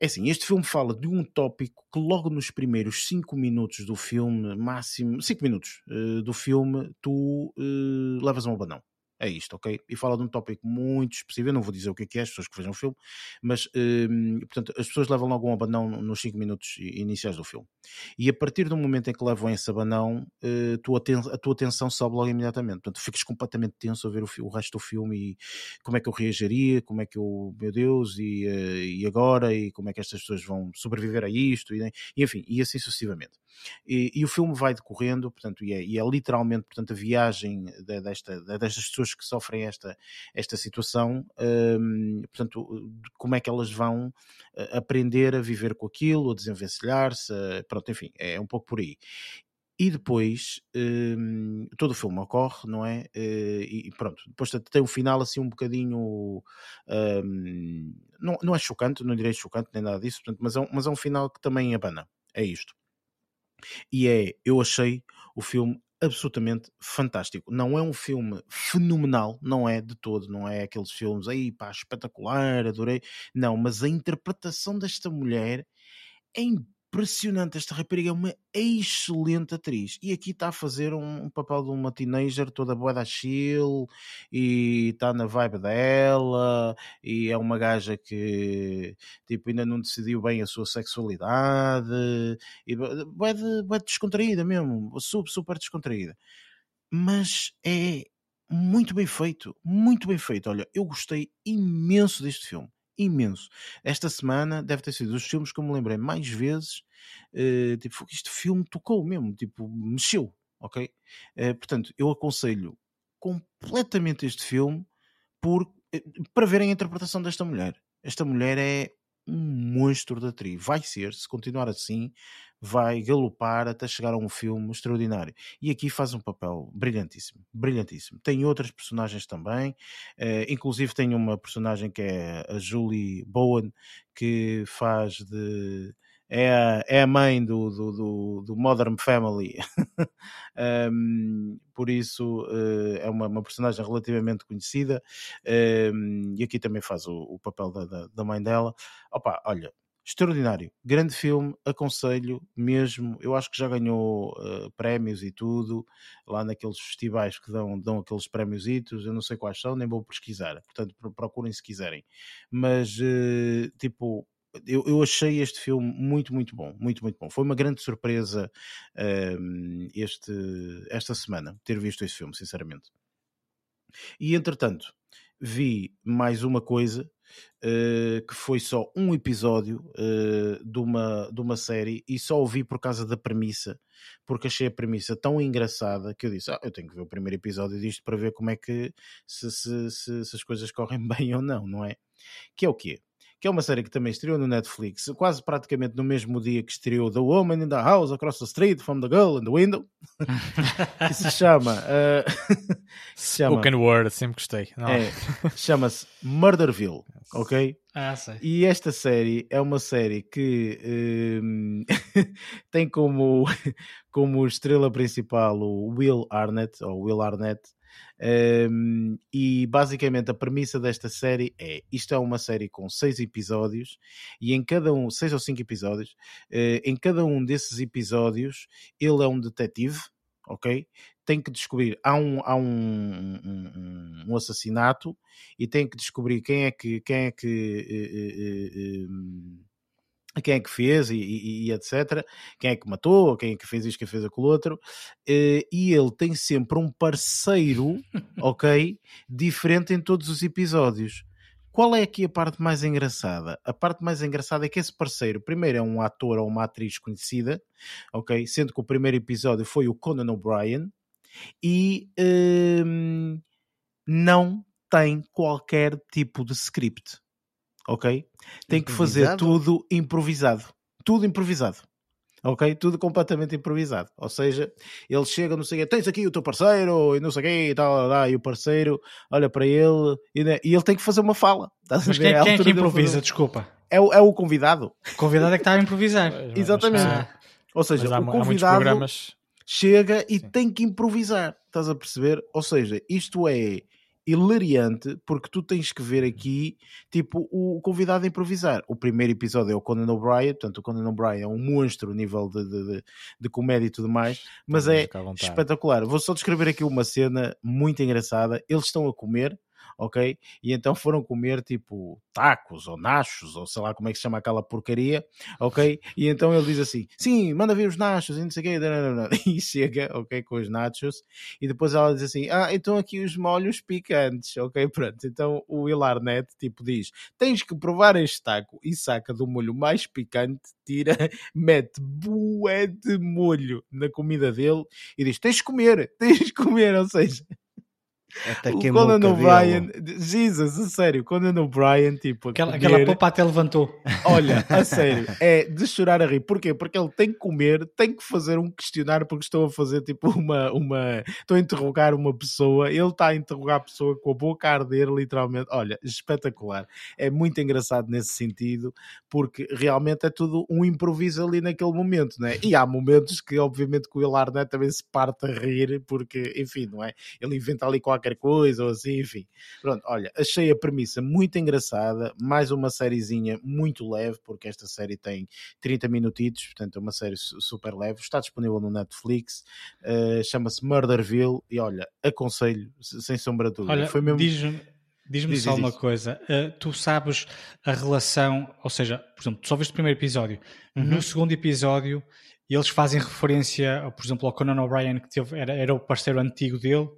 É assim, este filme fala de um tópico que logo nos primeiros 5 minutos do filme, máximo 5 minutos eh, do filme, tu eh, levas um abanão. É isto, ok? E fala de um tópico muito específico. Eu não vou dizer o que é que é, as pessoas que vejam o filme, mas, hum, portanto, as pessoas levam logo um abanão nos 5 minutos iniciais do filme. E a partir do momento em que levam esse abanão, tua a tua atenção sobe logo imediatamente. Portanto, ficas completamente tenso a ver o, o, resto do filme e como é que eu reagiria, como é que eu, meu Deus, e, uh, e agora, e como é que estas pessoas vão sobreviver a isto, e, e enfim, e assim sucessivamente. E, e, o filme vai decorrendo, portanto, e é, e é literalmente portanto, a viagem de, desta, de, destas pessoas que sofrem esta, esta situação, um, portanto, como é que elas vão eh, aprender a viver com aquilo, a desenvencilhar-se, pronto, enfim, é um pouco por aí. E depois um, todo o filme ocorre, não é? Uh, e pronto, depois tem um final assim um bocadinho. Um, não, não é chocante, não direi chocante nem nada disso, portanto, mas, é um, mas é um final que também abana. É isto. E é, eu achei o filme absolutamente fantástico. Não é um filme fenomenal, não é de todo, não é aqueles filmes aí, pá, espetacular, adorei. Não, mas a interpretação desta mulher é impressionante. Esta rapariga é uma excelente atriz. E aqui está a fazer um, um papel de uma teenager toda boa da chill e está na vibe dela. E é uma gaja que tipo, ainda não decidiu bem a sua sexualidade. E vai de, de descontraída mesmo, super, super descontraída. Mas é muito bem feito, muito bem feito. Olha, eu gostei imenso deste filme imenso. Esta semana deve ter sido dos filmes que eu me lembrei mais vezes. Uh, tipo, este filme tocou mesmo, tipo, mexeu, ok? Uh, portanto, eu aconselho completamente este filme por, uh, para verem a interpretação desta mulher. Esta mulher é um monstro da atriz. Vai ser, se continuar assim, vai galopar até chegar a um filme extraordinário. E aqui faz um papel brilhantíssimo, brilhantíssimo. Tem outras personagens também, uh, inclusive tem uma personagem que é a Julie Bowen, que faz de é a, é a mãe do, do, do, do Modern Family, [LAUGHS] um, por isso uh, é uma, uma, personagem relativamente conhecida um, e aqui também faz o, o papel da, da, da, mãe dela. Opa, olha, extraordinário, grande filme, aconselho mesmo. Eu acho que já ganhou uh, prémios e tudo lá naqueles festivais que dão, dão aqueles prémios. Eu não sei quais são, nem vou pesquisar, portanto procurem se quiserem. Mas uh, tipo eu, eu, achei este filme muito, muito bom, muito, muito bom. Foi uma grande surpresa uh, este, esta semana ter visto este filme, sinceramente. E entretanto, vi mais uma coisa que foi só um episódio uh, de, uma, de uma série e só o vi por causa da premissa, porque achei a premissa tão engraçada que eu disse: ah, eu tenho que ver o primeiro episódio disto para ver como é que se, se, se, se as coisas correm [LAUGHS] bem ou não, não é? Que é o quê? Que é uma série que também estreou no Netflix, quase praticamente no mesmo dia que estreou The Woman in the House Across the Street from the Girl in the Window, [LAUGHS] que se chama, uh, [LAUGHS] se chama Spoken Word, sempre gostei. É, chama-se Murderville, [LAUGHS] ok? Ah, sei. E esta série é uma série que um, tem como, como estrela principal o Will Arnett, ou Will Arnett, um, e basicamente a premissa desta série é: isto é uma série com seis episódios, e em cada um, seis ou cinco episódios, uh, em cada um desses episódios, ele é um detetive, ok? Tem que descobrir, há um, há um, um, um assassinato e tem que descobrir quem é que, quem é que uh, uh, quem é que fez e, e, e, etc. Quem é que matou, quem é que fez isto, quem fez aquilo outro. Eh, e ele tem sempre um parceiro, ok? Diferente em todos os episódios. Qual é aqui a parte mais engraçada? A parte mais engraçada é que esse parceiro, primeiro, é um ator ou uma atriz conhecida, ok? Sendo que o primeiro episódio foi o Conan O'Brien e um, não tem qualquer tipo de script ok? Tem que fazer tudo improvisado. Tudo improvisado. Ok? Tudo completamente improvisado. Ou seja, ele chega, não sei o quê, tens aqui o teu parceiro e não sei o quê e tal, lá, e o parceiro olha para ele e, né, e ele tem que fazer uma fala. [LAUGHS] Mas quem, é quem é que improvisa? Desculpa. É o, é o convidado. O convidado é que está a improvisar. [LAUGHS] Exatamente. Ah. Ou seja, há, o convidado programas... chega e Sim. tem que improvisar. Estás a perceber? Ou seja, isto é hilariante porque tu tens que ver aqui tipo o convidado a improvisar. O primeiro episódio é o Conan O'Brien, portanto o Conan O'Brien é um monstro a nível de, de, de, de comédia e tudo mais, mas é espetacular. Vou só descrever aqui uma cena muito engraçada. Eles estão a comer ok? E então foram comer tipo tacos ou nachos, ou sei lá como é que se chama aquela porcaria, ok? E então ele diz assim: sim, manda vir os nachos e não sei o quê, [LAUGHS] e chega, ok, com os nachos, e depois ela diz assim: ah, então aqui os molhos picantes, ok? [LAUGHS] Pronto, então o Will Arnett tipo diz: tens que provar este taco e saca do molho mais picante, tira, [LAUGHS] mete bué de molho na comida dele e diz: tens de comer, tens de comer, ou seja. Até o Conan O'Brien, Jesus, a sério, Conan O'Brien, tipo, aquela, comer... aquela popa até levantou. [LAUGHS] Olha, a sério, é de chorar a rir. Porquê? Porque ele tem que comer, tem que fazer um questionário, porque estou a fazer tipo uma, uma. Estou a interrogar uma pessoa, ele está a interrogar a pessoa com a boca a arder, literalmente. Olha, espetacular. É muito engraçado nesse sentido, porque realmente é tudo um improviso ali naquele momento, né? E há momentos que, obviamente, que o Will Arnett também se parte a rir, porque, enfim, não é? Ele inventa ali qualquer qualquer coisa ou assim, enfim. Pronto, olha, achei a premissa muito engraçada, mais uma sériezinha muito leve, porque esta série tem 30 minutitos, portanto é uma série super leve, está disponível no Netflix, uh, chama-se Murderville e olha, aconselho, sem sombra de dúvida. Olha, Foi mesmo... diz-me Diz-me só uma coisa, uh, tu sabes a relação, ou seja, por exemplo, tu só viste o primeiro episódio, uhum. no segundo episódio eles fazem referência, por exemplo, ao Conan O'Brien que teve, era, era o parceiro antigo dele,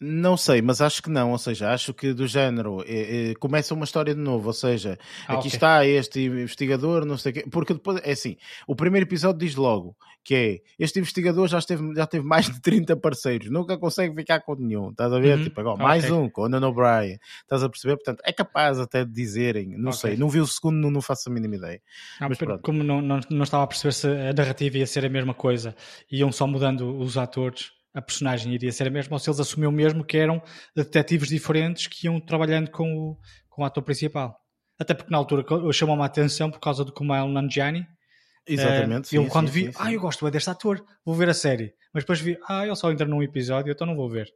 não sei, mas acho que não. Ou seja, acho que do género é, é, começa uma história de novo. Ou seja, ah, aqui okay. está este investigador, não sei o quê. Porque depois, é assim, o primeiro episódio diz logo que é este investigador já, esteve, já teve mais de 30 parceiros, nunca consegue ficar com nenhum. Estás a ver? Uhum. Tipo, agora, mais okay. um, Conan O'Brien. Estás a perceber? Portanto, é capaz até de dizerem, não okay. sei, não vi o segundo, não, não faço a mínima ideia. Não, mas como não, não, não estava a perceber se a narrativa ia ser a mesma coisa, iam só mudando os atores a personagem iria ser a mesma ou se eles assumiam mesmo que eram detetives diferentes que iam trabalhando com o, com o ator principal. Até porque na altura chamou-me a atenção por causa do Kumail Nanjiani. Exatamente. Uh, eu quando sim, vi, sim, ah, eu gosto deste ator, vou ver a série. Mas depois vi, ah, ele só entra num episódio, então não vou ver.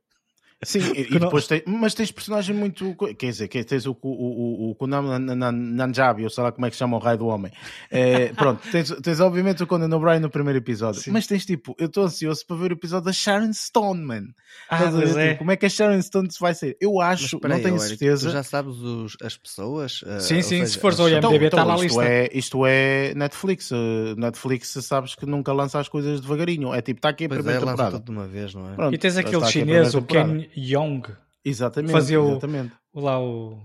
Sim, e, depois tem, mas tens personagem muito. Quer dizer, tens o, o, o, o Nanjabi, ou sei lá como é que chama o raio do homem. É, [LAUGHS] pronto, tens, tens obviamente o Conan O'Brien no primeiro episódio, Sim. mas tens tipo, eu estou ansioso para ver o episódio da Sharon Stone, man. Ah, mas é. Tipo, como é que a Sharon Stone se vai ser? Eu acho, não tenho Eric, certeza. Tu já sabes os, as pessoas? Uh, sim, sim, seja, se fores ao IMDB, está então, lá a lista. É, isto é Netflix. Uh, Netflix, sabes que nunca lança as coisas devagarinho. É tipo, está aqui a pois primeira é, temporada. tudo de uma vez, não é? Pronto, e tens aquele chinês, o Ken Young Exatamente. Fazia o, exatamente. O, lá o.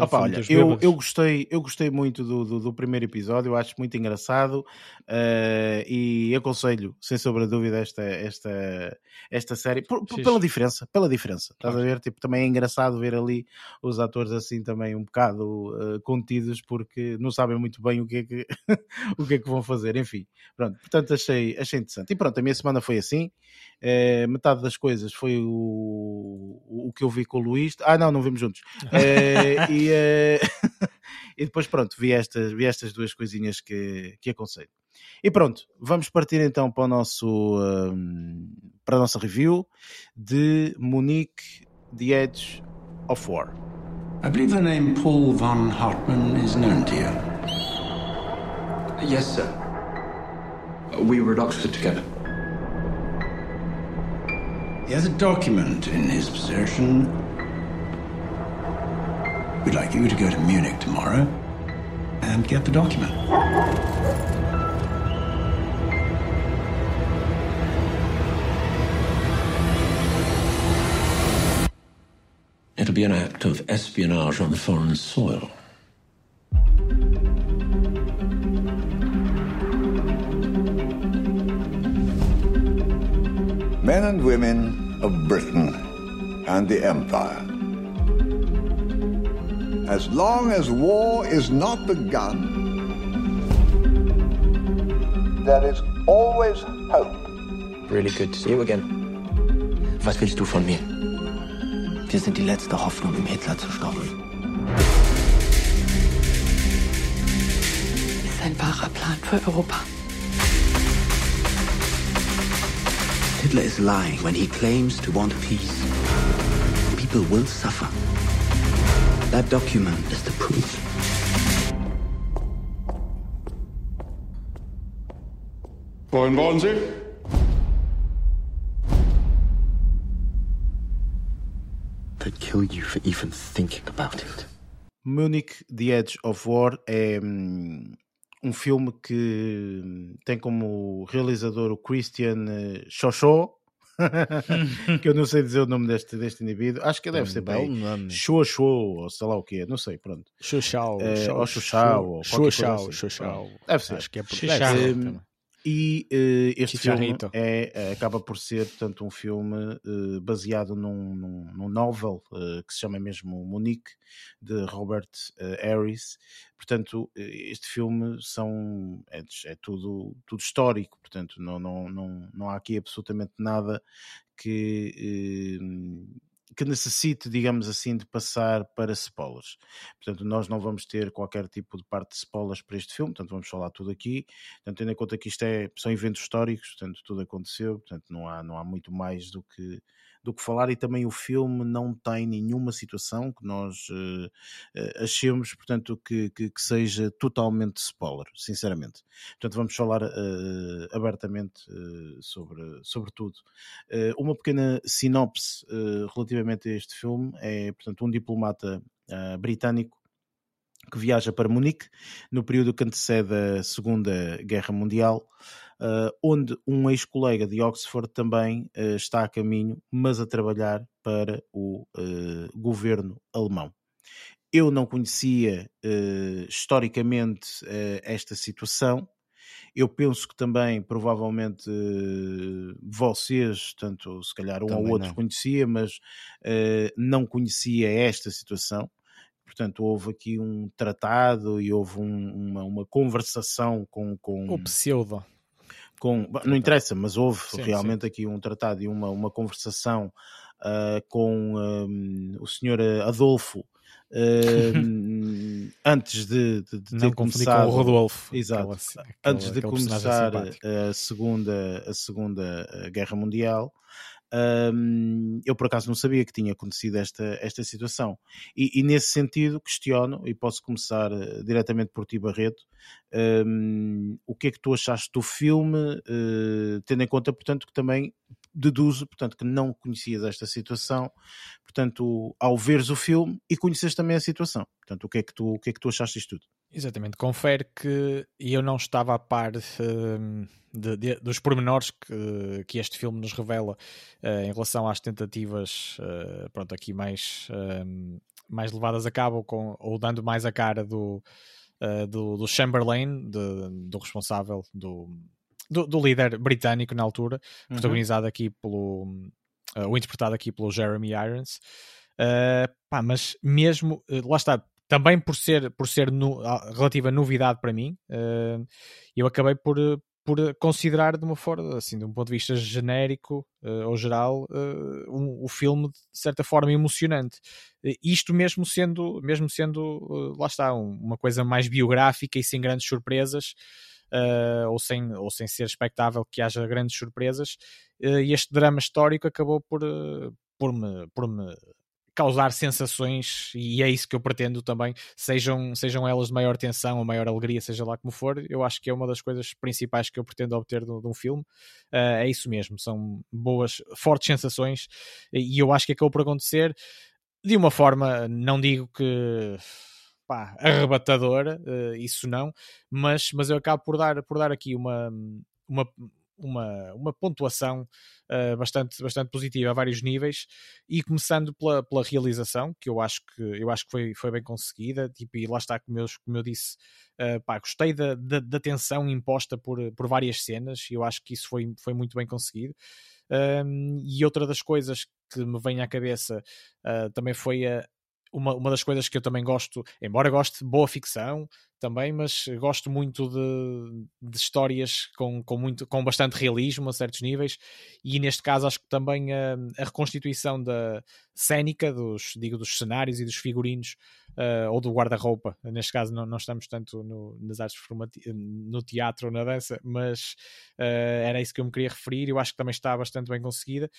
Opa, olha, eu, eu, gostei, eu gostei muito do, do, do primeiro episódio, eu acho muito engraçado uh, e aconselho, sem sombra de dúvida, esta, esta, esta série por, por, pela diferença, pela diferença. Estás a ver? Tipo, também é engraçado ver ali os atores assim também um bocado uh, contidos porque não sabem muito bem o que é que, [LAUGHS] o que, é que vão fazer. Enfim, pronto, portanto achei, achei interessante. E pronto, a minha semana foi assim. Uh, metade das coisas foi o, o que eu vi com o Luís. Ah, não, não vimos juntos. [LAUGHS] E, [LAUGHS] e depois, pronto, vi estas, vi estas duas coisinhas que, que aconselho. E pronto, vamos partir então para o nosso um, para a nossa review de Monique The Edge of War. I believe the name Paul von Hartmann is known to you. Yes, sir. We were at Oxford together. He has a document in his possession. We'd like you to go to Munich tomorrow and get the document. Be an act of espionage on foreign soil. Men and women of Britain and the Empire. As long as war is not begun, there is always hope. Really good to see you again. Was willst du von mir? Wir sind die letzte Hoffnung, um Hitler zu stoppen. Ist ein wahrer Plan für Europa. Hitler is lying when he claims to want peace. people will suffer. That document is the proof. Wohin wollen Sie? They'd kill you for even thinking about it. Munich, The Edge of War é hum, um filme que hum, tem como realizador o Christian eh, Xoxó, [LAUGHS] que eu não sei dizer o nome deste, deste indivíduo, acho que deve um ser belo bem. Xoxó, ou sei lá o que é, não sei, pronto. Xuxau, Eh, ou coisa Xuxau, assim. Deve ser. Acho que é por E eh, este filme Chicharrito. é, eh, acaba por ser, portanto, um filme eh, baseado num, num, num novel eh, que se chama mesmo Monique, de Robert Harris. Portanto, este filme são, é, é tudo, tudo histórico, portanto, não, não, não, não há aqui absolutamente nada que, que necessite, digamos assim, de passar para spoilers. Portanto, nós não vamos ter qualquer tipo de parte de spoilers para este filme, portanto, vamos falar tudo aqui. Portanto, tendo em conta que isto é, são eventos históricos, portanto, tudo aconteceu, portanto, não há, não há muito mais do que, do que falar. E também o filme não tem nenhuma situação que nós eh, achemos, portanto, que, que, que seja totalmente spoiler, sinceramente. Portanto, vamos falar eh, abertamente eh, sobre, sobre tudo. Uma pequena sinopse relativamente a este filme é, portanto, um diplomata britânico que viaja para Munique no período que antecede a Segunda Guerra Mundial, onde um ex-colega de Oxford também ah, está a caminho, mas a trabalhar para o ah, governo alemão. Eu não conhecia ah, historicamente ah, esta situação. Eu penso que também, provavelmente, vocês, tanto se calhar um ou Também outro não. conhecia, mas eh, não conhecia esta situação. Portanto, houve aqui um tratado e houve um- uma, uma conversação com, com, O pseudo. Com- não interessa, mas houve Sim, realmente aqui um tratado e uma, uma conversação ah, com ahm, o senhor Adolfo ahm, [LAUGHS] antes de, de, de ter começado com o Rodolfo. Exato. Aquele- aquele- antes de começar a segunda, a segunda eh, Guerra Mundial. Hum, eu por acaso não sabia que tinha acontecido esta, esta situação. E, e nesse sentido questiono e posso começar eh, diretamente por ti Barreto Hum, o que é que tu achaste do filme eh, tendo em conta portanto que também deduzo portanto que não conhecias esta situação. Portanto ao veres o filme e conheces também a situação. Portanto o que é que tu o que é que tu achaste disto tudo? Exatamente, confere que eu não estava a par hum, de- de- dos pormenores que, que este filme nos revela eh, em relação às tentativas, eh, pronto, aqui mais, hum, mais levadas a cabo com, ou dando mais a cara do, eh, do, do Chamberlain, de- do responsável, do, do, do líder britânico na altura, protagonizado aqui pelo, ou interpretado aqui pelo Jeremy Irons. Uh, pá, mas mesmo, uh, lá está, também por ser, por ser no, relativa novidade para mim, uh, eu acabei por, por considerar de uma forma, assim, de um ponto de vista genérico uh, ou geral, uh, um- o filme de certa forma emocionante. Uh, isto mesmo sendo, mesmo sendo, uh, lá está, um- uma coisa mais biográfica e sem grandes surpresas. ou, sem, ou sem ser expectável que haja grandes surpresas, este drama histórico acabou por, por, me, por me causar sensações e é isso que eu pretendo também, sejam, sejam elas de maior tensão ou maior alegria, seja lá como for, eu acho que é uma das coisas principais que eu pretendo obter de, de um filme, Uh, é isso mesmo, são boas, fortes sensações e eu acho que acabou por acontecer de uma forma, não digo que pá, arrebatadora, uh, isso não, mas, mas eu acabo por dar, por dar aqui uma, uma, uma, uma pontuação uh, bastante, bastante positiva a vários níveis. E começando pela, pela realização, que eu acho que, eu acho que foi, foi bem conseguida, tipo, e lá está, como eu, como eu disse, uh, pá, gostei da, da, da tensão imposta por, por várias cenas, e eu acho que isso foi, foi muito bem conseguido. Um, e outra das coisas que me vem à cabeça uh, também foi a, uma, uma das coisas que eu também gosto, embora goste de boa ficção também, mas gosto muito de, de histórias com, com, muito, com bastante realismo a certos níveis, e neste caso acho que também a, a reconstituição da cénica, dos, digo, dos cenários e dos figurinos, uh, ou do guarda-roupa, neste caso não, não estamos tanto no, nas artes no teatro ou na dança, mas uh, era isso que eu me queria referir, eu acho que também está bastante bem conseguida,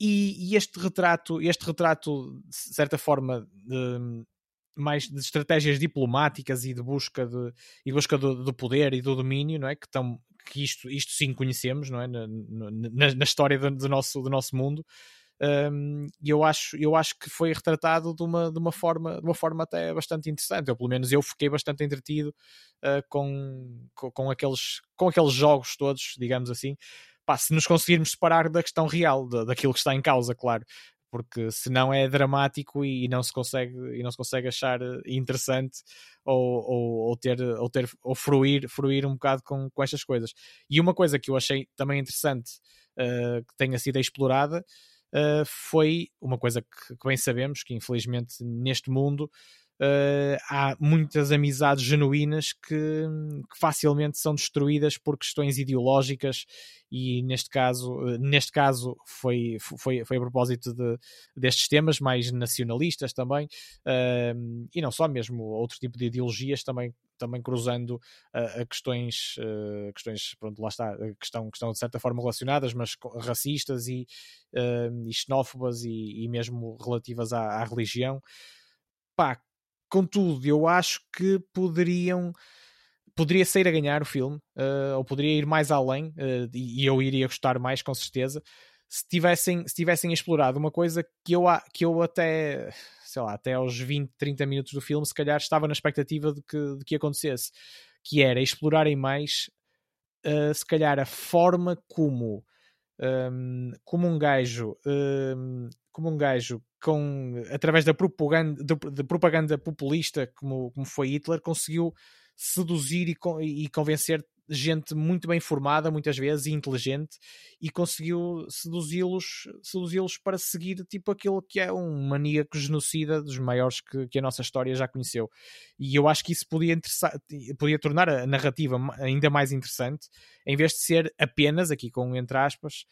e, e, este retrato, este retrato, de certa forma, de, mais de estratégias diplomáticas e de busca de, e busca do, do, poder e do domínio, não é? Que, tão, que isto, isto sim conhecemos, não é? Na, na, na história do, do, nosso, do nosso mundo. Um, e eu acho, eu acho que foi retratado de uma, de, uma forma, de uma forma até bastante interessante. Pelo menos eu fiquei bastante entretido uh, com, com, com, aqueles, com aqueles jogos todos, digamos assim. Pá, se nos conseguirmos separar da questão real, da, daquilo que está em causa, claro. Porque senão é dramático e, não se consegue e não se consegue achar eh, interessante ou, ou, ou ter ou ter ou fruir, fruir um bocado com, com estas coisas. E uma coisa que eu achei também interessante uh, que tenha sido explorada uh, foi uma coisa que, que, bem sabemos que infelizmente neste mundo Uh, há muitas amizades genuínas que, que, facilmente são destruídas por questões ideológicas e neste caso, uh, neste caso foi, foi, foi a propósito de, destes temas mais nacionalistas também uh, e não só mesmo outro tipo de ideologias também também cruzando a questões, questões pronto, lá está, que estão, que estão de certa forma relacionadas, mas racistas e, e xenófobas e, e mesmo relativas à, à religião. Pá, Contudo, eu acho que poderiam poderia sair a ganhar o filme, uh, ou poderia ir mais além, uh, e, eu iria gostar mais, com certeza, se tivessem, se tivessem explorado. Uma coisa que eu, que eu até, sei lá, até aos 20, 30 minutos do filme, se calhar estava na expectativa de que, de que acontecesse, que era explorarem mais, uh, se calhar, a forma como, um, como um gajo, um, como um gajo com, através da propaganda, de, de propaganda populista como, como foi Hitler, conseguiu seduzir e, e convencer gente muito bem formada, muitas vezes, e inteligente, e conseguiu seduzi-los seduzi para seguir tipo aquilo que é um maníaco genocida dos maiores que, que, a nossa história já conheceu. E eu acho que isso podia, podia tornar a narrativa ainda mais interessante, em vez de ser apenas, aqui com entre aspas,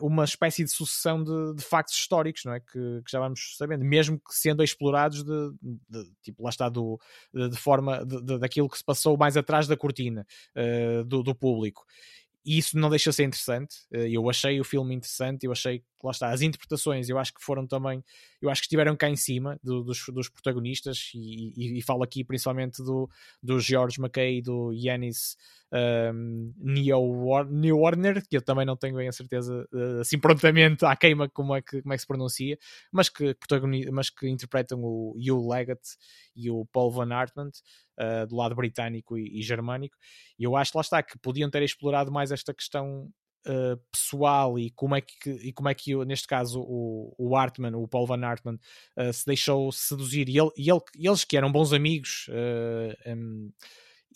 uma espécie de sucessão de, de, factos históricos, não é? Que, que, já vamos sabendo, mesmo que sendo explorados de, de tipo, lá está, do, de, forma de, daquilo que se passou mais atrás da cortina uh, do, do público e isso não deixa de ser interessante. Eh, eu achei o filme interessante, eu achei, lá está, as interpretações, eu acho que foram também, eu acho que estiveram cá em cima do, dos, dos protagonistas, e, e, e, falo aqui principalmente do, do George McKay e do Yanis um, Neo Warner, que eu também não tenho bem a certeza uh, assim prontamente à queima como é que, como é que se pronuncia, mas que, mas que interpretam o Hugh Leggett e o Paul Van Hartman uh, do lado britânico e, e germânico, e eu acho, lá está, que podiam ter explorado mais esta questão Uh, pessoal e como é que, e como é que neste caso o, o Hartman, o Paul Van Hartman, uh, se deixou seduzir. E, ele, e ele, eles que eram bons amigos um,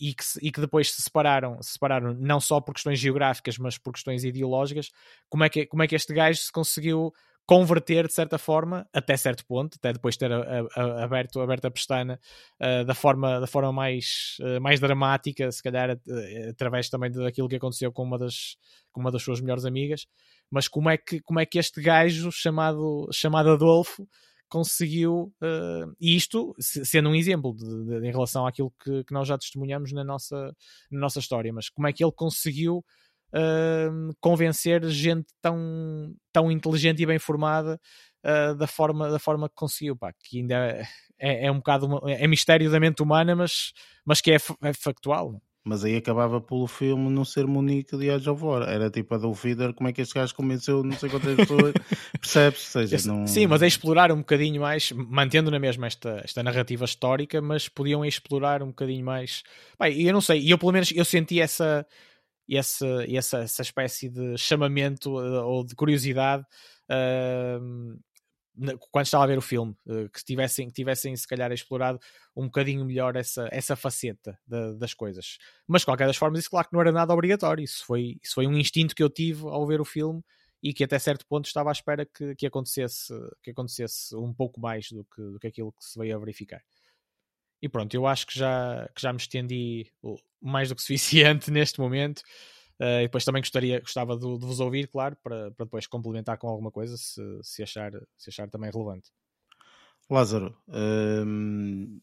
e que, e que depois se separaram, se separaram não só por questões geográficas, mas por questões ideológicas, como é que, como é que este gajo se conseguiu converter de certa forma, até certo ponto, até depois de ter a, a, aberto, aberto a pestana uh, da, forma, da forma mais, uh, mais dramática, se calhar uh, através também daquilo que aconteceu com uma, das, com uma das suas melhores amigas, mas como é que, como é que este gajo chamado, chamado Adolfo conseguiu, uh, isto sendo um exemplo de, de, em relação àquilo que, que, nós já testemunhamos na nossa, na nossa história, mas como é que ele conseguiu uh, convencer gente tão, tão inteligente e bem formada uh, da, forma, da forma que conseguiu, pá, que ainda é, é, é um bocado uma, é mistério da mente humana, mas, mas que é, é factual. Mas aí acabava pelo filme não ser Monique de Edge of War. Era tipo a do Feeder, como é que este gajo convenceu não sei quantas pessoas, [LAUGHS] percebes? Seja, não... Sim, mas é explorar um bocadinho mais, mantendo na mesma esta, esta narrativa histórica, mas podiam explorar um bocadinho mais. Bem, eu não sei, e eu pelo menos eu senti essa, essa, essa, essa espécie de chamamento eh, ou de curiosidade quando estava a ver o filme, eh, que tivessem, que tivessem se calhar explorado um bocadinho melhor essa, essa faceta das coisas. Mas de qualquer das formas, isso claro que não era nada obrigatório, isso foi, isso foi um instinto que eu tive ao ver o filme e que até certo ponto estava à espera que, que, acontecesse, que acontecesse um pouco mais do que, do que aquilo que se veio a verificar. E pronto, eu acho que já, que já me estendi mais do que [LAUGHS] suficiente neste momento. Uh, e depois também gostaria, gostava de, de vos ouvir, claro, para, para depois complementar com alguma coisa, se, se, achar, se achar também relevante. Lázaro, hum,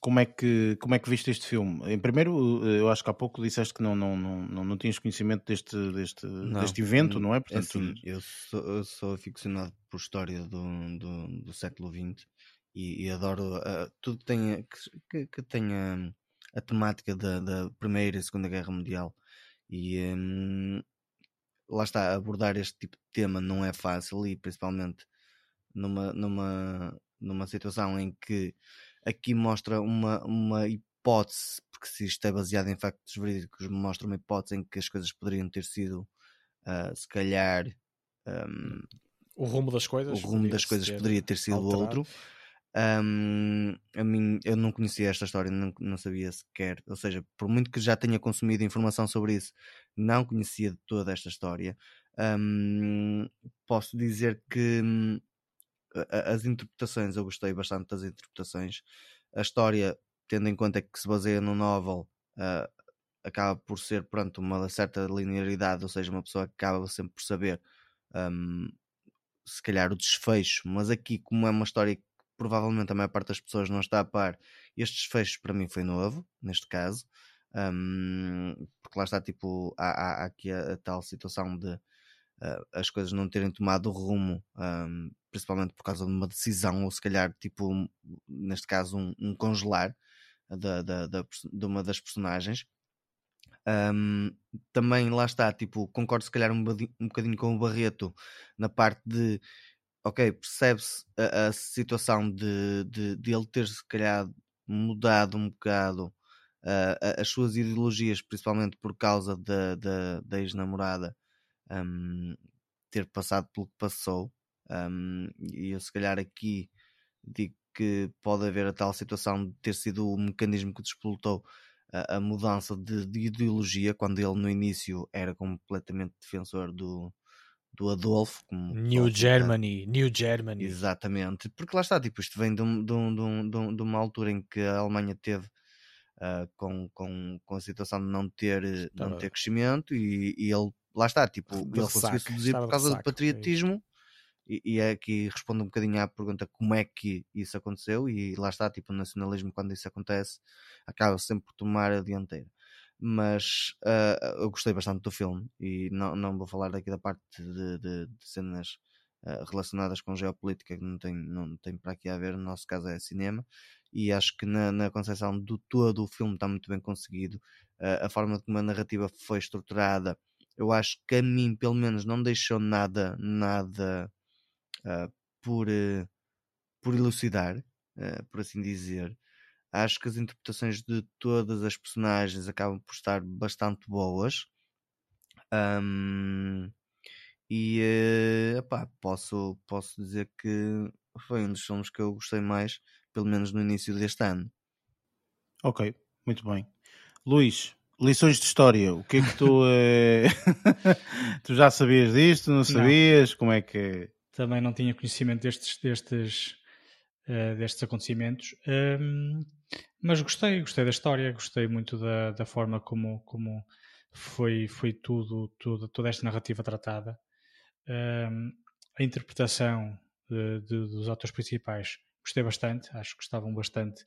como é que como é que viste este filme? Em primeiro, eu acho que há pouco disseste que não não não não, não tinhas conhecimento deste deste Não, deste evento, não é? É Portanto, assim, eu sou, eu sou aficionado por história do, do, do século XX e, e adoro ah, tudo que tenha, que, que- tenha a temática da, da Primeira e Segunda Guerra Mundial. E hum, lá está, abordar este tipo de tema não é fácil e principalmente numa, numa, numa situação em que aqui mostra uma, uma hipótese, porque se isto é baseado em factos verídicos, mostra uma hipótese em que as coisas poderiam ter sido, ah, se calhar, hum, O rumo das o coisas. rumo poderia das coisas poderia ter sido alterado. outro. Hum, a mim, eu não conhecia esta história, não, não sabia sequer. Ou seja, por muito que já tenha consumido informação sobre isso, não conhecia de toda esta história. Hum, posso dizer que a- as interpretações, eu gostei bastante das interpretações. A história, tendo em conta que se baseia no novel, ah, acaba por ser pronto, uma certa linearidade, ou seja, uma pessoa acaba sempre por saber se calhar o desfecho, mas aqui, como é uma história que provavelmente a maior parte das pessoas não está a par, este desfecho para mim foi novo, neste caso, hum, porque lá está, tipo, há, há- aqui a, a tal situação de ah, as coisas não terem tomado rumo, hum, principalmente por causa de uma decisão, ou se calhar, tipo, um- neste caso, um, um congelar da, da, da de uma das personagens. Hum, também lá está, tipo, concordo se calhar um, um bocadinho com o Barreto na parte de ok, percebe-se a, a situação de, de, de ele ter se calhar mudado um bocado a- as suas ideologias, principalmente por causa da, da, da ex-namorada hum, ter passado pelo que passou. hum, e eu se calhar aqui digo que pode haver a tal situação de ter sido o mecanismo que despolutou a, a mudança de, de ideologia, quando ele no início era completamente defensor do, do Adolfo. Como New Germany, New Germany. Exatamente, porque lá está, tipo, isto vem de, um- de, um- de, um- de um- uma altura em que a Alemanha teve ah, com, com, com a situação de não ter, eh, não ter crescimento e, e ele, lá está, tipo, ele conseguiu seduzir por causa do patriotismo e, e é aqui responde um bocadinho à pergunta como é que isso aconteceu e lá está, tipo, o nacionalismo quando isso acontece acaba sempre por tomar a dianteira. Mas ah, eu gostei bastante do filme e não, não vou falar aqui da parte de, de- de cenas ah, relacionadas com geopolítica que não tem, não tem para aqui a ver, no nosso caso é cinema e acho que na, na concepção do todo o filme está muito bem conseguido Ah, a forma como a narrativa foi estruturada eu acho que a mim pelo menos não deixou nada nada por eh, por elucidar por assim dizer acho que as interpretações de todas as personagens acabam por estar bastante boas Ahm, e eh, epá, posso, posso dizer que foi um dos filmes que eu gostei mais, pelo menos no início deste ano. Ok, muito bem. Luís, lições de história. O que é que tu. eh, [LAUGHS] tu já sabias disto? Não sabias? Como é que. também não tinha conhecimento destes, destes, eh, destes acontecimentos. Ahm, mas gostei, gostei da história, gostei muito da, da forma como, como foi, foi tudo, tudo, toda esta narrativa tratada. Ahm, a interpretação de- de- dos atores principais gostei bastante, acho que estavam bastante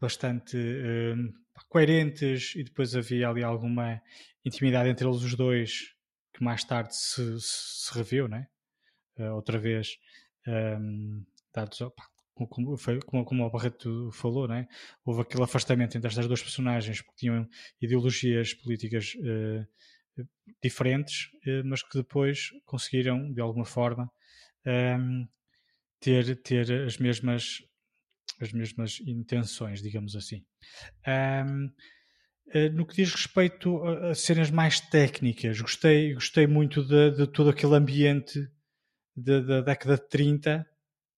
bastante ahm, coerentes e depois havia ali alguma intimidade entre eles os dois que mais tarde se, se, se reviu, né? eh, outra vez ehm, dados pá, como- foi- como, como o Barreto falou, né? houve aquele afastamento entre estas duas personagens porque tinham ideologias políticas eh, diferentes, eh, mas que depois conseguiram, de alguma forma, ehm, ter, ter as mesmas as mesmas intenções, digamos assim. Ahm, eh, no que diz respeito a, cenas mais técnicas, gostei, gostei muito de, de todo aquele ambiente da, da década de 30.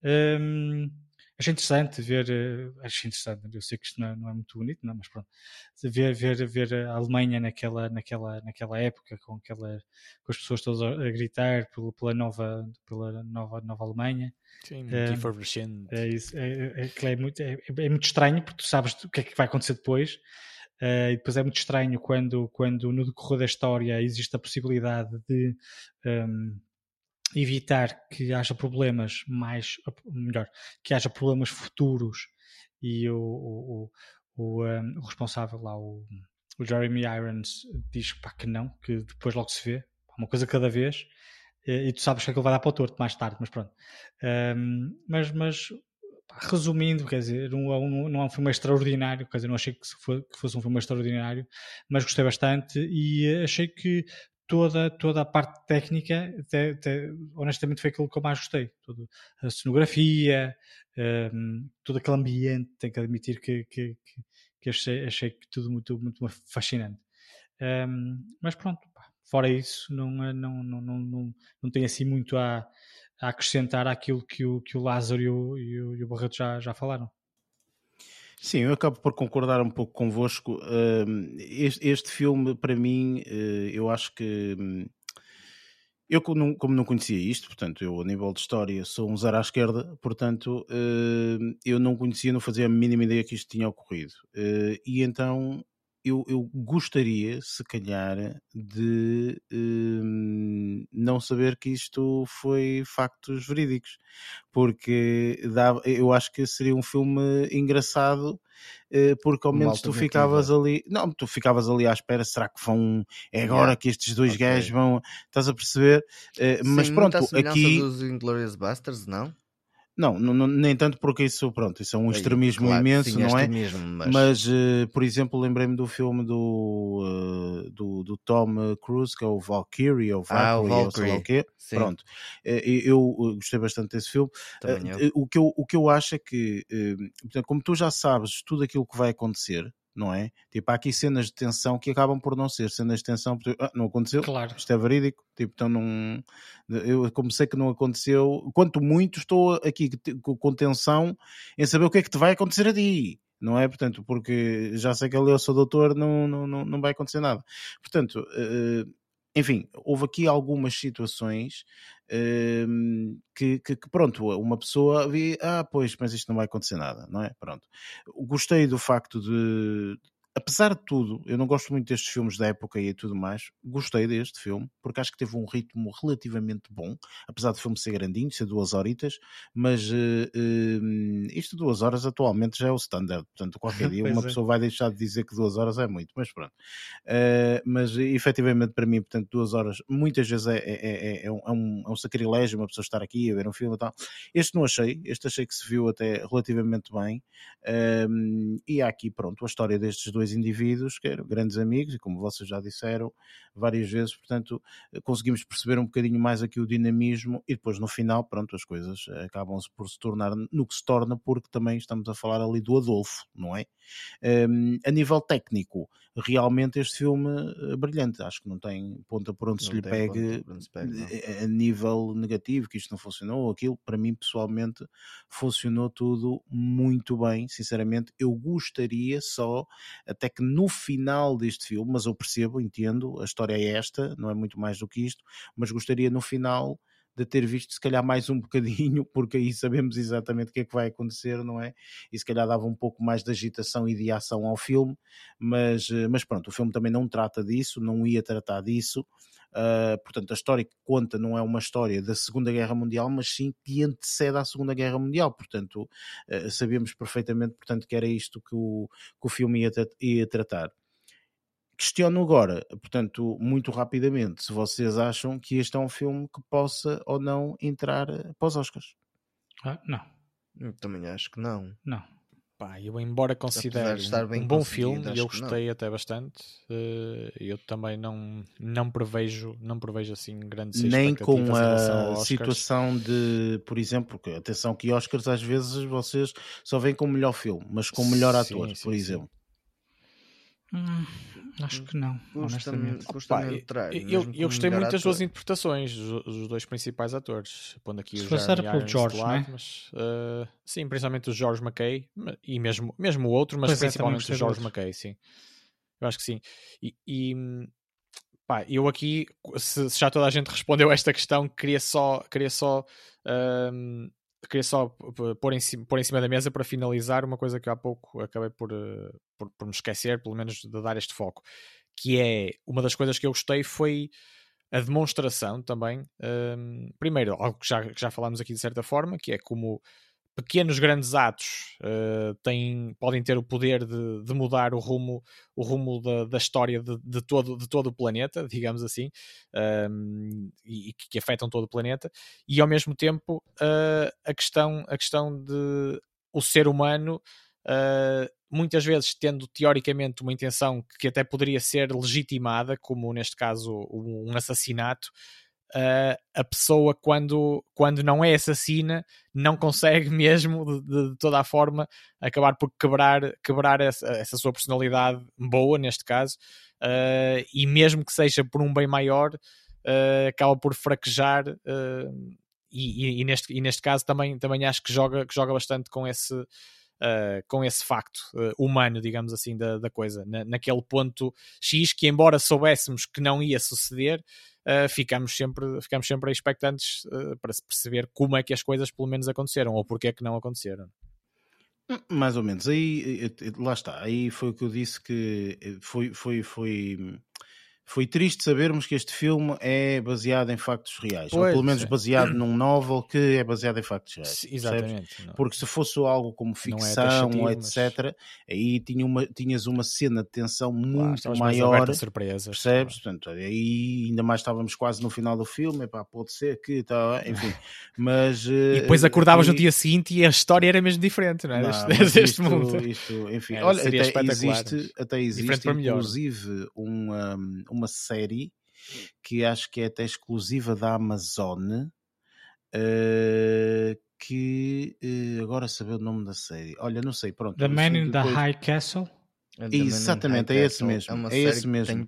Hum, achei interessante ver, eh, achei interessante, eu sei que isto não é, não é muito bonito, não, mas pronto, ver, ver, ver a Alemanha naquela, naquela, naquela época, com, aquela, com as pessoas todas a, gritar pela, pela, nova, pela nova, nova Alemanha. Sim, É, efervescente. É, isso, é, é, aquilo é, muito, é, é muito estranho porque tu sabes o que é que vai acontecer depois. eh, e depois é muito estranho quando, quando no decorrer da história existe a possibilidade de hum, evitar que haja problemas mais, melhor, que haja problemas futuros. E o, o, o, o, um, responsável lá, o, Jeremy Irons, diz pá, que não, que depois logo se vê, uma coisa cada vez, e, e tu sabes que aquilo vai dar para o torto mais tarde, mas pronto. Um, mas, mas resumindo, quer dizer, não, é não é um filme extraordinário, quer dizer, não achei que fosse um filme extraordinário, mas gostei bastante e achei que toda, toda a parte técnica, até, até, honestamente, foi aquilo que eu mais gostei. Toda a cenografia, um, todo aquele ambiente, tenho que admitir que, que, que, que achei, achei tudo muito, muito fascinante. Um, mas pronto, fora isso, não, não, não, não, não, não tem assim muito a, a acrescentar àquilo que o, que o Lázaro e o, e o, e o Barreto já, já falaram. Sim, eu acabo por concordar um pouco convosco. Este, este filme, para mim, eh, eu acho que. Hum, eu, como não conhecia isto, portanto, eu, a nível de história, sou um zero à esquerda, portanto, eu não conhecia, não fazia a mínima ideia que isto tinha ocorrido. Eh, e então eu, eu, gostaria, se calhar, de hum, não saber que isto foi factos verídicos, porque dá, eu acho que seria um filme engraçado, eh, porque ao menos tu ficavas ali, não, tu ficavas ali à espera, será que vão, é agora yeah. que estes dois okay. gajos vão, estás a perceber? Eh, Sim, mas pronto, aqui. dos Inglourious Basterds, não? Não, não, nem tanto porque isso, pronto, isso é um extremismo claro, imenso, sim, não é? Mas, mas uh, por exemplo, lembrei-me do filme do, uh, do, do, Tom Cruise, que é o Valkyrie, ou Valkyrie, ah, o Valkyrie. ou sei lá o quê. Sim. Pronto, uh, eu gostei bastante desse filme. o, que eu, o que eu acho é que, como tu já sabes tudo aquilo que vai acontecer, não é? Tipo, há aqui cenas de tensão que acabam por não ser cenas de tensão, porque ah, não aconteceu, claro. isto é verídico, tipo, então não. Eu, como sei que não aconteceu, quanto muito estou aqui com tensão em saber o que é que te vai acontecer a ti. Não é? Portanto, porque já sei que ali eu sou doutor, não, não, não, não vai acontecer nada. Portanto, uh, enfim, houve aqui algumas situações uh, que, que, que, pronto, uma pessoa vê, ah, pois, mas isto não vai acontecer nada, não é? Pronto. Gostei do facto de, apesar de tudo, eu não gosto muito destes filmes da época e tudo mais. Gostei deste filme, porque acho que teve um ritmo relativamente bom, apesar do filme ser grandinho, ser duas horitas, mas uh, uh, isto duas horas atualmente já é o standard, portanto, qualquer [LAUGHS] dia uma é. pessoa vai deixar de dizer que duas horas é muito, mas pronto. Uh, mas efetivamente para mim, portanto, duas horas muitas vezes é, é, é, é, um, é um sacrilégio uma pessoa estar aqui a ver um filme e tal. Este não achei, este achei que se viu até relativamente bem, e há aqui, pronto, a história destes dois dois indivíduos que eram grandes amigos e, como vocês já disseram várias vezes, portanto, conseguimos perceber um bocadinho mais aqui o dinamismo e depois no final, pronto, as coisas acabam-se por se tornar no que se torna, porque também estamos a falar ali do Adolfo, não é? Um, a nível técnico, realmente este filme é brilhante, acho que não tem ponta por onde não se lhe pegue pegue, a nível negativo, que isto não funcionou, ou aquilo, para mim pessoalmente funcionou tudo muito bem, sinceramente, eu gostaria só, até que no final deste filme, mas eu percebo, entendo, a história é esta, não é muito mais do que isto, mas gostaria no final de ter visto se calhar mais um [LAUGHS] bocadinho, porque aí sabemos exatamente o que é que vai acontecer, não é? E se calhar dava um pouco mais de agitação e de ação ao filme, mas, eh, mas pronto, o filme também não trata disso, não ia tratar disso. Uh, portanto, a história que conta não é uma história da Segunda Guerra Mundial, mas sim que antecede à Segunda Guerra Mundial. Portanto, uh, perfeitamente portanto, que era isto que o, que o filme ia, ia tratar. Questiono agora, portanto, muito rapidamente, se vocês acham que este é um filme que possa ou não entrar eh, para os Oscars. Ah, não. Eu também acho que não. Não. Pá, eu embora considere um bom filme e eu gostei até bastante, uh, eu também não, não prevejo não prevejo assim grandes nem com a situação de, por exemplo, que, atenção que Oscars às vezes vocês só vêm com o melhor filme, mas com o melhor ator, sim, por sim, exemplo. Hum, Acho que não, honestamente. Custa entrar, eu, eu gostei muito das duas interpretações dos, dois principais atores. Pondo aqui Se o Jeremy pelo George, lado, é? mas, uh, sim, principalmente o George McKay e mesmo, mesmo o outro, mas pois é, principalmente é, o George McKay, sim. Eu acho que sim. E, e pá, eu aqui, se, se, já toda a gente respondeu a esta questão, queria só, queria só uh, queria só pôr em, cima, pôr em cima da mesa para finalizar uma coisa que há pouco acabei por, eh, por, por me esquecer, pelo menos de dar este foco, que é uma das coisas que eu gostei foi a demonstração também. Um, primeiro, algo que já, que já falámos aqui de certa forma, que é como pequenos grandes atos uh, têm, podem ter o poder de, de, mudar o rumo, o rumo da, da história de, de, todo, de todo o planeta, digamos assim, um, e, e, que afetam todo o planeta, e ao mesmo tempo uh, a, questão, a questão de o ser humano. Uh, muitas vezes tendo teoricamente uma intenção que até poderia ser legitimada, como neste caso um assassinato, uh, a pessoa, quando, quando não é assassina, não consegue [LAUGHS] mesmo, de, de toda a forma, acabar por quebrar, quebrar essa, essa sua personalidade boa, neste caso, uh, e mesmo que seja por um bem maior, uh, acaba por fraquejar. E, e, e, neste, e neste caso também, também acho que joga, que joga bastante com esse, Uh, com esse facto uh, humano, digamos assim, da, da coisa, Na, naquele ponto X que, embora soubéssemos que não ia suceder, uh, ficamos, sempre, ficamos sempre expectantes uh, para perceber como é que as coisas pelo menos aconteceram ou porque é que não aconteceram. Hum, mais ou menos, aí lá está, aí foi o que eu disse que foi, foi, foi foi triste sabermos que este filme é baseado em factos reais, pois, ou pelo menos baseado num novel que é baseado em factos reais. Exatamente. Porque se fosse algo como é ficção é etc., aí tinha uma, tinhas uma cena de tensão muito maior. Surpresas, percebes? Portanto, aí ainda mais estávamos quase no final do filme, epá, pode ser que, tá, enfim. Mas, [LAUGHS] e depois eh, acordavas no dia seguinte e a história era mesmo diferente, não é? Não, deste, [LAUGHS] isto, mundo. Isto, enfim, é, olha, até existe, até existe inclusive uma uma série que acho que é até exclusiva da Amazon. Uh, que uh, agora saber o nome da série. Olha, não sei, pronto. The Man in depois... the High Castle. Exatamente, é esse mesmo. É, uma é esse mesmo.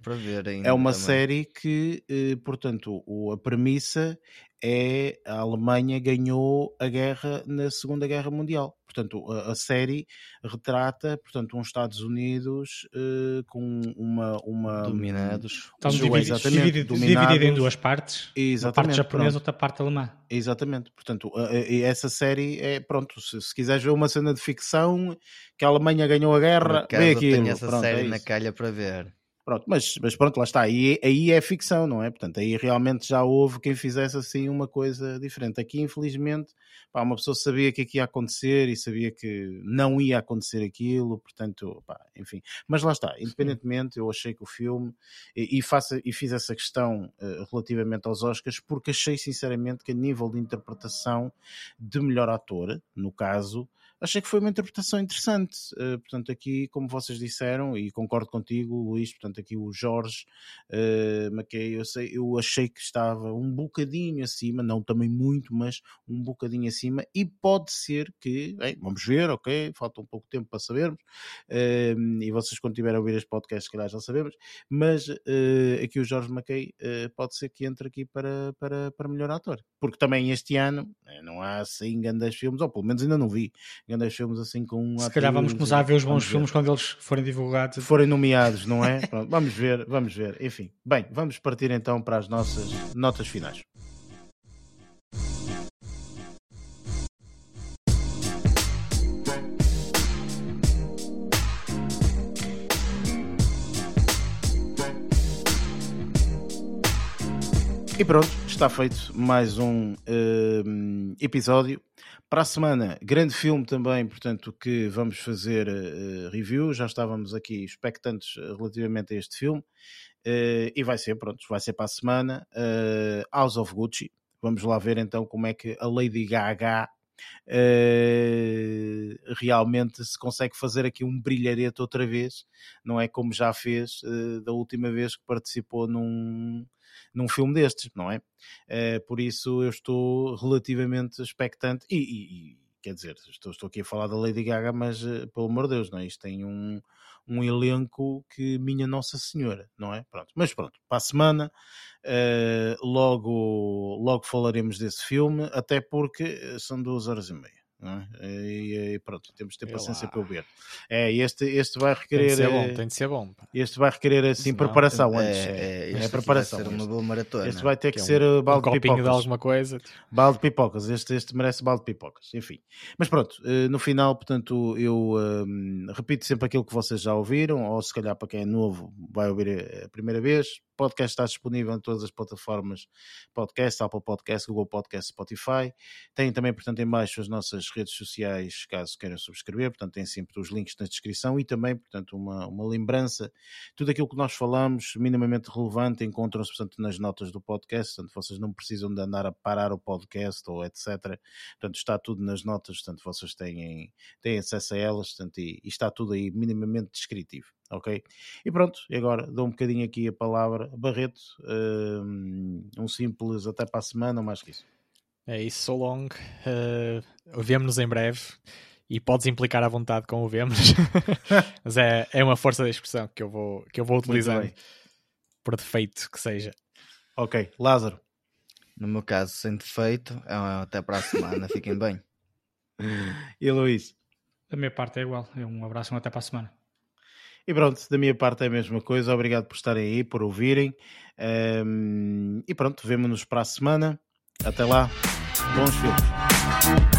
é uma também. série que, eh, portanto, a premissa é a Alemanha ganhou a guerra na Segunda Guerra Mundial. Portanto, a, a série retrata, portanto, uns Estados Unidos uh, com uma, uma dominados, um, divididos, dividido, dividido em duas partes, exatamente, uma parte japonesa, outra parte alemã. Exatamente. Portanto, essa série é pronto. Se, se quiseres ver uma cena de ficção que a Alemanha ganhou a guerra, vê aquilo. Tenho essa pronto, série é na calha para ver. Pronto, mas, mas pronto, lá está. Aí, aí é ficção, não é? Portanto, aí realmente já houve quem fizesse assim uma coisa diferente. Aqui, infelizmente, pá, uma pessoa sabia que aqui ia acontecer e sabia que não ia acontecer aquilo, portanto, pá, enfim. Mas lá está, independentemente, eu achei que o filme, e, e, faço, e fiz essa questão uh, relativamente aos Oscars, porque achei sinceramente que a nível de interpretação de melhor ator, no caso, achei que foi uma interpretação interessante. Uh, portanto, aqui, como vocês disseram, e concordo contigo, Luís, portanto, aqui o Jorge uh, McKay, eu, sei, eu achei que estava um bocadinho acima, não também muito, mas um bocadinho acima, e pode ser que, bem, vamos ver, ok, falta um pouco de tempo para sabermos, uh, e vocês quando tiverem a ouvir este podcast, se calhar já sabemos, mas uh, aqui o Jorge McKay pode ser que entre aqui para, para, para melhor ator, porque também este ano não há assim grandes filmes, ou pelo menos ainda não vi grandes filmes assim com Se calhar vamos começar a ver os bons filmes ver. quando eles forem divulgados. Forem nomeados, não é? [LAUGHS] Pronto, vamos ver, vamos ver. Enfim, bem, vamos partir então para as nossas notas finais. E pronto, está feito mais um uh, episódio para a semana, grande filme também, portanto, que vamos fazer uh, review. Já estávamos aqui expectantes eh, relativamente a este filme. Uh, e vai ser, pronto, vai ser para a semana. Uh, House of Gucci. Vamos lá ver então como é que a Lady Gaga Uh, realmente se consegue fazer aqui um brilharete outra vez, não é como já fez uh, da última vez que participou num, num filme destes, não é? Uh, por isso eu estou relativamente expectante e, e, e quer dizer, estou, estou, aqui a falar da Lady Gaga, mas pelo amor de Deus, não é? Isto tem um, um elenco que minha Nossa Senhora, não é? Pronto, mas pronto, para a semana uh, logo, logo falaremos desse filme, até porque são duas horas e meia. É? E, e, pronto, temos de ter paciência para o ver. É, este, este vai requerer. Tem de ser bom, tem de ser bom. Este vai requerer assim Senão, preparação é, antes. É, é, é preparação. Vai ser uma boa maratona. Este vai ter que, que ser um, balde um de pipocas. de alguma coisa. Balde de pipocas. Este, este merece balde de pipocas. Enfim. Mas pronto, eh, no final, portanto, eu um, repito sempre aquilo que vocês já ouviram, ou se calhar para quem é novo vai ouvir a primeira vez podcast está disponível em todas as plataformas podcast, Apple Podcast, Google Podcast, Spotify. Tem também, portanto, em baixo as nossas nas redes sociais, caso queiram subscrever, portanto tem sempre os links na descrição e também, portanto, uma, uma lembrança, tudo aquilo que nós falamos, minimamente relevante, encontram-se, portanto, nas notas do podcast, portanto, vocês não precisam de andar a parar o podcast ou etc, portanto, está tudo nas notas, portanto, vocês têm, têm acesso a elas, portanto, e, e está tudo aí minimamente descritivo ok? E pronto, e agora dou um bocadinho aqui a palavra Barreto, um simples até para a semana, ou mais que isso. É isso, so long. Uh, Vemo-nos em breve e podes implicar à vontade com o vemos, [LAUGHS] mas é, é uma força da expressão que eu vou, que eu vou utilizando por defeito que seja. Ok, Lázaro. No meu caso, sem defeito, é até para a semana, [LAUGHS] fiquem bem. E Luís? Da minha parte é igual, é um abraço até para a semana. E pronto, da minha parte é a mesma coisa. Obrigado por estarem aí, por ouvirem. Um, e pronto, vemo-nos para a semana. Até lá. Bons filmes.